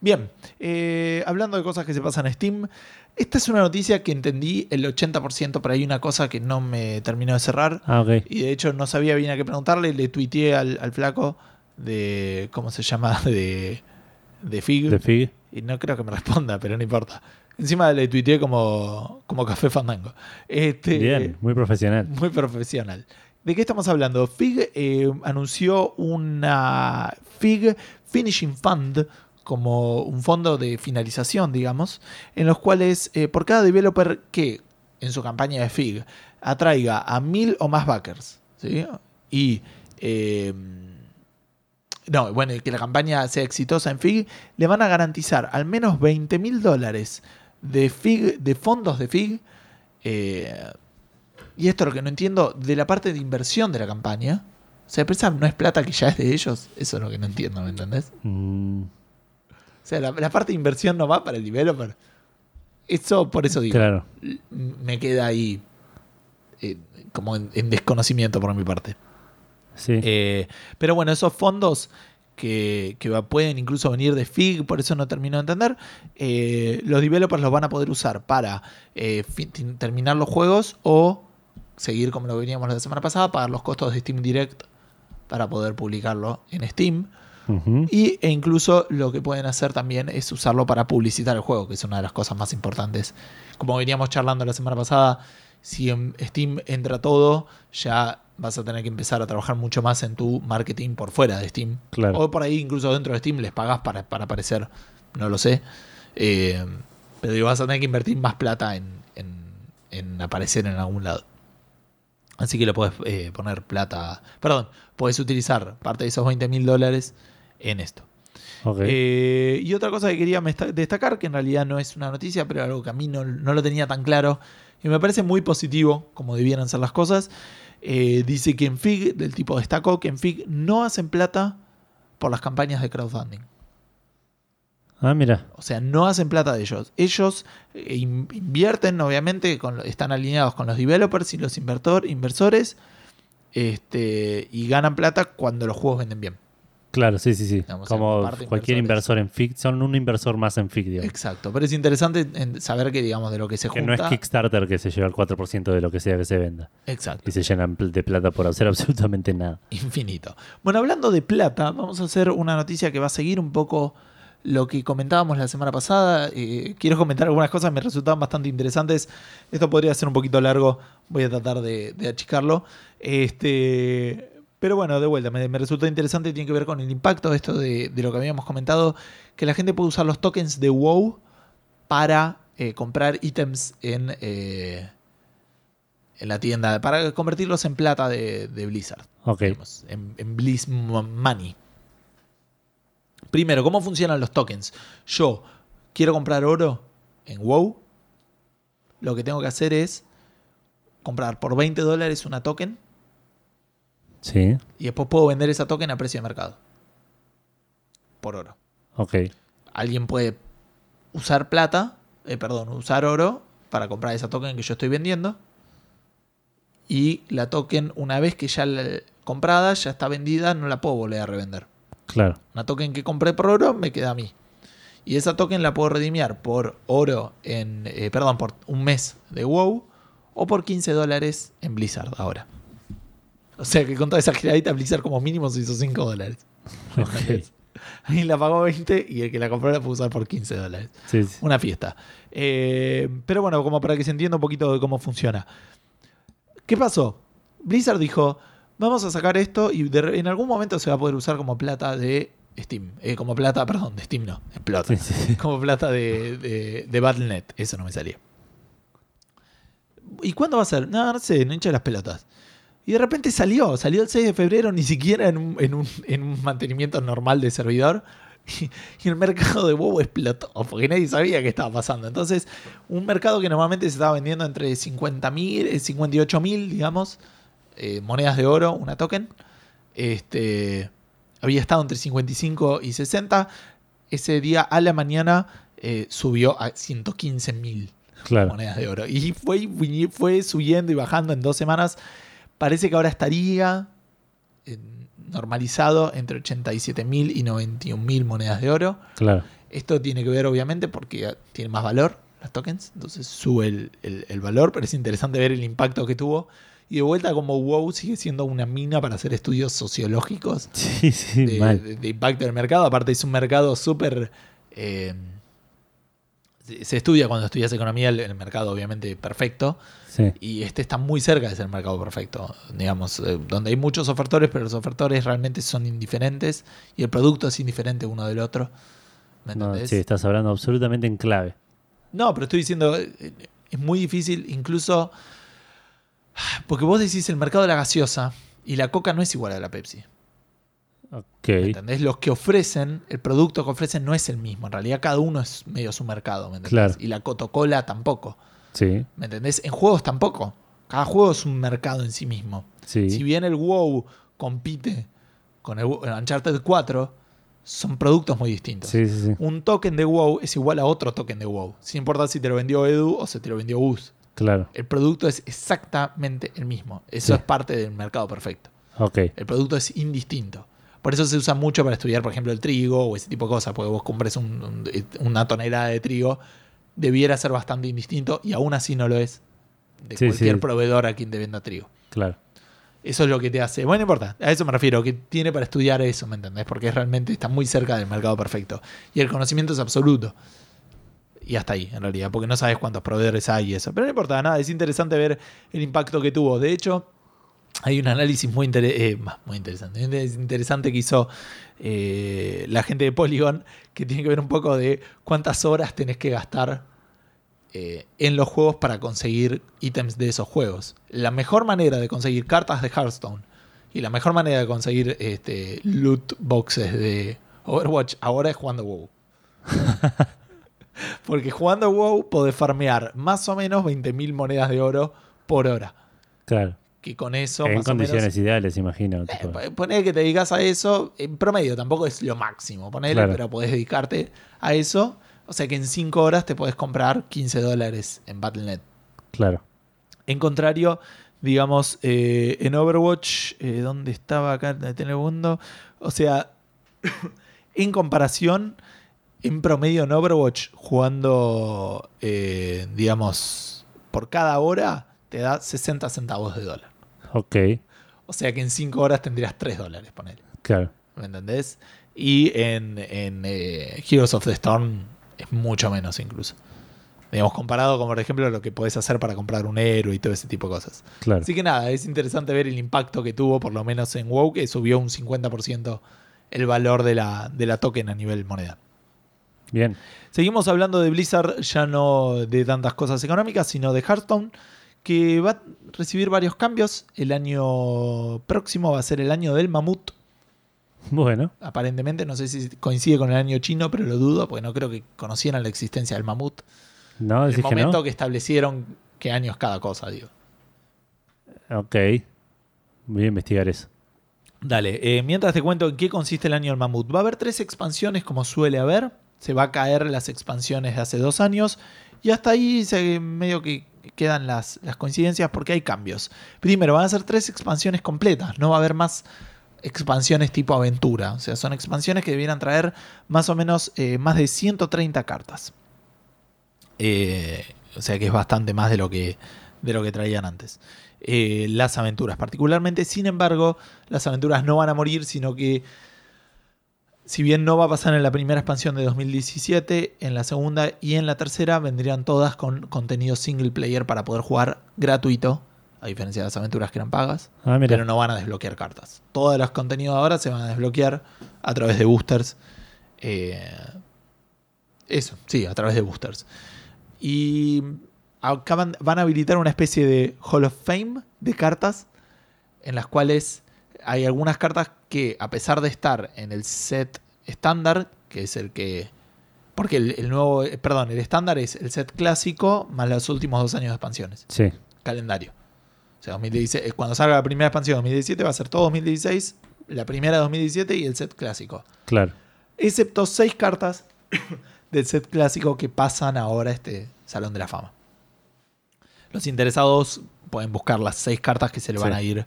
Bien, eh, hablando de cosas que se pasan en Steam, esta es una noticia que entendí el 80%, pero hay una cosa que no me terminó de cerrar. Ah, ok. Y de hecho no sabía bien a qué preguntarle, le tuiteé al, al flaco de, ¿cómo se llama? *laughs* De, de Fig. De Fig. Y no creo que me responda, pero no importa. Encima le tuiteé como, como Café Fandango. Este, Bien, muy profesional. Muy profesional. ¿De qué estamos hablando? Fig eh, anunció una Fig Finishing Fund como un fondo de finalización, digamos, en los cuales eh, por cada developer que en su campaña de Fig atraiga a mil o más backers, ¿sí? Y eh, no, bueno, y que la campaña sea exitosa en Fig, le van a garantizar al menos 20 mil dólares de, Fig, de fondos de Fig eh, y esto es lo que no entiendo, de la parte de inversión de la campaña. O sea, pero esa no es plata que ya es de ellos. Eso es lo que no entiendo, ¿me entendés? Mm, O sea, la, la parte de inversión no va para el developer. Eso, por eso digo, claro. me queda ahí eh, como en, en desconocimiento por mi parte. Sí. Eh, pero bueno, esos fondos que, pueden incluso venir de FIG, por eso no termino de entender, eh, los developers los van a poder usar para eh, terminar los juegos o seguir como lo veníamos la semana pasada, pagar los costos de Steam Direct para poder publicarlo en Steam. Y, e incluso lo que pueden hacer también es usarlo para publicitar el juego, que es una de las cosas más importantes. Como veníamos charlando la semana pasada, si en Steam entra todo, ya vas a tener que empezar a trabajar mucho más en tu marketing por fuera de Steam. Claro. O por ahí, incluso dentro de Steam, les pagas para, para aparecer, no lo sé. Eh, pero vas a tener que invertir más plata en, en- en aparecer en algún lado. Así que le puedes eh, poner plata. Perdón, puedes utilizar parte de esos 20 mil dólares en esto. Ok. Eh, y otra cosa que quería destacar, que en realidad no es una noticia, pero algo que a mí no, no lo tenía tan claro y me parece muy positivo, como debieran ser las cosas. Eh, dice que en FIG, del tipo destacó, que en FIG no hacen plata por las campañas de crowdfunding. ah, mira. O sea, no hacen plata de ellos. Ellos eh, in- invierten, obviamente, con, están alineados con los developers y los invertor, inversores este, y ganan plata cuando los juegos venden bien. Claro, sí, sí, sí. Digamos, Como cualquier inversores. inversor en FIC, son un inversor más en FIC, digamos. Exacto, pero es interesante saber que, digamos, de lo que se Que junta. no es Kickstarter que se lleva el 4% de lo que sea que se venda. Exacto. Y se llenan de plata por hacer *laughs* absolutamente nada. Infinito. Bueno, hablando de plata, vamos a hacer una noticia que va a seguir un poco lo que comentábamos la semana pasada. Eh, quiero comentar algunas cosas, me resultaban bastante interesantes. Esto podría ser un poquito largo, voy a tratar de, de achicarlo. Este, pero bueno, de vuelta, me, me resultó interesante, tiene que ver con el impacto esto de, de lo que habíamos comentado, que la gente puede usar los tokens de WoW para eh, comprar ítems en... eh, en la tienda, para convertirlos en plata de, de Blizzard Ok. digamos, en, en Blizz Mo- Money. Primero, ¿cómo funcionan los tokens? Yo quiero comprar oro en WoW. Lo que tengo que hacer es comprar por 20 dólares una token Sí. y después puedo vender esa token a precio de mercado. Por oro. Ok. Alguien puede usar plata, eh, perdón, usar oro para comprar esa token que yo estoy vendiendo. Y la token, una vez que ya la comprada, ya está vendida, no la puedo volver a revender. Claro. Una token que compré por oro me queda a mí. Y esa token la puedo redimiar por oro en. eh, perdón, por un mes de WoW o por 15 dólares en Blizzard ahora. O sea que con toda esa giradita Blizzard como mínimo se hizo 5 dólares. Ok. *laughs* Alguien la pagó 20 y el que la compró la pudo usar por 15 dólares. Sí, sí. Una fiesta. Eh, pero bueno, como para que se entienda un poquito de cómo funciona. ¿Qué pasó? Blizzard dijo, vamos a sacar esto y de en algún momento se va a poder usar como plata de Steam. Eh, como plata, perdón, de Steam no, explota. Sí. *laughs* Como plata de, de, de Battle.net. Eso no me salía. ¿Y cuándo va a ser? No, no sé, no hincha las pelotas. Y de repente salió, salió el 6 de febrero, ni siquiera en un, en un, en un mantenimiento normal de servidor. Y, *laughs* y el mercado de WoW explotó, porque nadie sabía qué estaba pasando. Entonces, un mercado que normalmente se estaba vendiendo entre 50 mil, 58 mil, digamos, eh, monedas de oro, una token, este, había estado entre 55 y 60. Ese día a la mañana eh, subió a 115 mil Claro. monedas de oro. Y fue, fue subiendo y bajando en dos semanas. Parece que ahora estaría normalizado entre 87 mil y 91 mil monedas de oro. Claro. Esto tiene que ver, obviamente, porque tiene más valor las tokens, entonces sube el, el- el valor, pero es interesante ver el impacto que tuvo. Y de vuelta, como WoW sigue siendo una mina para hacer estudios sociológicos *laughs* Sí, sí, de, de- de impacto del mercado. Aparte, es un mercado súper. eh, se- estudia cuando estudias economía el, el mercado, obviamente, perfecto. Sí. Y este está muy cerca de ser el mercado perfecto. Digamos, eh, donde hay muchos ofertores, pero los ofertores realmente son indiferentes y el producto es indiferente uno del otro. ¿Me No, entendés? sí, estás hablando absolutamente en clave. No, pero estoy diciendo, eh, es muy difícil, incluso porque vos decís el mercado de la gaseosa y la coca no es igual a la Pepsi. Ok. ¿Me entendés? Los que ofrecen, el producto que ofrecen no es el mismo. En realidad cada uno es medio su mercado, ¿me entendés? Claro. Y la Coca-Cola tampoco. Sí. ¿Me entendés? En juegos tampoco. Cada juego es un mercado en sí mismo. Sí. Si bien el WoW compite con el, el Uncharted 4, son productos muy distintos. Sí, sí, sí. Un token de WoW es igual a otro token de WoW. Sin importar si te lo vendió Edu o si te lo vendió Gus. Claro. El producto es exactamente el mismo. Eso es parte del mercado perfecto. Ok. El producto es indistinto. Por eso se usa mucho para estudiar, por ejemplo, el trigo o ese tipo de cosas. Porque vos compres un- un- una tonelada de trigo, debiera ser bastante indistinto y aún así no lo es de Sí, cualquier sí. proveedor a quien te venda trigo. Claro. Eso es lo que te hace. Bueno, no importa. A eso me refiero, que tiene para estudiar eso, ¿me entendés? Porque realmente está muy cerca del mercado perfecto. Y el conocimiento es absoluto. Y hasta ahí, en realidad, porque no sabes cuántos proveedores hay y eso. Pero no importa, nada, es interesante ver el impacto que tuvo. De hecho, hay un análisis muy, eh, interesante. Es interesante que hizo eh, la gente de Polygon, que tiene que ver un poco de cuántas horas tenés que gastar eh, en los juegos para conseguir ítems de esos juegos. La mejor manera de conseguir cartas de Hearthstone y la mejor manera de conseguir este, loot boxes de Overwatch ahora es jugando WoW. *laughs* Porque jugando WoW podés farmear más o menos 20.000 monedas de oro por hora. Claro. Que con eso, en más o menos, condiciones ideales, imagino. eh, Poner que te dedicas a eso, en promedio tampoco es lo máximo, ponele, Claro. pero podés dedicarte a eso. O sea que en 5 horas te podés comprar 15 dólares en Battle.net. Claro. En contrario, digamos, eh, en Overwatch, eh, ¿dónde estaba acá en el mundo? O sea, *coughs* en comparación, en promedio en Overwatch, jugando, eh, digamos, por cada hora, te da 60 centavos de dólar. Ok. O sea que en 5 horas tendrías 3 dólares, ponele. Claro. ¿Me entendés? Y en, en, eh, Heroes of the Storm es mucho menos incluso. Digamos, comparado con, por ejemplo, lo que podés hacer para comprar un héroe y todo ese tipo de cosas. Claro. Así que nada, es interesante ver el impacto que tuvo, por lo menos en WoW, que subió un 50% el valor de la, de la token a nivel moneda. Bien. Seguimos hablando de Blizzard, ya no de tantas cosas económicas, sino de Hearthstone, que va a recibir varios cambios. El año próximo va a ser el año del mamut, Bueno. aparentemente. No sé si coincide con el año chino, pero lo dudo, porque no creo que conocieran la existencia del mamut. No, el decís que momento no. que establecieron qué año es cada cosa, digo. Ok. Voy a investigar eso. Dale, eh, mientras te cuento en qué consiste el año del mamut. Va a haber tres expansiones como suele haber. Se va a caer las expansiones de hace dos años. Y hasta ahí se, medio que quedan las, las coincidencias porque hay cambios. Primero, van a ser tres expansiones completas. No va a haber más expansiones tipo aventura. O sea, son expansiones que debieran traer más o menos eh, más de 130 cartas. Eh, o sea que es bastante más de lo que, de lo que traían antes. Eh, las aventuras particularmente. Sin embargo, las aventuras no van a morir, sino que si bien no va a pasar en la primera expansión de 2017, en la segunda y en la tercera vendrían todas con contenido single player para poder jugar gratuito, a diferencia de las aventuras que eran pagas, Ah, pero no van a desbloquear cartas. Todos los contenidos ahora se van a desbloquear a través de boosters. Eh, eso, sí, a través de boosters. Y acaban, van a habilitar una especie de Hall of Fame de cartas en las cuales hay algunas cartas que a pesar de estar en el set estándar, que es el que... Porque el, el nuevo, eh, perdón, el estándar es el set clásico más los últimos dos años de expansiones Sí. calendario. O sea, 2016, eh, cuando salga la primera expansión 2017 va a ser todo 2016, la primera 2017 y el set clásico. Claro. Excepto seis cartas *coughs* del set clásico que pasan ahora a este Salón de la Fama. Los interesados pueden buscar las seis cartas que se le van Sí. a ir.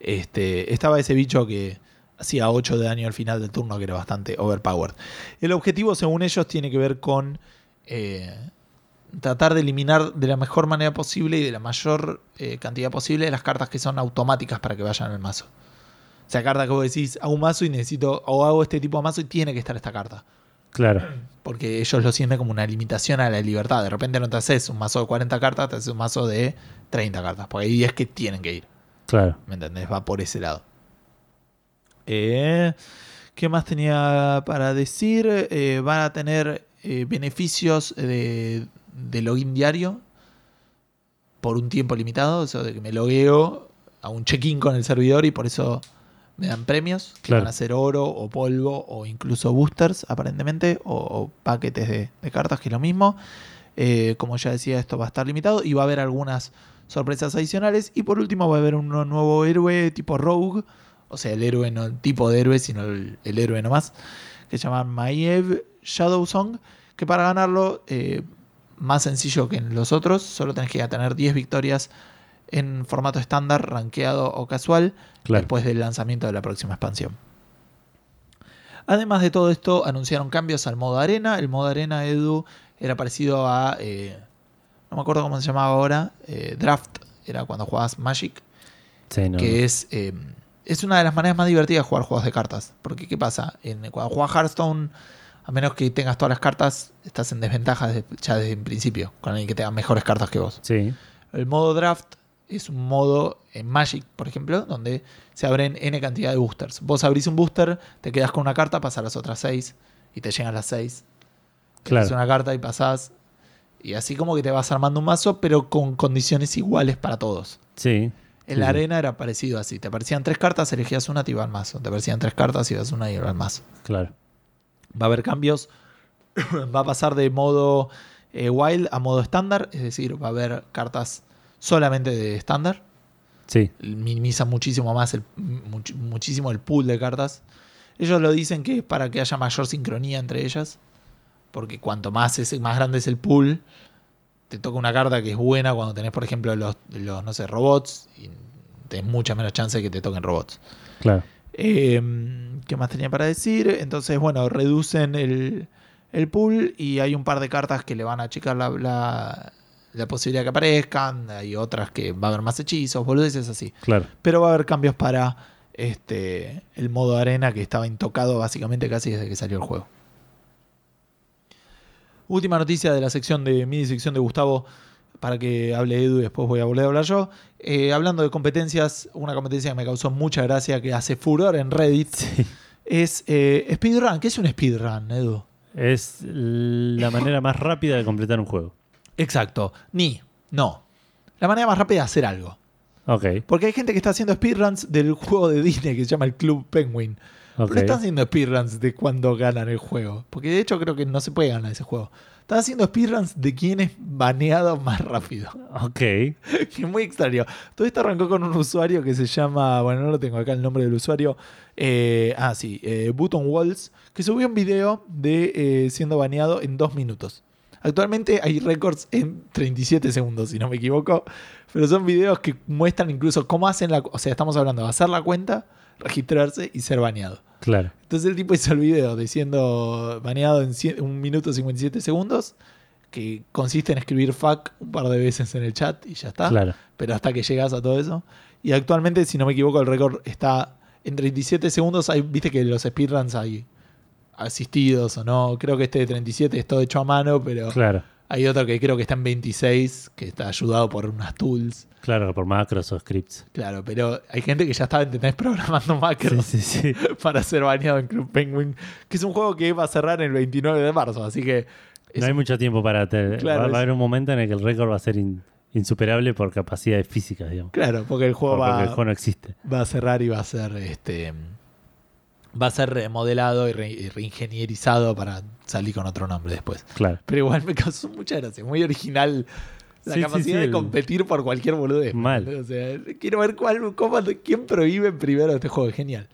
Este, estaba ese bicho que hacía 8 de daño al final del turno, que era bastante overpowered. El objetivo, según ellos, tiene que ver con eh, tratar de eliminar de la mejor manera posible y de la mayor eh, cantidad posible las cartas que son automáticas para que vayan al mazo. O sea, carta que vos decís, hago un mazo y necesito, o hago este tipo de mazo y tiene que estar esta carta. Claro. Porque ellos lo sienten como una limitación a la libertad. De repente no te haces un mazo de 40 cartas, te haces un mazo de 30 cartas. Porque hay 10 que tienen que ir. Claro. ¿Me entendés? Va por ese lado. Eh, ¿Qué más tenía para decir? Eh, van a tener eh, beneficios de, de login diario por un tiempo limitado. Eso de que me logueo a un check-in con el servidor y por eso me dan premios. Que Claro. van a ser oro o polvo o incluso boosters aparentemente. O, o paquetes de, de cartas, que es lo mismo. Eh, como ya decía, esto va a estar limitado y va a haber algunas sorpresas adicionales. Y por último va a haber un nuevo héroe tipo Rogue, o sea, el héroe no el tipo de héroe, sino el, el héroe nomás, que se llama Maiev Shadowsong, que para ganarlo, eh, más sencillo que en los otros, solo tenés que tener 10 victorias en formato estándar, rankeado o casual, Claro. después del lanzamiento de la próxima expansión. Además de todo esto, anunciaron cambios al modo arena. El modo arena, Edu, era parecido a. eh, no me acuerdo cómo se llamaba ahora. eh, Draft, era cuando jugabas Magic. Sí, no, que es. eh, es una de las maneras más divertidas de jugar juegos de cartas. Porque, ¿qué pasa? En, cuando juegas Hearthstone, a menos que tengas todas las cartas, estás en desventaja desde- ya desde el principio. Con alguien que tenga mejores cartas que vos. Sí, El modo draft es un modo en Magic, por ejemplo, donde se abren N cantidad de boosters. Vos abrís un booster, te quedas con una carta, pasas las otras seis y te llegan las seis. Claro. Claro. una carta y pasás. Y así como que te vas armando un mazo, pero con condiciones iguales para todos. sí. En la sí. arena era parecido así. Te aparecían tres cartas, elegías una, te iba al mazo. Te aparecían tres cartas, ibas una y iba al mazo. Claro. Va a haber cambios. *clears throat* va a pasar de modo eh, wild a modo estándar. Es decir, va a haber cartas solamente de estándar. Sí, Minimiza muchísimo más el, much- muchísimo el pool de cartas. Ellos lo dicen que es para que haya mayor sincronía entre ellas. Porque cuanto más, es, más grande es el pool, te toca una carta que es buena cuando tenés, por ejemplo, los, los no sé, robots. Y tenés mucha menos chance de que te toquen robots. claro. Eh, ¿Qué más tenía para decir? Entonces, bueno, reducen el, el pool y hay un par de cartas que le van a achicar la, la, la posibilidad que aparezcan. Hay otras que va a haber más hechizos, boludeces así. Claro. Pero va a haber cambios para este, el modo arena que estaba intocado básicamente casi desde que salió el juego. Última noticia de la sección de mi sección de Gustavo para que hable Edu y después voy a volver a hablar yo. Eh, hablando de competencias, una competencia que me causó mucha gracia, que hace furor en Reddit, Sí. es eh, speedrun. ¿Qué es un speedrun, Edu? Es la manera más rápida de completar un juego. Exacto. Ni, no. La manera más rápida de hacer algo. Ok, Porque hay gente que está haciendo speedruns del juego de Disney que se llama el Club Penguin. Ok. Pero están haciendo speedruns de cuando ganan el juego. Porque de hecho creo que no se puede ganar ese juego. Están haciendo speedruns de quién es baneado más rápido. Ok, *laughs* que es muy extraño. Todo esto arrancó con un usuario que se llama. Bueno, no lo tengo acá el nombre del usuario. Eh, ah, sí. eh, Button Walls. Que subió un video de eh, siendo baneado en dos minutos. Actualmente hay récords en 37 segundos, si no me equivoco. Pero son videos que muestran incluso cómo hacen la. O sea, estamos hablando de hacer la cuenta, registrarse y ser baneado. Claro. Entonces el tipo hizo el video de siendo baneado en 1 minuto 57 segundos, que consiste en escribir fuck un par de veces en el chat y ya está. Claro. Pero hasta que llegas a todo eso. Y actualmente, si no me equivoco, el récord está en 37 segundos. Hay, Viste que los speedruns hay asistidos o no. Creo que este de 37 es todo hecho a mano, pero Claro. Hay otro que creo que está en 26, que está ayudado por unas tools. Claro, por macros o scripts. Claro, pero hay gente que ya estaba, ¿entendés? Programando *laughs* macros Sí, sí, sí. *laughs* para ser baneado en Club Penguin, que es un juego que va a cerrar el 29 de marzo, así que... es No hay mucho tiempo para... te- Claro, va, va a haber un momento en el que el récord va a ser in- insuperable por capacidades físicas, digamos. Claro, porque el juego Porque va, el juego no existe. va a cerrar y va a ser este va a ser remodelado y, re- y reingenierizado para salir con otro nombre después. Claro. Pero igual me causó mucha gracia, muy original la Sí, capacidad sí, de el- competir por cualquier boludez. Mal. O sea, quiero ver cuál, cómo, quién prohíbe primero este juego, genial.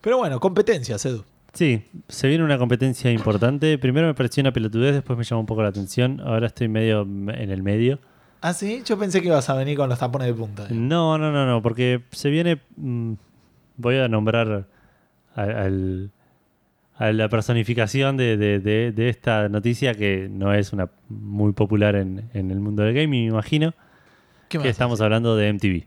Pero bueno, competencias, Edu. Sí, se viene una competencia importante. Primero me pareció una pelotudez, después me llamó un poco la atención. Ahora estoy medio en el medio. Ah, sí, yo pensé que ibas a venir con los tapones de punta. No, no, no, no, porque se viene. mm, voy a nombrar al- a la personificación de, de- de- de esta noticia que no es una muy popular en, en el mundo del gaming, me imagino. ¿Qué Que estamos hablando de MTV.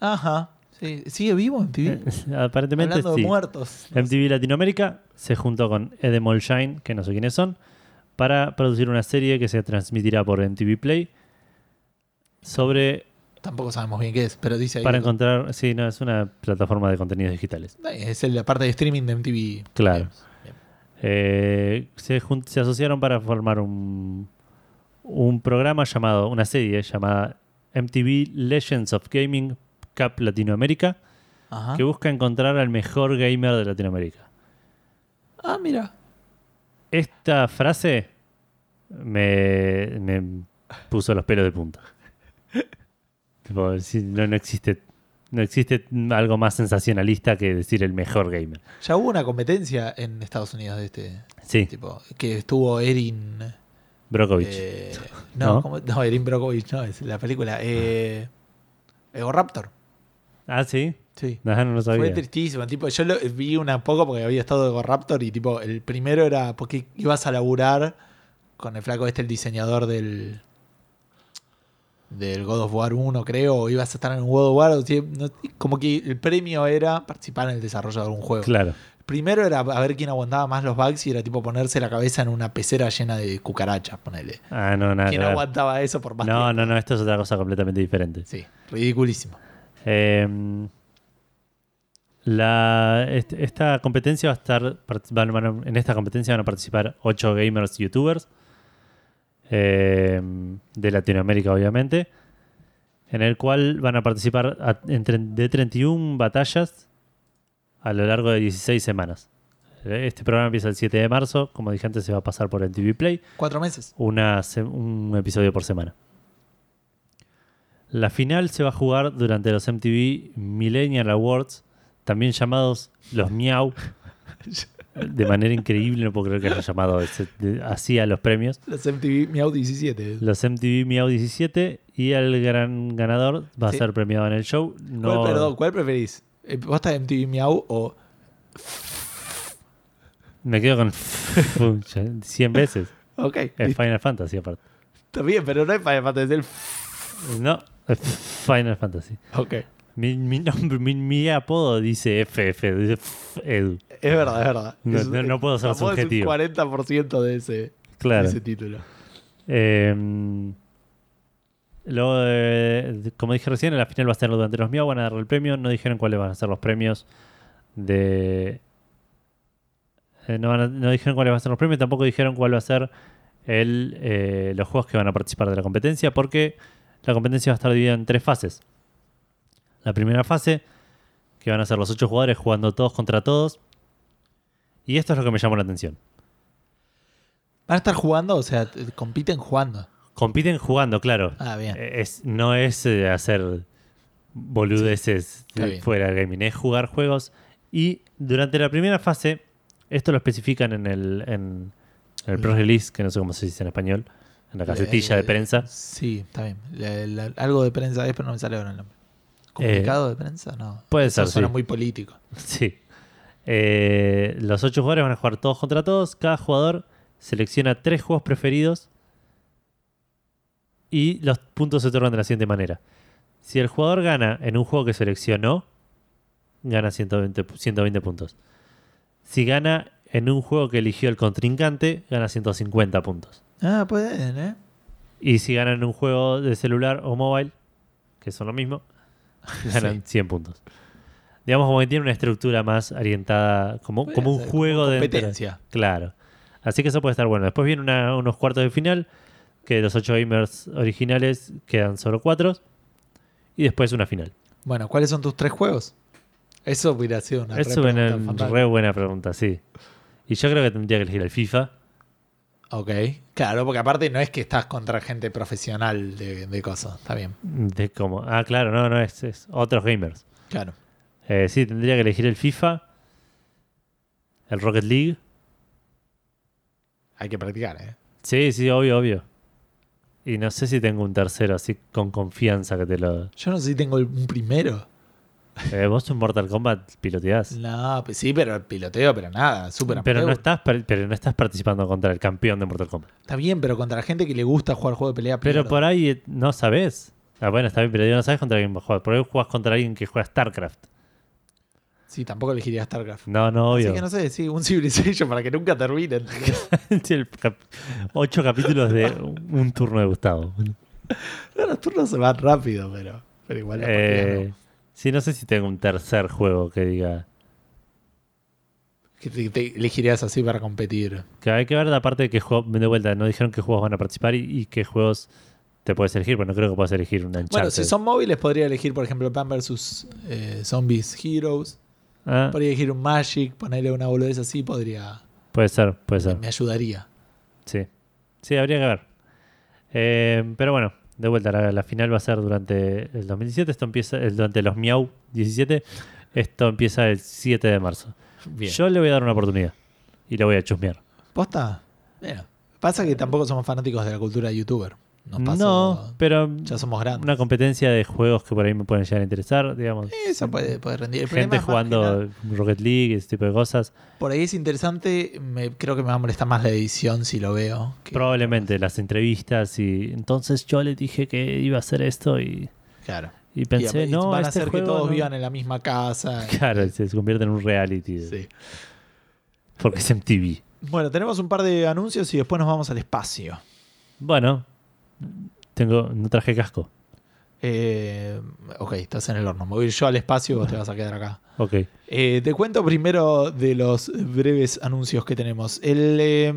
Ajá. Sí. ¿Sigue vivo en TV? *laughs* Aparentemente Hablando sí. de muertos. MTV Latinoamérica se juntó con Edemol Shine, que no sé quiénes son, para producir una serie que se transmitirá por MTV Play sobre Tampoco sabemos bien qué es, pero dice ahí. para encontrar, sí, no, es una plataforma de contenidos digitales. Es el- la parte de streaming de MTV. Claro. Eh, se, asociaron para formar un, un programa llamado, una serie llamada MTV Legends of Gaming Cup Latinoamérica, Ajá. que busca encontrar al mejor gamer de Latinoamérica. Ah, mira. Esta frase me, me puso los pelos de punta. *laughs* Tipo, sí, no, no existe no existe algo más sensacionalista que decir el mejor gamer. Ya hubo una competencia en Estados Unidos de este Sí, tipo, que estuvo Erin. Brokovich. eh, *laughs* no, ¿No? ¿cómo? no, Erin Brockovich, no, es la película. Eh, Ego Raptor. ah, sí. Sí. No, no lo Fue sabía. tristísimo. Tipo, yo lo vi una poco porque había estado Ego Raptor y tipo, el primero era porque ibas a laburar con el flaco este, el diseñador del del God of War 1, creo, o ibas a estar en un God of War, o sea, no- como que el premio era participar en el desarrollo de algún juego. Claro. Primero era a ver quién aguantaba más los bugs y era tipo ponerse la cabeza en una pecera llena de cucarachas, ponele. Ah, no, nada. ¿Quién aguantaba eso por más No, tiempo? no, no, esto es otra cosa completamente diferente. Sí, ridiculísimo. Eh, la, est- esta competencia va a estar. en esta competencia van a participar 8 gamers youtubers eh, de Latinoamérica, obviamente. En el cual van a participar a- en de 31 batallas a lo largo de 16 semanas. Este programa empieza el 7 de marzo. Como dije antes, se va a pasar por MTV Play Cuatro meses. una un episodio por semana. La final se va a jugar durante los MTV Millennial Awards, también llamados los Miau. *laughs* De manera increíble, no puedo creer que hayan llamado de- así a los premios. Los MTV Miau 17. Los MTV Miau 17 y el gran ganador va Sí. a ser premiado en el show. No, ¿Cuál, perdón, ¿cuál preferís? Eh, ¿Vos estás MTV Miau o Me quedo con 100 veces. Ok, Es. Final Fantasy aparte. está bien, pero no es Final Fantasy, es el No, es Final Fantasy. Ok, Mi, mi nombre, mi, mi apodo dice FF, dice F- Edu. es verdad, es verdad. No- Es- no- no puedo ser subjetivo. Es un 40% de ese, de Claro. ese título. Eh, luego, eh, como dije recién, en la final va a ser durante los Miau, van a darle el premio. No dijeron cuáles van a ser los premios de. eh, no, van a- no dijeron cuáles van a ser los premios, tampoco dijeron cuál va a ser el, eh, los juegos que van a participar de la competencia, porque la competencia va a estar dividida en tres fases. La primera fase, que van a ser los ocho jugadores jugando todos contra todos. Y esto es lo que me llamó la atención. ¿Van a estar jugando? O sea, compiten jugando. Compiten jugando, claro. Ah, bien. Eh, Es, no es eh, hacer boludeces bien. fuera del gaming, es jugar juegos. Y durante la primera fase, esto lo especifican en el, en, en el press release, que no sé cómo se dice en español, en la casetilla de prensa. Sí, está bien. La- la- algo de prensa es, pero no me sale ahora el nombre. ¿Comunicado de prensa? No. Eh, puede Eso ser, suena sí. muy político. *laughs* Sí. Eh, los ocho jugadores van a jugar todos contra todos. Cada jugador selecciona tres juegos preferidos. Y los puntos se otorgan de la siguiente manera. Si el jugador gana en un juego que seleccionó, gana 120, pu- 120 puntos. Si gana en un juego que eligió el contrincante, gana 150 puntos. Ah, pueden, ¿eh? Y si gana en un juego de celular o mobile, que son lo mismo, *laughs* ganan 100 puntos. Digamos como que tiene una estructura más orientada como, como un juego de competencia. Claro. Así que eso puede estar bueno. Después vienen una- unos cuartos de final, que de los 8 gamers originales quedan solo 4. Y después una final. Bueno, ¿cuáles son tus tres juegos? Eso hubiera sido una Es re una pregunta re buena pregunta, sí. Y yo creo que tendría que elegir el FIFA. Ok, claro, porque aparte no es que estás contra gente profesional de, de cosas. Está bien, De como, ah, claro, no, no, es, es otros gamers. claro. Eh, sí, tendría que elegir el FIFA, el Rocket League. Hay que practicar, ¿eh? Sí, sí, obvio, obvio. Y no sé si tengo un tercero así con confianza que te lo. Yo no sé si tengo un primero. Eh, vos en Mortal Kombat piloteás. No, pues sí, pero piloteo, pero nada, súper Pero no, estás, pero no estás participando contra el campeón de Mortal Kombat. Está bien, pero contra la gente que le gusta jugar juego de pelea. Pero pierdo. por ahí eh, no sabes. Ah, bueno, está bien, pero digo, no sabes contra quién vas a jugar. Por ahí jugás contra alguien que juega StarCraft. Sí, tampoco elegiría StarCraft. No, no, Así obvio. que no sé, sí, un Civilization para que nunca termine. ¿entendés? *laughs* Sí, el cap- Ocho capítulos de un turno de Gustavo. No, Los turnos se van rápido, pero, pero igual. Eh. Sí, no sé si tengo un tercer juego que diga. Que te, te elegirías así para competir. Que hay que ver la parte de qué juego. De vuelta, no dijeron qué juegos van a participar y, y qué juegos te puedes elegir, pero no creo que puedas elegir una Bueno, si son móviles, podría elegir, por ejemplo, Pan vs. eh, Zombies Heroes. Ah, Podría elegir un Magic, ponerle una boludez así, podría. puede ser, puede ser. Me ayudaría. Sí. Sí, habría que ver. Eh, pero bueno, De vuelta, la, la final va a ser durante el 2017. Esto empieza el- durante los Miau 17. Esto empieza el 7 de marzo. Bien. Yo le voy a dar una oportunidad y le voy a chusmear. ¿Posta? Mira. Pasa que tampoco somos fanáticos de la cultura de youtuber. Nos pasó- no, pero Ya somos grandes. una competencia de juegos que por ahí me pueden llegar a interesar, digamos. Eso puede, puede rendir. El Gente jugando Rocket League, ese tipo de cosas. Por ahí es interesante. Me, creo que me va a molestar más la edición si lo veo. Probablemente las entrevistas y entonces yo le dije que iba a hacer esto y, Claro. y pensé, Y- no, van a este hacer que todos no". vivan en la misma casa. *laughs* Claro, se convierte en un reality. Sí. Porque es MTV. Bueno, tenemos un par de anuncios y después nos vamos al espacio. Bueno, tengo, no traje casco. Eh, ok, estás en el horno. Me voy yo al espacio y vos te vas a quedar acá. Ok. Eh, te cuento primero de los breves anuncios que tenemos. El eh,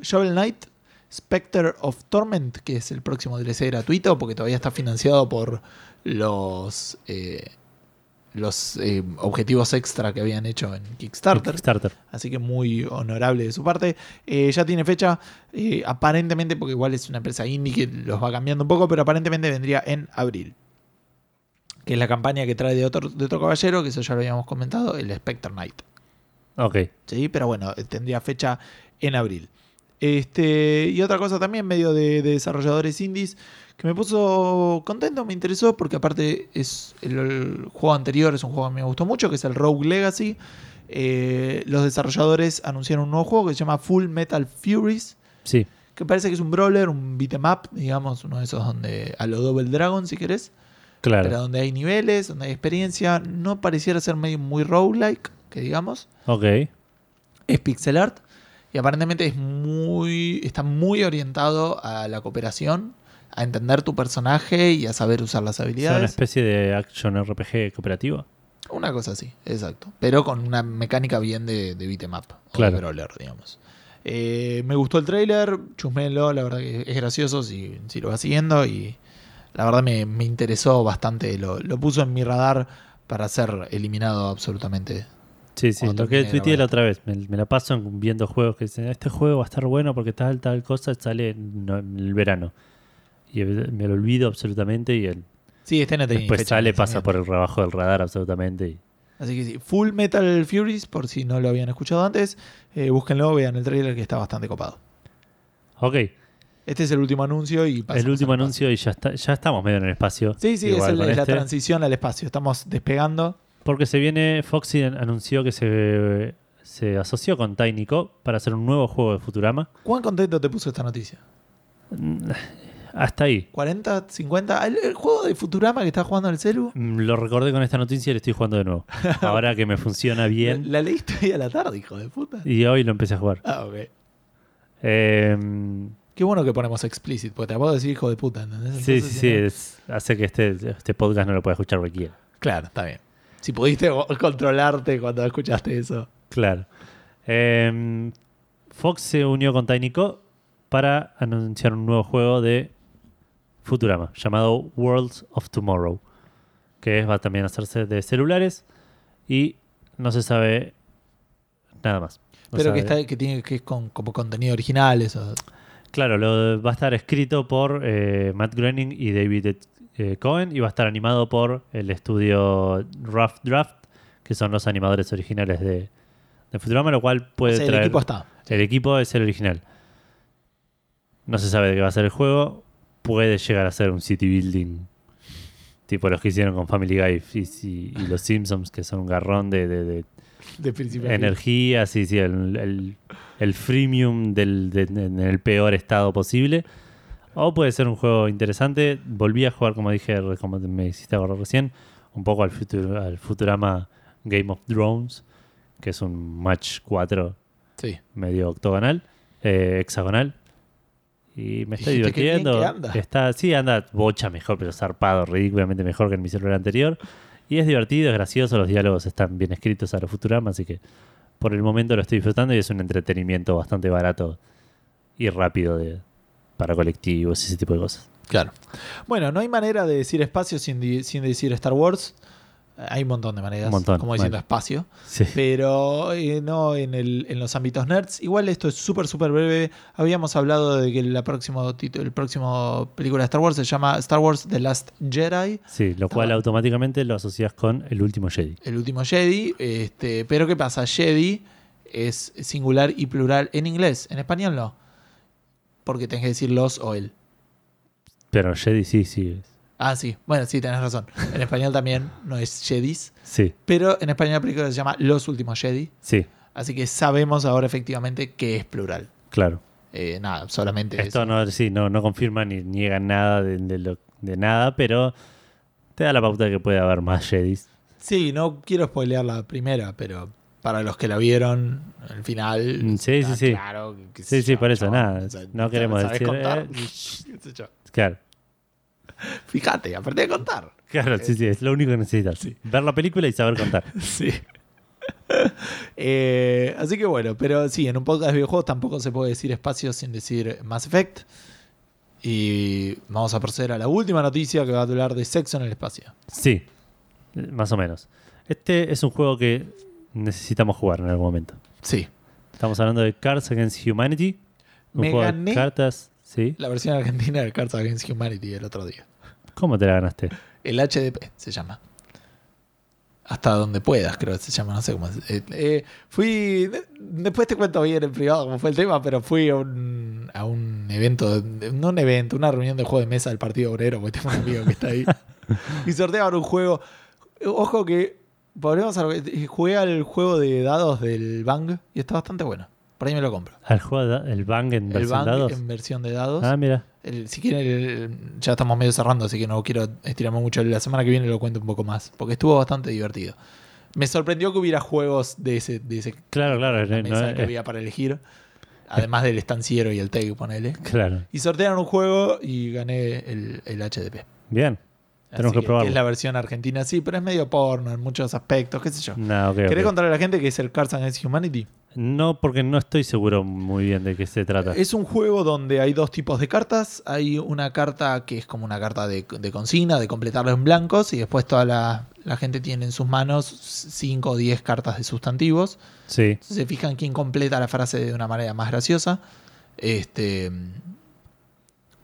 Shovel Knight Spectre of Torment, que es el próximo DLC gratuito, porque todavía está financiado por los, eh, los eh, objetivos extra que habían hecho en Kickstarter. Kickstarter. Así que muy honorable de su parte. Eh, ya tiene fecha, eh, aparentemente, porque igual es una empresa indie que los va cambiando un poco, pero aparentemente vendría en abril. Que es la campaña que trae de otro, de otro caballero, que eso ya lo habíamos comentado, el Spectre Knight. Ok. ¿sí? Pero bueno, tendría fecha en abril. Este, y otra cosa también, medio de, de desarrolladores indies, que me puso contento, me interesó, porque aparte es el, el juego anterior, es un juego que me gustó mucho, que es el Rogue Legacy. Eh, los desarrolladores anunciaron un nuevo juego que se llama Full Metal Furies, Sí. que parece que es un brawler, un beat'em up, digamos, uno de esos donde a lo Double Dragon, si querés, Claro. pero donde hay niveles, donde hay experiencia, no pareciera ser medio muy roguelike, que digamos Ok. es pixel art y aparentemente es muy está muy orientado a la cooperación, a entender tu personaje y a saber usar las Es una habilidades. especie de action RPG cooperativo. Una cosa así, exacto. Pero con una mecánica bien de, de beat'em up o Claro. de brawler, digamos. Eh, me gustó el trailer, chusmelo, la verdad que es gracioso si, si lo vas siguiendo y la verdad me, me interesó bastante, lo, lo puso en mi radar para ser eliminado absolutamente. Sí, sí, lo que tuiteé la otra vez. Me, me la paso en- viendo juegos que dicen, este juego va a estar bueno porque tal, tal cosa sale en, el verano. Y me lo olvido absolutamente y el, Sí, este no después fecha sale, pasa por el rebajo del radar absolutamente. y- Así que sí, Full Metal Furies, por si no lo habían escuchado antes, eh, búsquenlo, vean el trailer que está bastante copado. Ok, Este es el último anuncio y el último anuncio y ya, está, ya estamos medio en el espacio. Sí, sí, es, Igual el- es la este. transición al espacio. Estamos despegando. Porque se viene, Foxy an- anunció que se, se asoció con TinyCo para hacer un nuevo juego de Futurama. ¿Cuán contento te puso esta noticia? Mm, Hasta ahí. ¿40, 50? ¿El, el juego de Futurama que está jugando en el celu? Mm, Lo recordé con esta noticia y lo estoy jugando de nuevo. *laughs* Ahora que me funciona bien. La, la leíste hoy a la tarde, hijo de puta. Y hoy lo empecé a jugar. Ah, ok. Eh, Qué bueno que ponemos explicit, porque te acabo de decir hijo de puta, ¿entendés? sí, sí, sí. es- hace que este, este podcast no lo pueda escuchar cualquiera. Claro, está bien. Si pudiste controlarte cuando escuchaste eso. Claro. Eh, Fox se unió con TinyCo para anunciar un nuevo juego de Futurama llamado Worlds of Tomorrow, que va también a hacerse de celulares y no se sabe nada más. No Pero que, está, que tiene que es con como contenido original, eso. Claro, lo, va a estar escrito por eh, Matt Groening y David eh, Cohen y va a estar animado por el estudio Rough Draft, que son los animadores originales de, de Futurama, lo cual puede O sea, el traer... equipo está. El equipo es el original. No se sabe de qué va a ser el juego. Puede llegar a ser un city building. Tipo los que hicieron con Family Guy y, y- y los Simpsons, que son un garrón de, de- de energía. Sí, sí, el, el, el freemium del, de- en el peor estado posible. O puede ser un juego interesante. Volví a jugar, como dije, como me hiciste acordar recién, un poco al, Futur- al Futurama Game of Drones, que es un match 4 Sí. medio octogonal, eh, hexagonal. Y me bien divirtiendo. que anda. Está, sí, anda bocha mejor, pero zarpado, ridículamente mejor que en mi celular anterior. Y es divertido, es gracioso, los diálogos están bien escritos a lo Futurama, así que por el momento lo estoy disfrutando y es un entretenimiento bastante barato y rápido de, para colectivos y ese tipo de cosas. Claro. Bueno, no hay manera de decir espacio sin, di- sin decir Star Wars. Hay un montón de maneras, Un montón, como diciendo espacio. Sí. Pero eh, no en, el- en los ámbitos nerds. Igual esto es súper, súper breve. Habíamos hablado de que la próximo el próximo película de Star Wars se llama Star Wars The Last Jedi. Sí, lo cual Estaba- automáticamente lo asocias con el último Jedi. El último Jedi. Este, pero ¿qué pasa? Jedi es singular y plural en inglés. En español no. Porque tenés que decir los o él. Pero Jedi sí, sí. es- Ah, sí. Bueno, sí, tenés razón. En español también no es Jedis. Sí, Pero en español la película se llama Los Últimos Jedi. sí, Así que sabemos ahora efectivamente que es plural. claro. Eh, nada, solamente Esto eso. no, sí, no, no confirma ni niega nada de, de lo- de nada, pero te da la pauta de que puede haber más Jedis. Sí, no quiero spoilear la primera, pero para los que la vieron, el final. Mm, sí, sí, sí. Claro, Sí, sí, yo, por eso, chabón. nada, no queremos ¿sabés decir, contar? eh. *laughs* Claro, *laughs* Fíjate, aprendí a contar. claro, sí, sí, es lo único que necesitas. Sí. Ver la película y saber contar. *laughs* Sí. Eh, así que bueno, pero sí, en un podcast de videojuegos tampoco se puede decir espacio sin decir Mass Effect. Y vamos a proceder a la última noticia que va a hablar de sexo en el espacio. Sí, más o menos. Este es un juego que necesitamos jugar en algún momento. Sí, Estamos hablando de Cards Against Humanity. Un Me juego gané- de cartas. ¿Sí? la versión argentina de Cards Against Humanity el otro día. ¿Cómo te la ganaste? El HDP se llama. Hasta donde puedas, creo que se llama, no sé cómo es. Eh, eh, fui. de- Después te cuento bien en privado cómo fue el tema, pero fui a un, a un evento, no un evento, una reunión de juego de mesa del Partido Obrero, porque tengo un amigo que está ahí. *laughs* y sorteaban un juego. Ojo que. Volvemos a Jugué al juego de dados del Bang y está bastante bueno. Por ahí me lo compro. ¿Al juego de- el Bang en El versión Bang dados? en versión de dados. Ah, mira. El- si quieren, el- ya estamos medio cerrando, así que no quiero estirarme mucho. La semana que viene lo cuento un poco más, porque estuvo bastante divertido. Me sorprendió que hubiera juegos de ese, de ese Claro, claro. no- mesa no- que eh, había para elegir, además del estanciero y el tag, ponele. claro. Y sortearon un juego y gané el, el HDP. Bien. Tenemos Así que probarlo. es la versión argentina, sí, pero es medio porno en muchos aspectos, qué sé yo. No, ok, ¿Querés contarle a la gente que es el Cards Against Humanity? No, porque no estoy seguro muy bien de qué se trata. Es un juego donde hay dos tipos de cartas. Hay una carta que es como una carta de, de consigna, de completarlo en blancos, y después toda la, la gente tiene en sus manos 5 o 10 cartas de sustantivos. Sí, Se fijan quién completa la frase de una manera más graciosa. Este.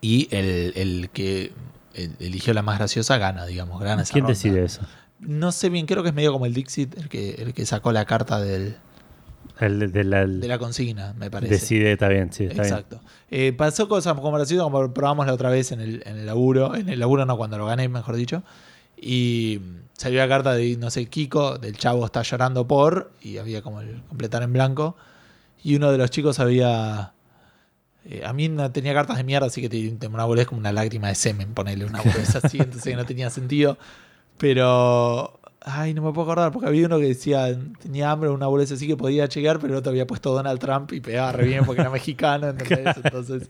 Y el, el que el- eligió la más graciosa gana, digamos, gana esa ¿quién ronda. decide eso? No sé bien, creo que es medio como el Dixit, el que, el que sacó la carta del, El de, la, de la consigna, me parece. decide, está bien, sí, está bien. Exacto. Eh, pasó cosas como gracioso, como probamos la otra vez en el, en el laburo. En el laburo no, cuando lo gané, mejor dicho. Y salió la carta de, no sé, Kiko, del chavo está llorando por, y había como el completar en blanco. Y uno de los chicos había... eh, a mí no tenía cartas de mierda, así que te- una boludez como una lágrima de semen, ponerle una boludez *laughs* así, entonces no tenía sentido. Pero... Ay, no me puedo acordar, porque había uno que decía, tenía hambre, una boludez así que podía llegar, pero el otro había puesto Donald Trump y pegaba re bien porque era *laughs* mexicano, ¿entendés? Entonces,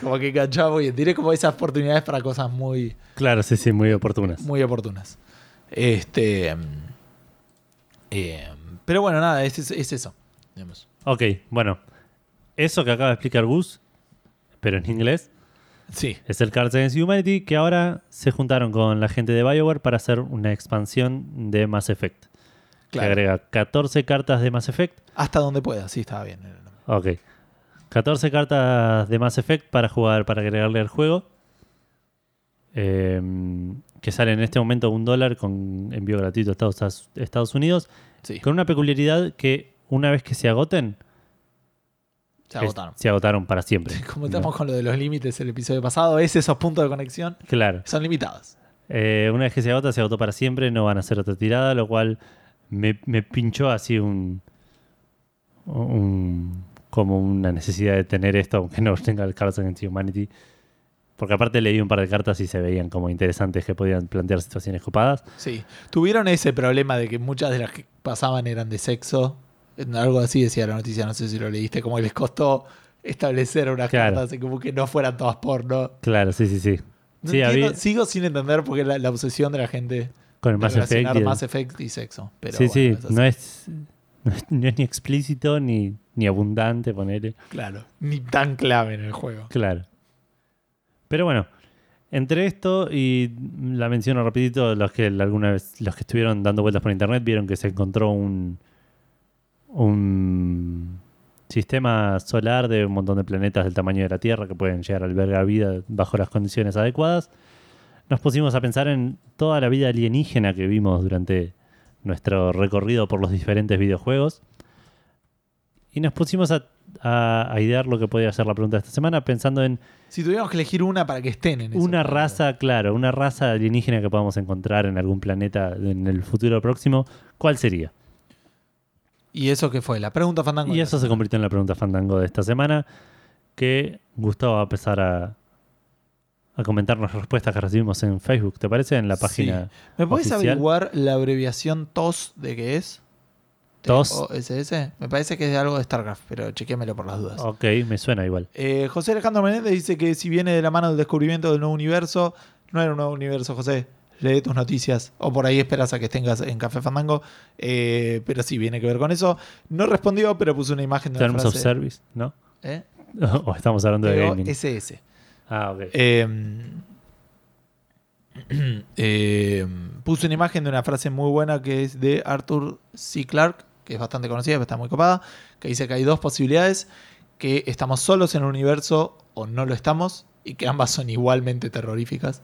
como que enganchaba y tiré como esas oportunidades para cosas muy, Claro, sí, sí, muy oportunas. muy oportunas. Este. mm, eh, pero bueno, nada, es, es- es eso. digamos. Ok, bueno. Eso que acaba de explicar Gus, pero en inglés, Sí, es el Cards Against Humanity, que ahora se juntaron con la gente de BioWare para hacer una expansión de Mass Effect. Que claro. agrega 14 cartas de Mass Effect. Hasta donde pueda, sí, estaba bien. Ok. 14 cartas de Mass Effect para jugar, para agregarle al juego. Eh, que sale en este momento un dólar con envío gratuito a Estados, Estados Unidos. Sí, Con una peculiaridad que una vez que se agoten, se agotaron. se agotaron para siempre. *laughs* Como estamos con lo de los límites el episodio pasado, es esos puntos de conexión Claro. son limitados. Eh, una vez que se agota, se agotó para siempre, no van a hacer otra tirada, lo cual me, me pinchó así un, un- como una necesidad de tener esto, aunque no tenga el Cards Against Humanity. Porque aparte leí un par de cartas y se veían como interesantes que podían plantear situaciones copadas. Sí. Tuvieron ese problema de que muchas de las que pasaban eran de sexo. Algo así decía la noticia, no sé si lo leíste, como que les costó establecer unas Claro. cartas y como que no fueran todas porno. Claro, sí, sí, sí. No Sí, entiendo- había- Sigo sin entender por qué la, la obsesión de la gente Con el Mass Effect. el- Mass Effect y sexo. Pero sí, bueno, sí, es así. no es, no es, no es ni explícito ni, ni abundante, ponele. Claro, ni tan clave en el juego. Claro. Pero bueno, Entre esto y la menciono rapidito, los que alguna vez, los que estuvieron dando vueltas por internet vieron que se encontró un un sistema solar de un montón de planetas del tamaño de la Tierra que pueden llegar a albergar vida bajo las condiciones adecuadas. Nos pusimos a pensar en toda la vida alienígena que vimos durante nuestro recorrido por los diferentes videojuegos. Y nos pusimos a, a, a idear lo que podía ser la pregunta de esta semana, pensando en Si tuviéramos que elegir una para que estén en ese una raza, claro, una raza alienígena que podamos encontrar en algún planeta en el futuro próximo, ¿cuál sería? ¿Y eso qué fue? La pregunta fandango. Y eso se convirtió en la pregunta fandango de esta semana, que Gustavo va a empezar a, a comentar las respuestas que recibimos en Facebook, ¿te parece? En la página. ¿Me puedes oficial. averiguar la abreviación TOS de qué es? TOS. ¿OSS? Me parece que es de algo de StarCraft, pero chequéamelo por las dudas. Ok, me suena igual. Eh, José Alejandro Menéndez dice que si viene de la mano del descubrimiento del nuevo universo, no era un nuevo universo, José. Lee tus noticias o por ahí esperas a que tengas en Café Fandango. Eh, pero sí, viene que ver con eso. No respondió, pero puso una imagen de una Terms of frase. Service, ¿no? ¿Eh? *laughs* o estamos hablando de gaming. SS. Ah, ok. *clears throat* Eh, puse una imagen de una frase muy buena que es de Arthur C. Clarke, que es bastante conocida, pero está muy copada, que dice que hay dos posibilidades, que estamos solos en el universo o no lo estamos, y que ambas son igualmente terroríficas.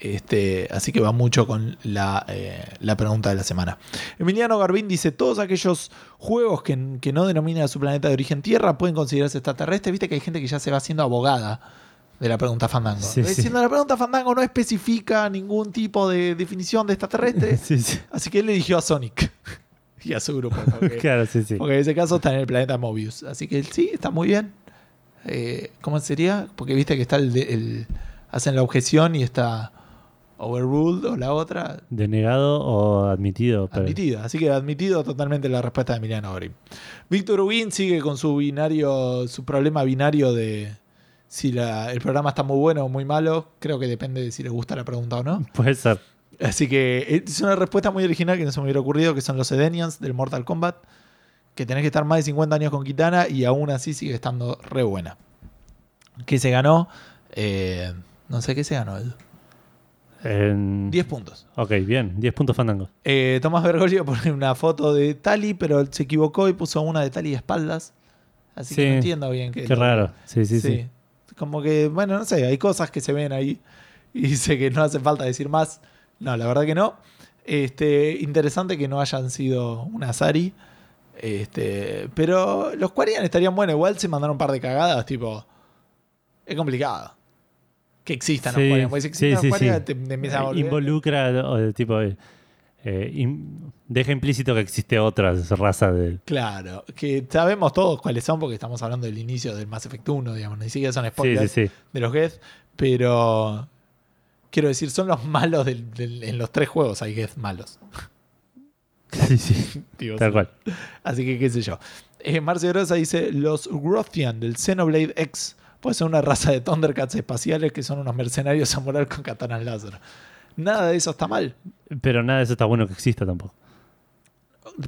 Este, así que va mucho con la, eh, la pregunta de la semana. Emiliano Garbín dice: Todos aquellos juegos que, que no denominan a su planeta de origen Tierra pueden considerarse extraterrestres. Viste que hay gente que ya se va haciendo abogada de la pregunta Fandango. Sí, sí. Diciendo la pregunta Fandango no especifica ningún tipo de definición de extraterrestre. *laughs* sí, sí. así que él eligió a Sonic *laughs* y a su grupo. Porque, *laughs* Claro, sí, sí. porque en ese caso está en el planeta Mobius. Así que sí, está muy bien. Eh, ¿Cómo sería? Porque viste que está el, el- Hacen la objeción y está overruled o la otra Denegado o admitido. pero- admitida. Así que admitido totalmente la respuesta de Emiliano Gori. Víctor Ubin sigue con su binario, su problema binario de si la- el programa está muy bueno o muy malo. Creo que depende de si le gusta la pregunta o no. *laughs* Puede ser. Así que es una respuesta muy original que no se me hubiera ocurrido, que son los Edenians del Mortal Kombat. Que tenés que estar más de 50 años con Kitana y aún así sigue estando re buena. ¿Qué se ganó? Eh, no sé qué se ganó, Edu. En- 10 puntos. Ok, bien. 10 puntos fandangos. Eh, Tomás Bergoglio *laughs* pone una foto de Tali, pero se equivocó y puso una de Tali de espaldas. Así que no entiendo bien qué. Qué raro. Sí, sí, sí. Como que, bueno, no sé, hay cosas que se ven ahí y *laughs* dice que no hace falta decir más. No, la verdad que no. Este, interesante que no hayan sido una Sari. Este, pero los Quarian estarían buenos. Igual se mandaron un par de cagadas, tipo. Es complicado. Que existan Sí. Porque si sí, existen sí, los Quarian, sí. te, te empiezan a Eh, volver- Involucra, o de tipo. eh, eh, in- deja implícito que existe otra raza de. Claro, que sabemos todos cuáles son porque estamos hablando del inicio del Mass Effect 1, digamos, ni siquiera son spoilers de los Geth, pero quiero decir, son los malos del- del- en los tres juegos, hay Geth malos. *laughs* Sí, sí. *laughs* Digo, Tal cual. Así que qué sé yo. Eh, Marcio Grosa dice, los Grothian del Xenoblade X puede ser una raza de Thundercats espaciales que son unos mercenarios *laughs* a morar con katanas láser. Nada de eso está mal. Pero nada de eso está bueno que exista tampoco.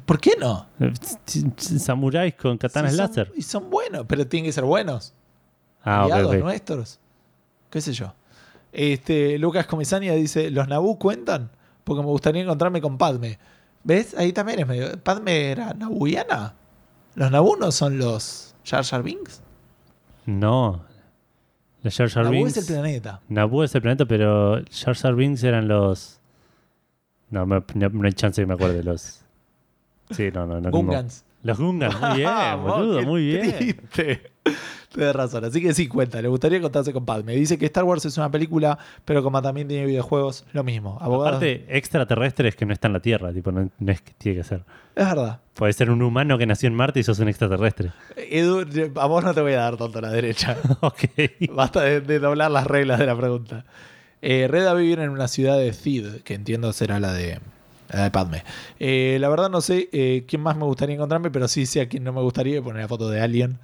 ¿Por qué no? Eh, Samuráis con katanas son- láser. Y son buenos, pero tienen que ser buenos. Ah, ok, aliados ok. nuestros. ¿Qué sé yo? Este, Lucas Comisania dice: ¿Los Naboo cuentan? Porque me gustaría encontrarme con Padme. ¿Ves? Ahí también es medio. ¿Padme era nabuiana? ¿Los Naboo no son los Jar Jar Binks? No. Los Jar Jar Naboo Binks. es el planeta. Naboo es el planeta, pero Jar Jar Binks eran los. No, me- no, no hay chance que me acuerde los. Sí, no, no, no. como- Gungans. Los Gungans, muy bien, *laughs* boludo, muy bien. triste. *laughs* Tienes razón. Así que sí, cuenta. Le gustaría contarse con Padme. Dice que Star Wars es una película, pero como también tiene videojuegos, lo mismo. Abogados. Aparte, extraterrestres que no está en la Tierra, tipo, no, no es que tiene que ser. es verdad. Puede ser un humano que nació en Marte y sos un extraterrestre. Edu, a vos no te voy a dar tanto a la derecha. *laughs* ok. Basta de, de doblar las reglas de la pregunta. Eh, Reda vive en una ciudad de Cid, que entiendo será la de, la de Padme. Eh, la verdad no sé eh, quién más me gustaría encontrarme, pero sí sé a quién no me gustaría poner la foto de Alien.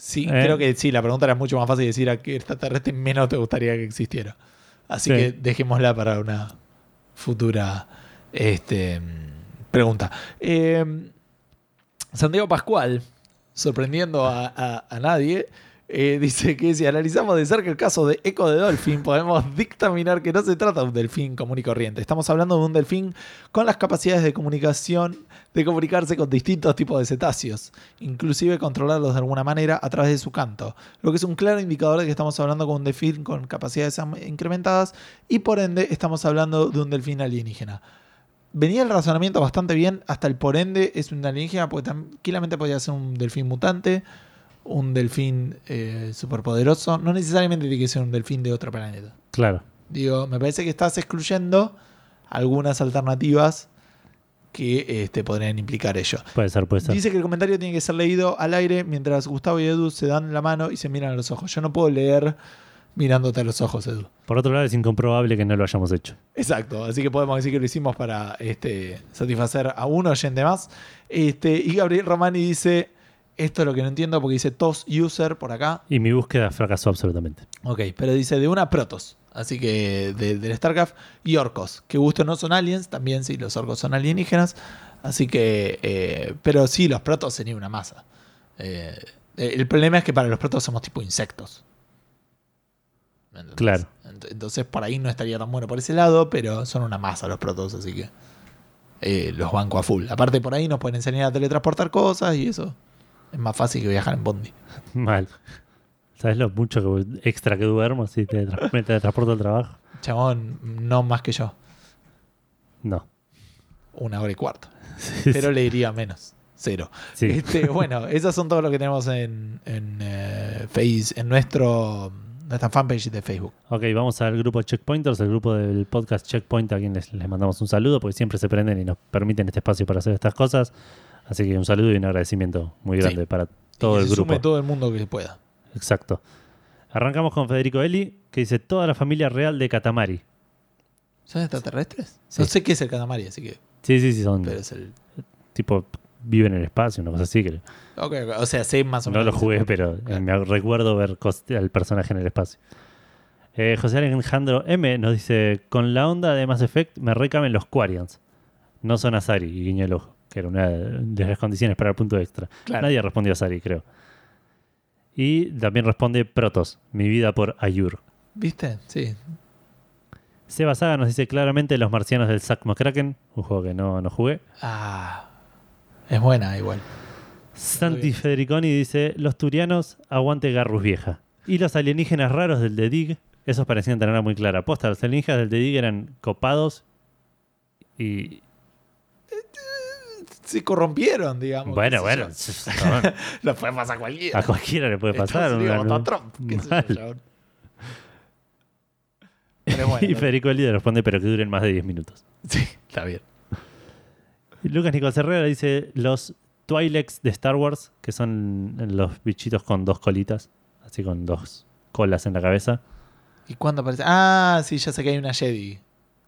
Sí, Eh. creo que sí, la pregunta era mucho más fácil decir a qué extraterrestre menos te gustaría que existiera. Así Sí. que dejémosla para una futura este, pregunta. Eh, Santiago Pascual, sorprendiendo a, a- a nadie, Eh, *laughs* dice que si analizamos de cerca el caso de Eco de Dolphin, podemos dictaminar que no se trata de un delfín común y corriente. Estamos hablando de un delfín con las capacidades de comunicación, de comunicarse con distintos tipos de cetáceos, inclusive controlarlos de alguna manera a través de su canto, lo que es un claro indicador de que estamos hablando con un delfín con capacidades incrementadas y por ende estamos hablando de un delfín alienígena. Venía el razonamiento bastante bien, hasta el por ende es un alienígena, porque tranquilamente podría ser un delfín mutante, un delfín eh, superpoderoso. No necesariamente tiene que ser un delfín de otro planeta. Claro. Digo, me parece que estás excluyendo algunas alternativas que este, podrían implicar ello. Puede ser, puede ser. Dice que el comentario tiene que ser leído al aire mientras Gustavo y Edu se dan la mano y se miran a los ojos. Yo no puedo leer mirándote a los ojos, Edu. Por otro lado, es incomprobable que no lo hayamos hecho. Exacto, así que podemos decir que lo hicimos para este, satisfacer a un oyente más. Este, y Gabriel Romani dice, esto es lo que no entiendo porque dice TOS user por acá. Y mi búsqueda fracasó absolutamente. Ok, pero dice de una Protoss. Así que de- del StarCraft y orcos. Que gusto no son aliens, también sí, los orcos son alienígenas. Así que, eh, pero sí, los Protoss serían una masa. Eh, el problema es que para los Protoss somos tipo insectos. Claro. Ent- Entonces por ahí no estaría tan bueno por ese lado, pero son una masa los Protoss, así que eh, los banco a full. Aparte por ahí nos pueden enseñar a teletransportar cosas y eso. Es más fácil que viajar en Bondi. *laughs* Mal. ¿Sabes lo mucho que extra que duermo si te tra- me teletransporto al trabajo? Chabón, no más que yo. No. Una hora y cuarto. *laughs* Pero le diría menos. Cero. Sí. Este, *laughs* bueno, esos son todos los que tenemos en, en, eh, Face, en nuestro, nuestra fanpage de Facebook. Ok, vamos al grupo Checkpointers, el grupo del podcast Checkpoint, a quien les, les mandamos un saludo, porque siempre se prenden y nos permiten este espacio para hacer estas cosas. Así que un saludo y un agradecimiento muy grande Sí. para todo Y que el se grupo. sume todo el mundo que pueda. Exacto. Arrancamos con Federico Eli, que dice toda la familia real de Katamari. ¿Son extraterrestres? Sí. No sé qué es el Katamari, así que. Sí, sí, sí, son Pero es el. tipo viven en el espacio, una cosa así. Que Ok, ok, O sea, sé más o no menos. lo jugué, pero me recuerdo ver al personaje en el espacio. Eh, José Alejandro M nos dice: Con la onda de Mass Effect me recaben los Quarians. No son Asari y guiño el ojo, que era una de las condiciones para el punto extra. Claro. Nadie respondió a Asari, creo. Y también responde Protos, mi vida por Ayur. ¿Viste? Sí. Seba Saga nos dice claramente Los marcianos del Zack McCracken, un juego que no, no jugué. Ah. Es buena igual. Santi. Federiconi dice: Los turianos, aguante Garrus vieja. Y los alienígenas raros del The Dig, esos parecían tenerla muy clara. Posta, los alienígenas del The Dig eran copados y. Se corrompieron, digamos. bueno, bueno. *laughs* Lo puede pasar a cualquiera. a cualquiera le puede pasar. A Trump. qué sé yo. Pero *laughs* bueno, y Federico Eli le responde: Pero que duren más de 10 minutos. *laughs* Sí, está bien. Y Lucas Nicolás Herrera dice: Los Twi'leks de Star Wars, que son los bichitos con dos colitas, así con dos colas en la cabeza. ¿Y cuándo aparece? Ah, sí, ya sé que hay una Jedi.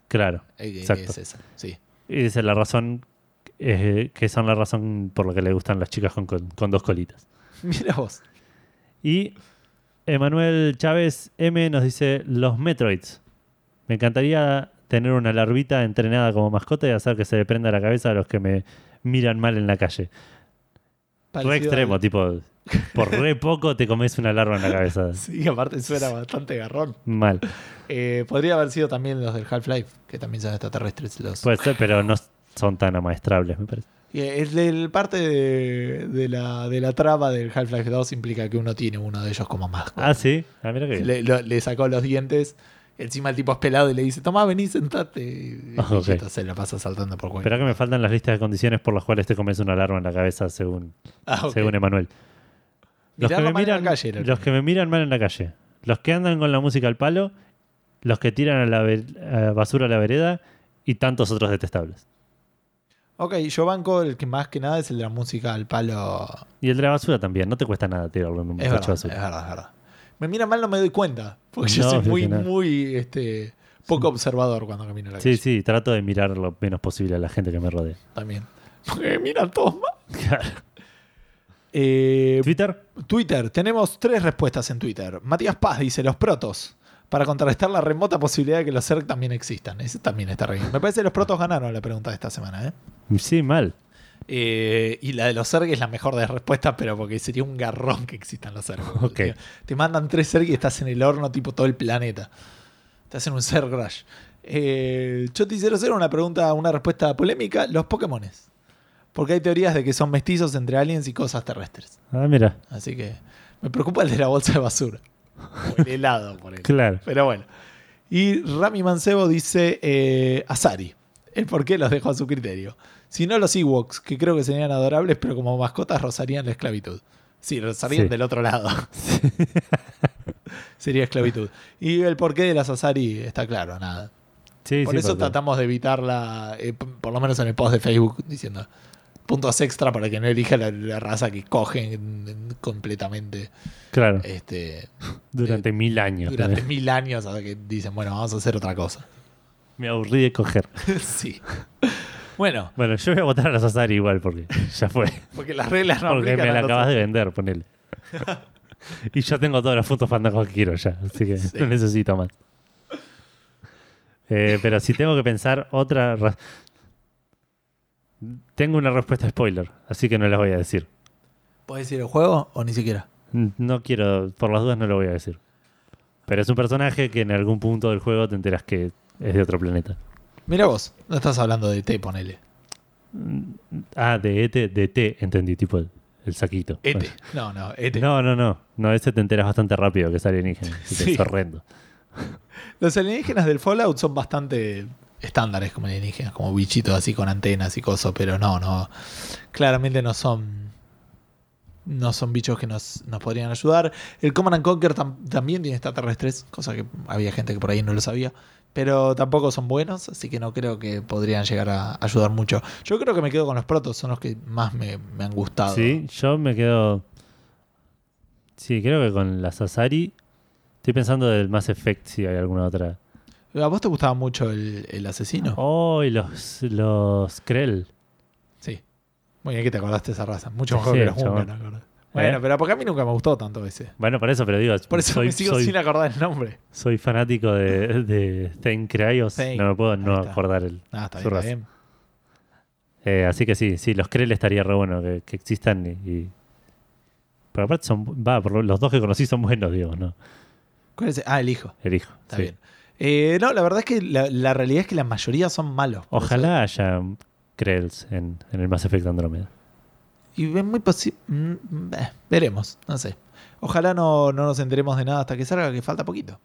Claro. Eh, Exacto. Es esa, sí. Y dice la razón, eh, que son la razón por la que le gustan las chicas con, con- con dos colitas. *laughs* Mira vos. Y Emanuel Chávez M nos dice los Metroids. Me encantaría tener una larvita entrenada como mascota y hacer que se le prenda la cabeza a los que me miran mal en la calle. Parecido re extremo, al- tipo, por re *laughs* poco te comes una larva en la cabeza. Sí, aparte suena bastante garrón. Mal. Eh, podría haber sido también los del Half-Life, que también son extraterrestres. Los... Puede ser, pero no son tan amaestrables, me parece. Y el, el parte de, de la, de la trama del Half-Life 2 implica que uno tiene uno de ellos como mascota. Ah, sí. Ah, mira que bien. le, lo- le sacó los dientes. Encima el tipo es pelado y le dice, tomá, vení, sentate. Y Ah, se la pasa saltando por cualquier Espera que me faltan las listas de condiciones por las cuales te comes una larva en la cabeza según, Ah, según Emanuel. Los que, me mal en la miran, calle los que me miran mal en la calle. Los que andan con la música al palo. Los que tiran a la a basura a la vereda. Y tantos otros detestables. Ok, yo banco el que más que nada es el de la música al palo. Y el de la basura también. No te cuesta nada tirarlo en un Es verdad, es basura. verdad, es verdad. Me mira mal, no me doy cuenta. Porque yo No, soy muy, no. muy este, poco observador cuando camino a la Sí, calle. sí. Trato de mirar lo menos posible a la gente que me rodea. También. Porque *laughs* me miran todos mal. Eh, Twitter. Twitter, tenemos tres respuestas en Twitter. Matías Paz dice: Los protos. Para contrarrestar la remota posibilidad de que los CERC también existan. Ese también está re bien. Me parece que los protos ganaron la pregunta de esta semana. ¿eh? Sí, mal. Eh, y la de los Zerg es la mejor de las respuestas, pero porque sería un garrón que existan los Zerg. Ok. Te- mandan tres Zerg y estás en el horno, tipo todo el planeta. Te hacen un Zerg Rush. Eh, Choti00, una pregunta, una respuesta polémica. Los Pokémones. Porque hay teorías de que son mestizos entre aliens y cosas terrestres. Ah, mira, Así que me preocupa el de la bolsa de basura. O el helado, por ejemplo. claro. Pero bueno. Y Rami Mancebo dice eh, Asari. El por qué los dejo a su criterio. Si no los Ewoks, que creo que serían adorables, pero como mascotas rozarían la esclavitud. Sí, rozarían Sí. del otro lado. *laughs* Sería esclavitud. Y el porqué de las Asari está claro, nada. Sí, Por eso porque- tratamos de evitarla, eh, por lo menos en el post de Facebook, diciendo puntos extra para que no elija la, la raza que cogen completamente Claro, este, *laughs* durante mil años. durante mil años hasta que dicen, bueno, vamos a hacer otra cosa. Me aburrí de coger. *laughs* sí. Bueno, Bueno, yo voy a votar a los Asari igual porque *laughs* ya fue. porque las reglas no porque me la acabas de vender, ponele. y yo tengo todas las fotos fandangos que quiero ya, así que Sí. no necesito más. Eh, pero si tengo que pensar otra... Tengo una respuesta spoiler, así que no la voy a decir. ¿Puedes decir el juego o ni siquiera? No quiero, por las dudas no lo voy a decir. Pero es un personaje que en algún punto del juego te enteras que es de otro planeta. Mira vos, no estás hablando de T, ponele. Ah, de ET, de T, entendí, tipo el, el saquito. Ete. No, no, Ete. No, no, no. No, ese te enteras bastante rápido que es alienígena. *laughs* Sí. Es horrendo. Los alienígenas del Fallout son bastante estándares como alienígenas, como bichitos así con antenas y cosas, pero no, no. Claramente no son. No son bichos que nos, nos podrían ayudar. El Command and Conquer tam- también tiene extraterrestres, cosa que había gente que por ahí no lo sabía. Pero tampoco son buenos, así que no creo que podrían llegar a ayudar mucho. Yo creo que me quedo con los protos, son los que más me, me han gustado. Sí, yo me quedo. Sí, creo que con la Sasari. Estoy pensando del Mass Effect si hay alguna otra. ¿A vos te gustaba mucho el, el asesino? Oh, y los, los Krell. Sí. Muy bien que te acordaste de esa raza. Mucho Sí, mejor que los. Hungan, ¿no acordás? Bueno, ¿Eh? pero porque a mí nunca me gustó tanto ese. Bueno, por eso, pero digo, Por eso soy, me sigo soy, sin acordar el nombre. soy fanático de, de. Thane, No me puedo no acordar el. Ah, está Su bien, está raza. bien. Eh, así que sí, sí, los Krell estaría re bueno que, que existan y, y- Pero aparte son. Va, por los dos que conocí son buenos, digo, ¿no? ¿Cuál es? el? Ah, el hijo. El hijo. Está sí. bien. Eh, no, la verdad es que la, la realidad es que la mayoría son malos. Ojalá haya Krells en, en el Mass Effect Andromeda. Y es muy posible. veremos, no sé. Ojalá no, no nos enteremos de nada hasta que salga, que falta poquito.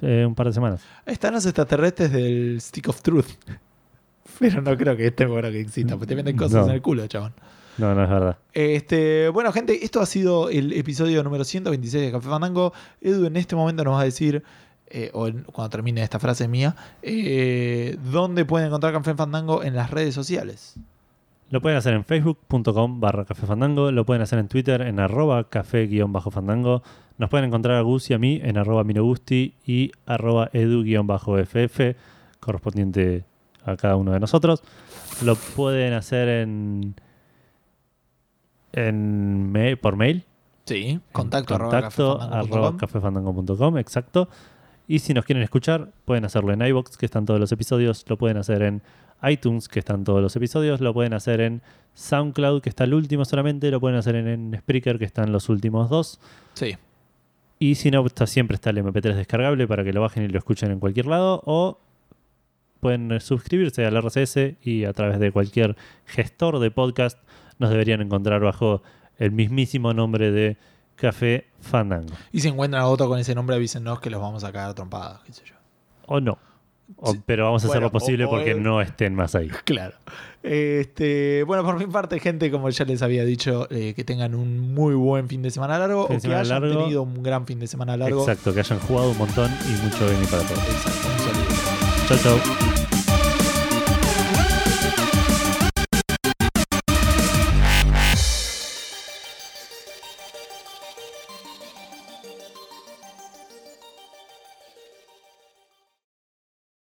Eh, un par de semanas. Están los extraterrestres del Stick of Truth. *laughs* Pero no creo que esté bueno que exista, porque te venden cosas No. en el culo, chabón. No, no es verdad. Este, bueno, gente, esto ha sido el episodio número 126 de Café Fandango. Edu en este momento nos va a decir, eh, o en- cuando termine esta frase mía, eh, dónde pueden encontrar Café Fandango en las redes sociales. Lo pueden hacer en facebook.com barra café fandango, lo pueden hacer en Twitter en arroba café guion bajo fandango, nos pueden encontrar a Gus y a mí en arroba minogusti y arroba edu guion bajo ff, correspondiente a cada uno de nosotros. Lo pueden hacer en, por mail, Sí, contacto, en contacto cafefandango.com. arroba cafefandango.com, exacto. Y si nos quieren escuchar, pueden hacerlo en iBox, que están todos los episodios. Lo pueden hacer en iTunes, que están todos los episodios. Lo pueden hacer en SoundCloud, que está el último solamente. Lo pueden hacer en, en Spreaker, que están los últimos dos. Sí, Y si no, está, siempre está el MP3 descargable para que lo bajen y lo escuchen en cualquier lado. O pueden eh, suscribirse al RSS y a través de cualquier gestor de podcast nos deberían encontrar bajo el mismísimo nombre de Café Fandango. y si encuentran a otro con ese nombre, avísenos que los vamos a cagar trompadas, qué sé yo. O no. O- pero vamos a hacer lo posible o- o porque el- no estén más ahí. *laughs* Claro. Este, bueno, por mi parte, gente, como ya les había dicho, eh, que tengan un muy buen fin de semana largo Fin o que hayan largo. tenido un gran fin de semana largo. Exacto, que hayan jugado un montón y mucho bien para todos. Exacto, un saludo. Chau, chau.